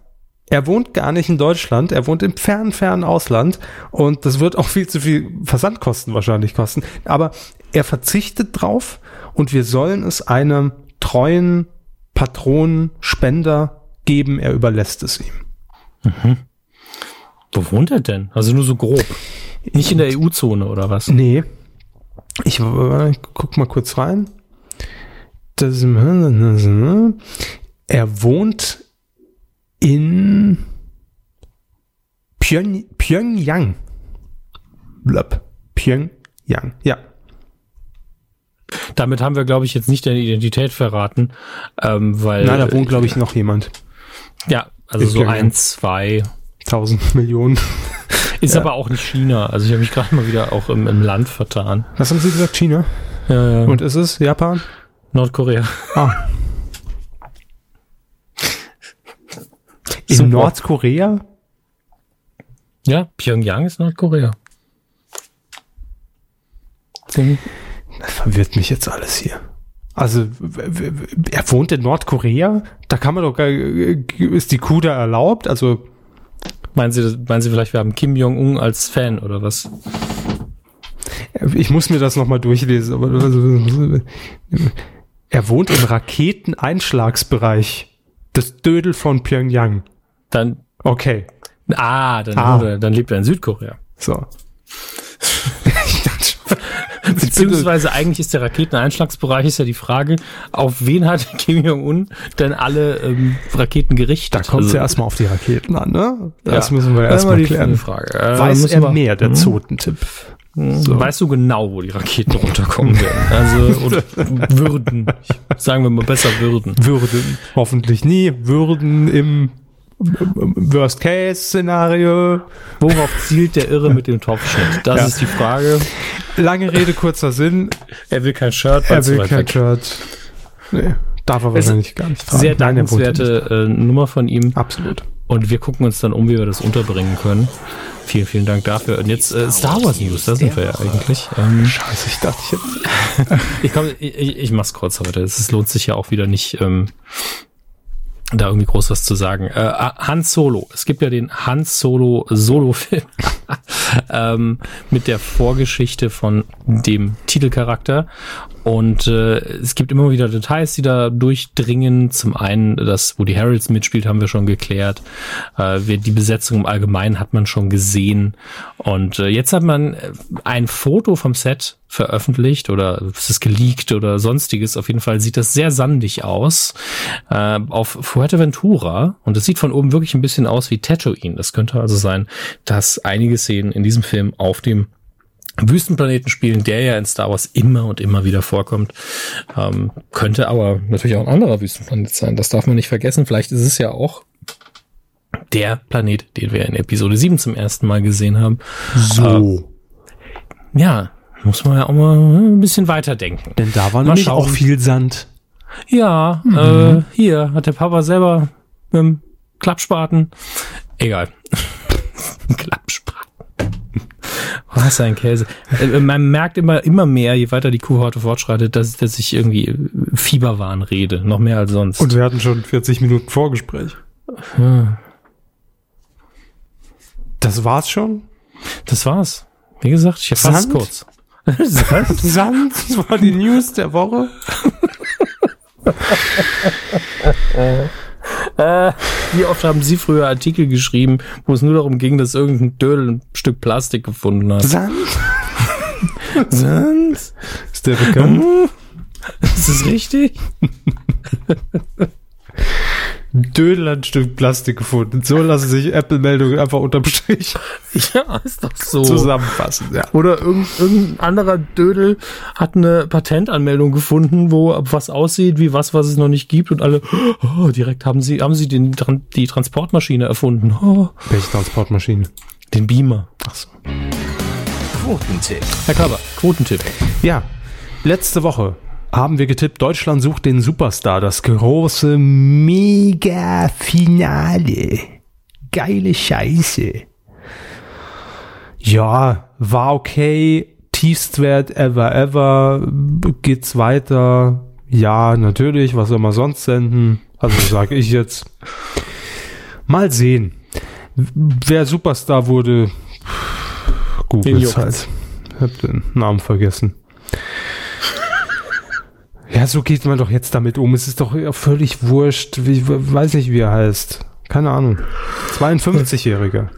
er wohnt gar nicht in Deutschland, er wohnt im fernen, fernen Ausland und das wird auch viel zu viel Versandkosten wahrscheinlich kosten. Aber er verzichtet drauf und wir sollen es einem treuen Patronen, Spender geben, er überlässt es ihm. Wo wohnt er denn? Also nur so grob. Nicht in der EU-Zone oder was? Nee. Ich, äh, ich guck mal kurz rein. Das, er wohnt in Pyong, Pyongyang. Blab. Pyongyang. Ja. Damit haben wir, glaube ich, jetzt nicht deine Identität verraten, ähm, weil Nein, da wohnt, glaube ich, noch jemand. ja, also in so Pyongyang. ein, zwei. Tausend Millionen. Ist aber auch nicht China. Also ich habe mich gerade mal wieder auch im, im Land vertan. Was haben Sie gesagt? China? Ja, ja. Und ist es Japan? Nordkorea. Ah. In Super. Nordkorea? Ja, Pyongyang ist Nordkorea. Das verwirrt mich jetzt alles hier. Also, er wohnt in Nordkorea? Da kann man doch gar, ist die Kuh da erlaubt? Also, Meinen Sie, meinen Sie vielleicht, wir haben Kim Jong-un als Fan oder was? ich muss mir das nochmal durchlesen, aber er wohnt im Raketeneinschlagsbereich des Dödel von Pyongyang. Dann, Okay, ah, dann, Ah. Oder, dann lebt er in Südkorea. so. ich dachte schon, Beziehungsweise eigentlich ist der Raketeneinschlagsbereich ist ja die Frage, auf wen hat Kim Jong-un denn alle ähm, Raketen gerichtet? da kommt es Also, ja erstmal auf die Raketen an, ne? Das Ja. müssen wir Das ist erstmal klären. Frage. Äh, Weiß er wir- mehr, der Hm? Zotentipp? So. Weißt du genau, wo die Raketen runterkommen werden? Also, oder würden. Sagen wir mal besser würden. Würden. Hoffentlich nie. Würden im Worst-Case-Szenario. Worauf zielt der Irre mit dem Topfschnitt? Das Ja. ist die Frage. Lange Rede, kurzer Sinn. Er will kein Shirt, Er will kein weg. Shirt. Nee, darf er Es wahrscheinlich gar nicht tragen. Sehr er dankenswerte äh, Nummer von ihm. Absolut. Und wir gucken uns dann um, wie wir das unterbringen können. Vielen, vielen Dank dafür. Und jetzt äh, Star Wars News, da sind wir ja eigentlich. Ähm, Scheiße, ich dachte, ich hätte... ich, komm, ich, ich ich mach's kurz heute. Es lohnt sich ja auch wieder nicht, ähm, da irgendwie groß was zu sagen. Äh, Han Solo. Es gibt ja den Han Solo Solo-Film ähm, mit der Vorgeschichte von dem Titelcharakter. Und äh, es gibt immer wieder Details, die da durchdringen. Zum einen, dass Woody Harrels mitspielt, haben wir schon geklärt. Äh, die Besetzung im Allgemeinen hat man schon gesehen. Und äh, jetzt hat man ein Foto vom Set veröffentlicht oder es ist geleakt oder sonstiges. Auf jeden Fall sieht das sehr sandig aus. Äh, auf Fuerteventura. Und es sieht von oben wirklich ein bisschen aus wie Tatooine. Das könnte also sein, dass einige Szenen in diesem Film auf dem Wüstenplaneten spielen, der ja in Star Wars immer und immer wieder vorkommt. Ähm, könnte aber natürlich auch ein anderer Wüstenplanet sein. Das darf man nicht vergessen. Vielleicht ist es ja auch der Planet, den wir in Episode 7 zum ersten Mal gesehen haben. So. Äh, ja, muss man ja auch mal ein bisschen weiterdenken. Denn da war Mal nämlich schauen. auch viel Sand. Ja, Mhm. äh, hier hat der Papa selber mit dem Klappspaten. Egal. Klappspaten. Was ein Käse. Äh, Man merkt immer, immer mehr, je weiter die Kohorte fortschreitet, dass, dass ich irgendwie äh, Fieberwahn rede. Noch mehr als sonst. Und wir hatten schon 40 Minuten Vorgespräch. Hm. Das war's schon? das war's. Wie gesagt, ich fasse kurz. Sand? Das war die News der Woche. Wie oft haben Sie früher Artikel geschrieben, wo es nur darum ging, dass irgendein Dödel ein Stück Plastik gefunden hat? Sand? Sand? Ist der bekannt? Ist das richtig? Dödel hat ein Stück Plastik gefunden. So lassen sich Apple-Meldungen einfach unterm Strich Ja, ist doch so. zusammenfassen. Ja. Oder irgend, irgendein anderer Dödel hat eine Patentanmeldung gefunden, wo was aussieht wie was, was es noch nicht gibt und alle oh, direkt haben sie haben sie den die Transportmaschine erfunden. Oh, Welche Transportmaschine? den Beamer. Ach so. Quotentipp. Herr Körber, Quotentipp. Ja, letzte Woche haben wir getippt, Deutschland sucht den Superstar, das große Mega-Finale. Geile Scheiße. Ja, war okay. Tiefstwert ever, ever. Geht's weiter? Ja, natürlich. Was soll man sonst senden? Also sage ich jetzt. Mal sehen. Wer Superstar wurde, juckt's. halt. Ich hab den Namen vergessen. Ja, so geht man doch jetzt damit um. Es ist doch völlig wurscht. Wie, weiß nicht, wie er heißt. Keine Ahnung. 52-Jähriger.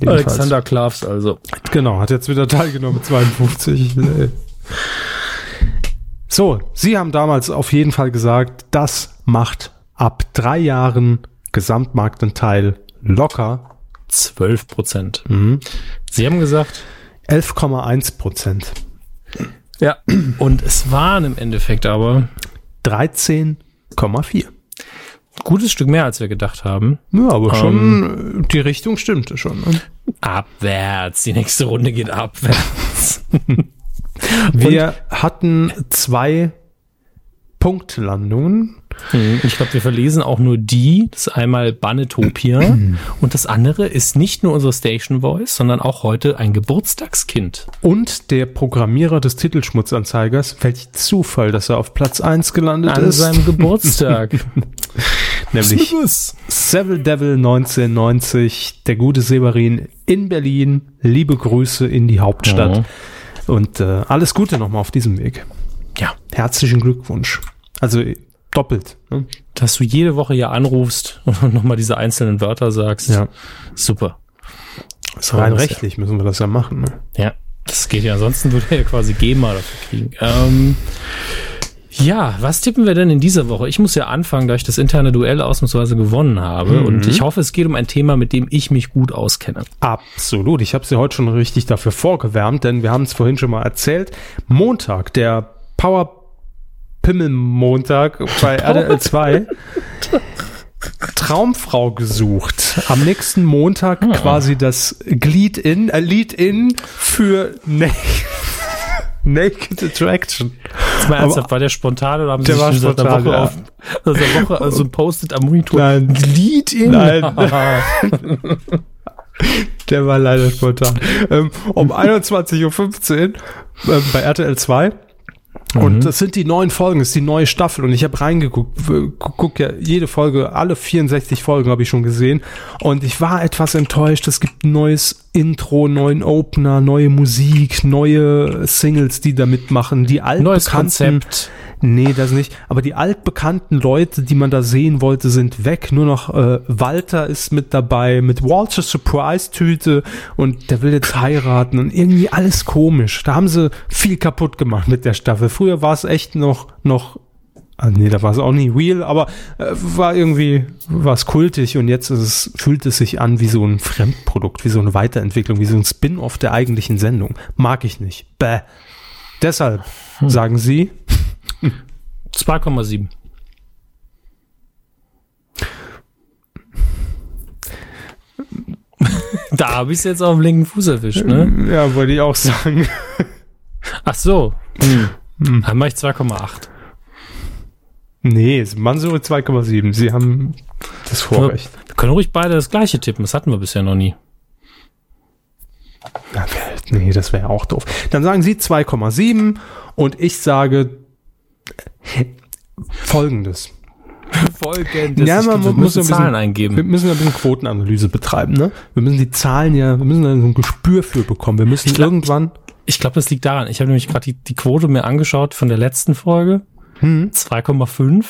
Jedenfalls. Alexander Klavs also. Genau, hat jetzt wieder teilgenommen mit 52. Nee. So, Sie haben damals auf jeden Fall gesagt, das macht ab drei Jahren Gesamtmarktanteil locker 12 Prozent. Mhm. Sie haben gesagt, 11,1 Prozent. Ja. Und es waren im Endeffekt aber 13,4. gutes Stück mehr, als wir gedacht haben. Ja, aber schon, äh, die Richtung stimmte schon. Ne? Abwärts. Die nächste Runde geht abwärts. Wir hatten zwei Punktlandungen. Mhm. Ich glaube, wir verlesen auch nur die. Das ist einmal Banetopia. und das andere ist nicht nur unsere Station Voice, sondern auch heute ein Geburtstagskind. Und der Programmierer des Titelschmutzanzeigers, welch Zufall, dass er auf Platz 1 gelandet An ist. seinem Geburtstag. nämlich Seville Devil 1990, der gute Severin in Berlin. Liebe Grüße in die Hauptstadt. Mhm. Und äh, alles Gute nochmal auf diesem Weg. Ja. Herzlichen Glückwunsch. Also doppelt. Ne? Dass du jede Woche hier anrufst und nochmal diese einzelnen Wörter sagst. Ja. Super. Ist rein das ja. rechtlich müssen wir das ja machen. Ne? Ja, das geht ja. Ansonsten würde er ja quasi GEMA dafür kriegen. Ähm, ja, was tippen wir denn in dieser Woche? Ich muss ja anfangen, da ich das interne Duell ausnahmsweise gewonnen habe. Und ich hoffe, es geht um ein Thema, mit dem ich mich gut auskenne. Absolut. Ich habe sie heute schon richtig dafür vorgewärmt, denn wir haben es vorhin schon mal erzählt. Montag, der Power Pimmel Montag bei RDL 2. Traumfrau gesucht. Am nächsten Montag quasi das Glied-In, äh, Lead-In für Na Naked Attraction. Jetzt mal ernsthaft, war der spontan oder haben Sie Der sich war schon seit einer spontan, Woche ja. auf seit einer Woche also ein Post-it am Monitor? Nein. Lied in. Nein. Der war leider spontan. Ähm, um 21.15 Uhr ähm, bei RTL 2 Und das sind die neuen Folgen, das ist die neue Staffel. Und ich habe reingeguckt, guck ja jede Folge, alle 64 Folgen habe ich schon gesehen. Und ich war etwas enttäuscht. Es gibt ein neues Intro, neuen Opener, neue Musik, neue Singles, die da mitmachen, die altbekannten. Konzept. Nee, das nicht. Aber die altbekannten Leute, die man da sehen wollte, sind weg. Nur noch äh, Walter ist mit dabei, mit Walter Surprise-Tüte und der will jetzt heiraten und irgendwie alles komisch. Da haben sie viel kaputt gemacht mit der Staffel. Früher war es echt noch, noch, ah, nee, da war es auch nie real, aber äh, war irgendwie, war es kultig und jetzt ist es, fühlt es sich an wie so ein Fremdprodukt, wie so eine Weiterentwicklung, wie so ein Spin-off der eigentlichen Sendung. Mag ich nicht. Bäh. Deshalb sagen sie, 2,7. da habe ich es jetzt auf dem linken Fuß erwischt, ne? Ja, wollte ich auch sagen. Ach so. Hm. Dann mache ich 2,8. Nee, Mansur 2,7. Sie haben das Vorrecht. Wir können ruhig beide das gleiche tippen. Das hatten wir bisher noch nie. Nee, das wäre auch doof. Dann sagen Sie 2,7 und ich sage folgendes. Folgendes. Ja, man wir muss müssen ein bisschen- Zahlen Wir eingeben. müssen ja ein bisschen Quotenanalyse betreiben, ne? Wir müssen die Zahlen ja, wir müssen da so ein Gespür für bekommen. Wir müssen Ich glaub- irgendwann. Ich glaube, das liegt daran. Ich habe nämlich gerade die, die Quote mir angeschaut von der letzten Folge. Hm, 2,5.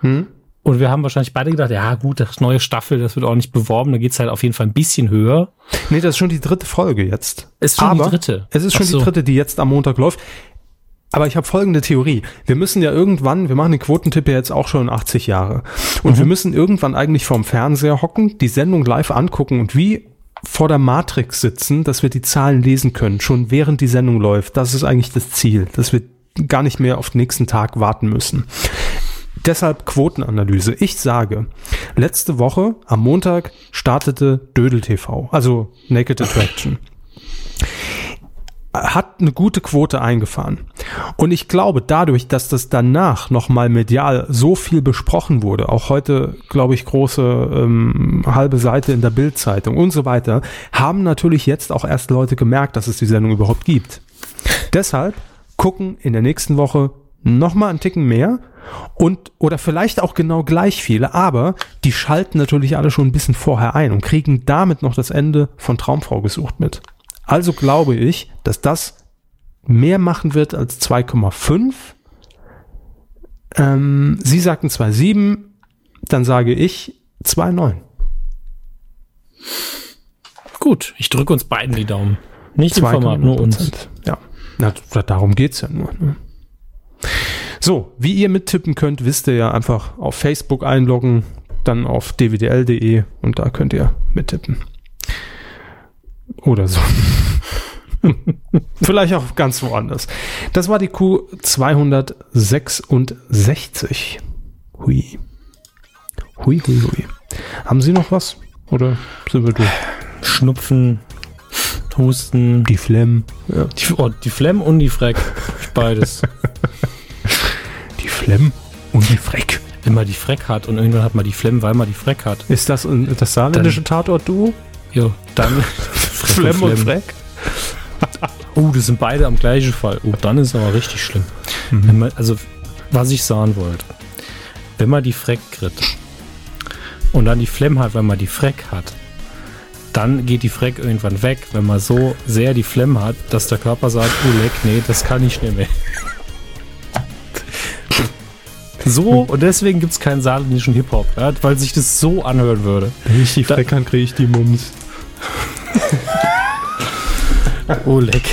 hm. Und wir haben wahrscheinlich beide gedacht, ja gut, das neue Staffel, das wird auch nicht beworben. Da geht's halt auf jeden Fall ein bisschen höher. Nee, das ist schon die dritte Folge jetzt. Ist schon Aber die dritte. Es ist schon so. die dritte, die jetzt am Montag läuft. Aber ich habe folgende Theorie. Wir müssen ja irgendwann, wir machen den Quotentipp ja jetzt auch schon 80 Jahre. Und Mhm. wir müssen irgendwann eigentlich vorm Fernseher hocken, die Sendung live angucken und wie vor der Matrix sitzen, dass wir die Zahlen lesen können, schon während die Sendung läuft. Das ist eigentlich das Ziel, dass wir gar nicht mehr auf den nächsten Tag warten müssen. Deshalb Quotenanalyse. Ich sage, letzte Woche am Montag startete Dödel TV, also Naked Attraction hat eine gute Quote eingefahren. Und ich glaube, dadurch, dass das danach nochmal medial so viel besprochen wurde, auch heute, glaube ich, große ähm, halbe Seite in der Bildzeitung und so weiter, haben natürlich jetzt auch erst Leute gemerkt, dass es die Sendung überhaupt gibt. Deshalb gucken in der nächsten Woche nochmal einen Ticken mehr und oder vielleicht auch genau gleich viele, aber die schalten natürlich alle schon ein bisschen vorher ein und kriegen damit noch das Ende von Traumfrau gesucht mit. Also glaube ich, dass das mehr machen wird als 2,5. Ähm, Sie sagten 2,7, dann sage ich 2,9. Gut, ich drücke uns beiden die Daumen. Nicht im Format, nur uns. 2,9%. Ja, Na, da- darum geht's ja nur. Ne? So, wie ihr mittippen könnt, wisst ihr ja einfach auf Facebook einloggen, dann auf dwdl.de und da könnt ihr mittippen. Oder so. Vielleicht auch ganz woanders. Das war die Q266. Hui. Hui, hui, hui. Haben Sie noch was? Oder sind wir durch? Schnupfen, Husten, Die Flemm. Ja. die, oh, die Flemm und die Freck. Beides. Die Flemm und die Freck. Wenn man die Freck hat und irgendwann hat man die Flemm, weil man die Freck hat. Ist das ein, das saarländische Tatort-Duo? Jo, dann Flemm und Freck? Oh, das sind beide am gleichen Fall. Oh, dann ist es aber richtig schlimm. Mhm. Wenn man, also, was ich sagen wollte. Wenn man die Freck kriegt und dann die Flemm hat, wenn man die Freck hat, dann geht die Freck irgendwann weg, wenn man so sehr die Flemm hat, dass der Körper sagt, oh leck, nee, das kann ich nicht mehr. So, und deswegen gibt es keinen saarländischen Hip-Hop, ja, weil sich das so anhören würde. Wenn ich die Freck kann, kriege ich die Mums. Oh leck.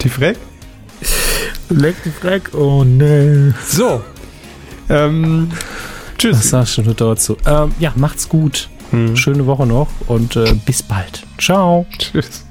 Die Freck? Leck die Freck, oh nee. So. Ähm, Was tschüss. sagst du dazu? Ähm, ja, macht's gut. Hm. Schöne Woche noch und äh, bis bald. Ciao. Tschüss.